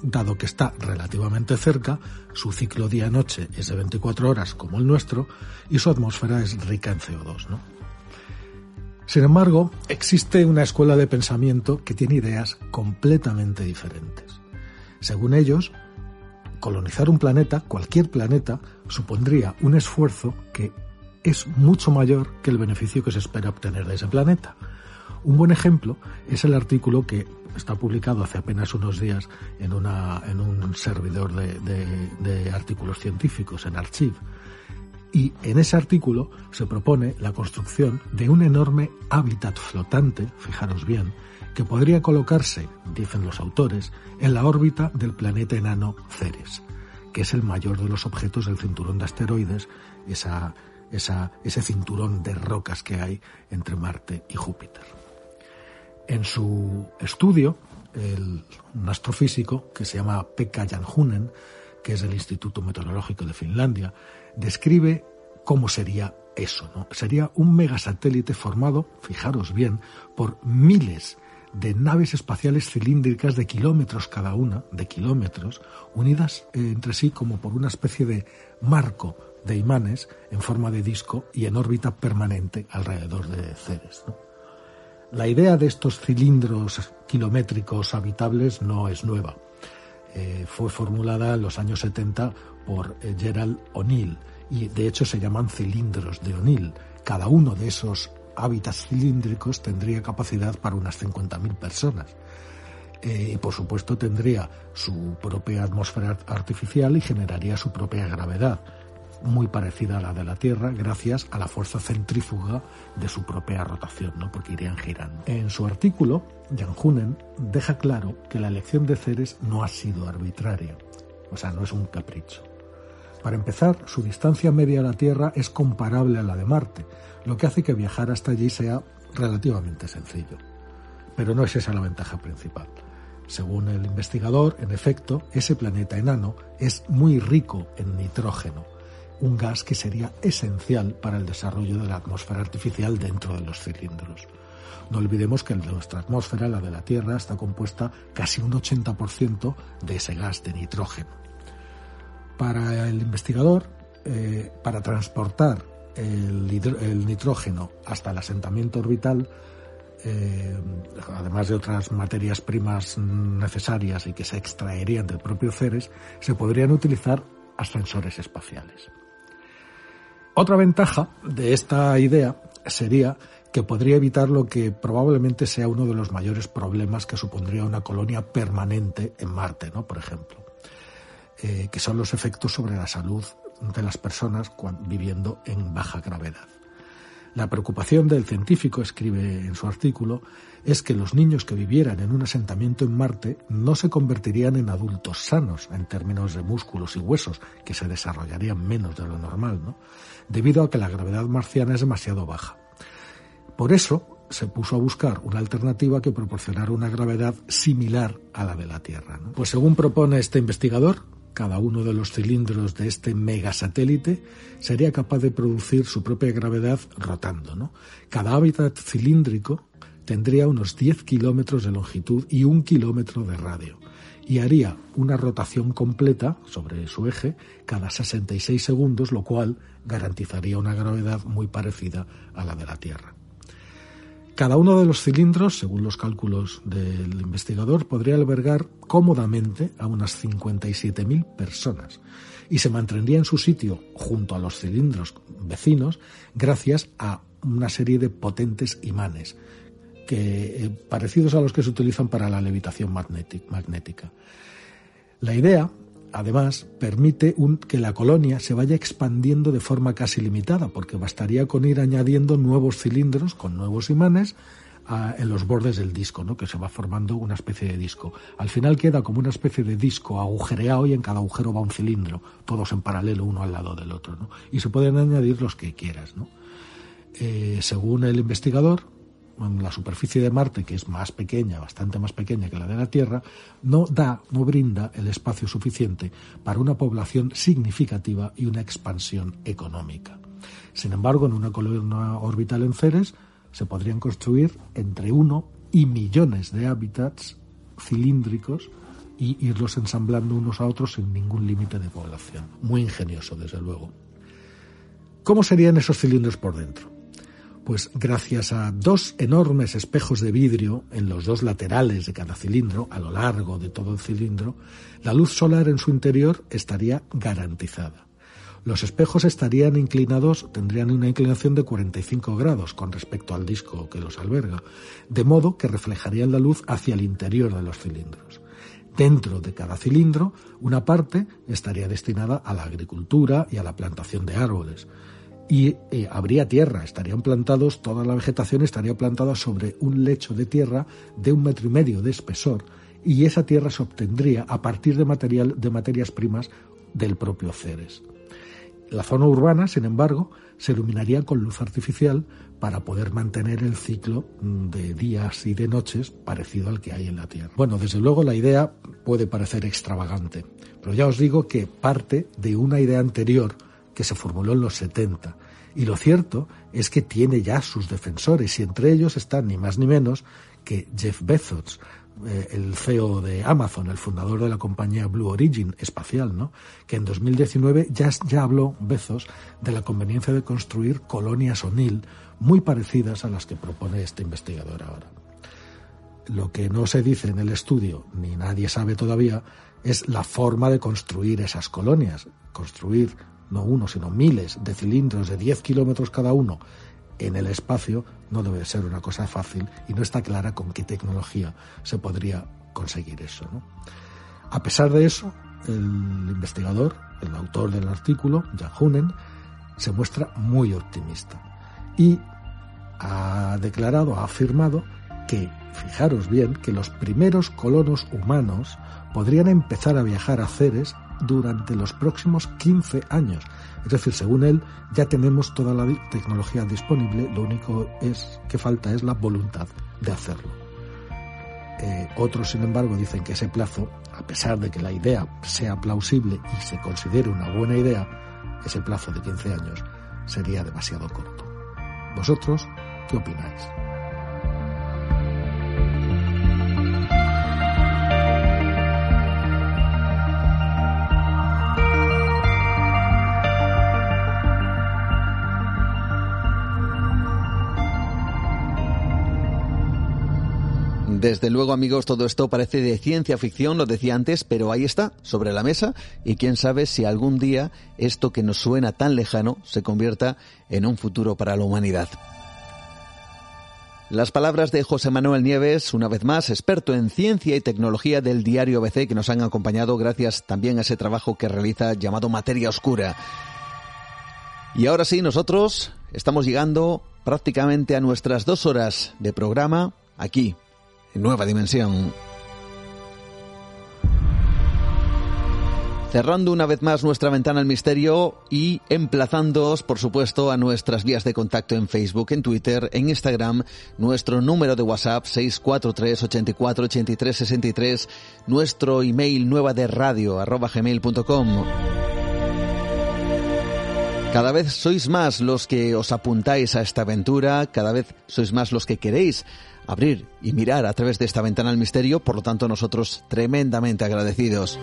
Dado que está relativamente cerca, su ciclo día-noche es de 24 horas como el nuestro y su atmósfera es rica en CO2. Sin embargo, existe una escuela de pensamiento que tiene ideas completamente diferentes. Según ellos, colonizar un planeta, cualquier planeta, supondría un esfuerzo que es mucho mayor que el beneficio que se espera obtener de ese planeta. Un buen ejemplo es el artículo que está publicado hace apenas unos días en, una, en un servidor de, de artículos científicos, en Archive. Y en ese artículo se propone la construcción de un enorme hábitat flotante, fijaros bien, que podría colocarse, dicen los autores, en la órbita del planeta enano Ceres, que es el mayor de los objetos del cinturón de asteroides, esa, ese cinturón de rocas que hay entre Marte y Júpiter. En su estudio, el, un astrofísico que se llama Pekka Janhunen, que es del Instituto Meteorológico de Finlandia, describe cómo sería eso. Sería un megasatélite formado, fijaros bien, por miles de naves espaciales cilíndricas de kilómetros cada una, de kilómetros, unidas eh, entre sí como por una especie de marco de imanes en forma de disco y en órbita permanente alrededor de Ceres. La idea de estos cilindros kilométricos habitables no es nueva. Eh, fue formulada en los años 70 por eh, Gerald O'Neill y de hecho se llaman cilindros de O'Neill. Cada uno de esos hábitats cilíndricos tendría capacidad para unas 50.000 personas. Eh, y por supuesto tendría su propia atmósfera artificial y generaría su propia gravedad muy parecida a la de la Tierra gracias a la fuerza centrífuga de su propia rotación, ¿no? porque irían girando. En su artículo, Jan Hunen deja claro que la elección de Ceres no ha sido arbitraria, o sea, no es un capricho. Para empezar, su distancia media a la Tierra es comparable a la de Marte, lo que hace que viajar hasta allí sea relativamente sencillo. Pero no es esa la ventaja principal. Según el investigador, en efecto, ese planeta enano es muy rico en nitrógeno, un gas que sería esencial para el desarrollo de la atmósfera artificial dentro de los cilindros. No olvidemos que nuestra atmósfera, la de la Tierra, está compuesta casi un 80% de ese gas de nitrógeno. Para el investigador, eh, para transportar el, nitrógeno hasta el asentamiento orbital, eh, además de otras materias primas necesarias y que se extraerían del propio Ceres, se podrían utilizar ascensores espaciales. Otra ventaja de esta idea sería que podría evitar lo que probablemente sea uno de los mayores problemas que supondría una colonia permanente en Marte, ¿no? Por ejemplo, eh, que son los efectos sobre la salud de las personas viviendo en baja gravedad. La preocupación del científico, escribe en su artículo, es que los niños que vivieran en un asentamiento en Marte no se convertirían en adultos sanos en términos de músculos y huesos, que se desarrollarían menos de lo normal, ¿no? debido a que la gravedad marciana es demasiado baja. Por eso se puso a buscar una alternativa que proporcionara una gravedad similar a la de la Tierra. Pues según propone este investigador, cada uno de los cilindros de este megasatélite sería capaz de producir su propia gravedad rotando. ¿no? Cada hábitat cilíndrico tendría unos 10 kilómetros de longitud y un kilómetro de radio y haría una rotación completa sobre su eje cada 66 segundos, lo cual garantizaría una gravedad muy parecida a la de la Tierra. Cada uno de los cilindros, según los cálculos del investigador, podría albergar cómodamente a unas 57.000 personas y se mantendría en su sitio junto a los cilindros vecinos gracias a una serie de potentes imanes que, eh, parecidos a los que se utilizan para la levitación magnética. La idea además, permite que la colonia se vaya expandiendo de forma casi limitada, porque bastaría con ir añadiendo nuevos cilindros con nuevos imanes en los bordes del disco, ¿no? que se va formando una especie de disco. Al final queda como una especie de disco agujereado y en cada agujero va un cilindro, todos en paralelo uno al lado del otro. ¿no? Y se pueden añadir los que quieras. ¿no? Eh, según el investigador, la superficie de Marte, que es más pequeña, bastante más pequeña que la de la Tierra, no da, no brinda el espacio suficiente para una población significativa y una expansión económica. Sin embargo, en una columna orbital en Ceres se podrían construir entre uno y millones de hábitats cilíndricos y irlos ensamblando unos a otros sin ningún límite de población. Muy ingenioso, desde luego. ¿Cómo serían esos cilindros por dentro? Pues gracias a dos enormes espejos de vidrio en los dos laterales de cada cilindro, a lo largo de todo el cilindro, la luz solar en su interior estaría garantizada. Los espejos estarían inclinados, tendrían una inclinación de 45 grados con respecto al disco que los alberga, de modo que reflejarían la luz hacia el interior de los cilindros. Dentro de cada cilindro, una parte estaría destinada a la agricultura y a la plantación de árboles y eh, habría tierra, estarían plantados, toda la vegetación estaría plantada sobre un lecho de tierra de un metro y medio de espesor y esa tierra se obtendría a partir de, material, de materias primas del propio Ceres. La zona urbana, sin embargo, se iluminaría con luz artificial para poder mantener el ciclo mm, de días y de noches parecido al que hay en la Tierra. Bueno, desde luego la idea puede parecer extravagante, pero ya os digo que parte de una idea anterior que se formuló en los 70 Y lo cierto es que tiene ya sus defensores y entre ellos están ni más ni menos que Jeff Bezos, eh, el CEO de Amazon, el fundador de la compañía Blue Origin espacial, ¿no? que en 2019 ya, ya habló Bezos de la conveniencia de construir colonias O'Neill muy parecidas a las que propone este investigador ahora. Lo que no se dice en el estudio, ni nadie sabe todavía, es la forma de construir esas colonias. Construir no uno, sino miles de cilindros de 10 kilómetros cada uno en el espacio no debe ser una cosa fácil y no está clara con qué tecnología se podría conseguir eso. A pesar de eso, el investigador, el autor del artículo, Jan Hunen, se muestra muy optimista y ha declarado, ha afirmado que, fijaros bien, que los primeros colonos humanos podrían empezar a viajar a Ceres durante los próximos 15 años. Es decir, según él, ya tenemos toda la tecnología disponible, lo único es que falta es la voluntad de hacerlo. Eh, otros, sin embargo, dicen que ese plazo, a pesar de que la idea sea plausible y se considere una buena idea, ese plazo de 15 años sería demasiado corto. ¿Vosotros qué opináis? Desde luego, amigos, todo esto parece de ciencia ficción, lo decía antes, pero ahí está, sobre la mesa, y quién sabe si algún día esto que nos suena tan lejano se convierta en un futuro para la humanidad. Las palabras de José Manuel Nieves, una vez más, experto en ciencia y tecnología del diario ABC, que nos han acompañado gracias también a ese trabajo que realiza llamado Materia Oscura. Y ahora sí, nosotros estamos llegando prácticamente a nuestras dos horas de programa aquí, Nueva Dimensión. Cerrando una vez más nuestra ventana al misterio y emplazándoos, por supuesto, a nuestras vías de contacto en Facebook, en Twitter, en Instagram, nuestro número de WhatsApp 643 84 83 63, nuestro email nueva de radio arroba gmail.com. Cada vez sois más los que os apuntáis a esta aventura, cada vez sois más los que queréis abrir y mirar a través de esta ventana al misterio, por lo tanto nosotros tremendamente agradecidos.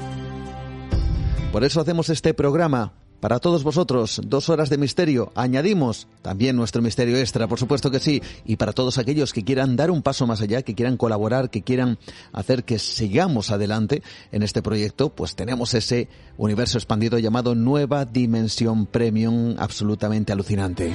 Por eso hacemos este programa. Para todos vosotros, dos horas de misterio. Añadimos también nuestro misterio extra, por supuesto que sí. Y para todos aquellos que quieran dar un paso más allá, que quieran colaborar, que quieran hacer que sigamos adelante en este proyecto, pues tenemos ese universo expandido llamado Nueva Dimensión Premium absolutamente alucinante.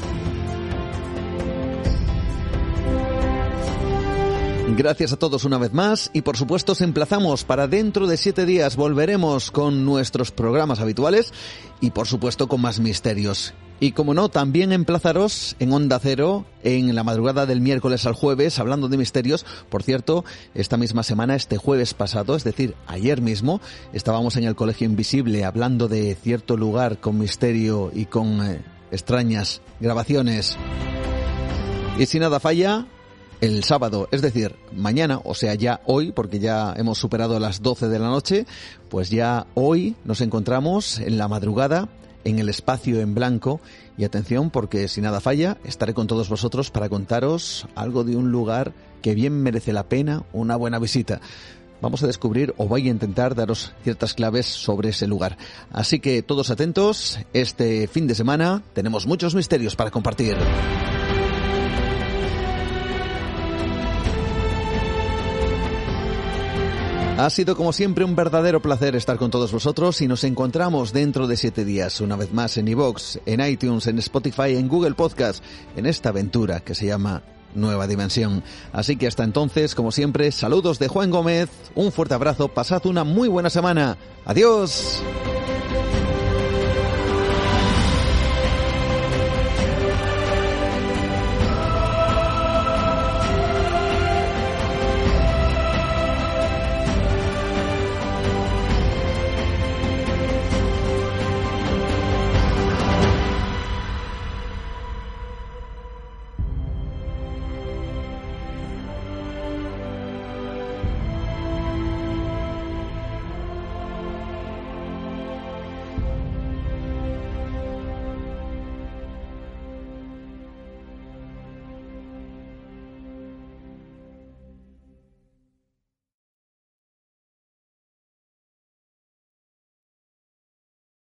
Gracias a todos una vez más y por supuesto os emplazamos para dentro de siete días volveremos con nuestros programas habituales y por supuesto con más misterios. Y como no, también emplazaros en Onda Cero en la madrugada del miércoles al jueves hablando de misterios. Por cierto, esta misma semana, este jueves pasado, es decir, ayer mismo, estábamos en el Colegio Invisible hablando de cierto lugar con misterio y con eh, extrañas grabaciones. Y si nada falla, el sábado, es decir, mañana, o sea, ya hoy, porque ya hemos superado las 12 de la noche, pues ya hoy nos encontramos en la madrugada en el espacio en blanco y atención porque si nada falla estaré con todos vosotros para contaros algo de un lugar que bien merece la pena una buena visita. Vamos a descubrir o voy a intentar daros ciertas claves sobre ese lugar. Así que todos atentos, este fin de semana tenemos muchos misterios para compartir. Ha sido como siempre un verdadero placer estar con todos vosotros y nos encontramos dentro de siete días, una vez más en iVoox, en iTunes, en Spotify, en Google Podcast, en esta aventura que se llama Nueva Dimensión. Así que hasta entonces, como siempre, saludos de Juan Gómez, un fuerte abrazo, pasad una muy buena semana. Adiós.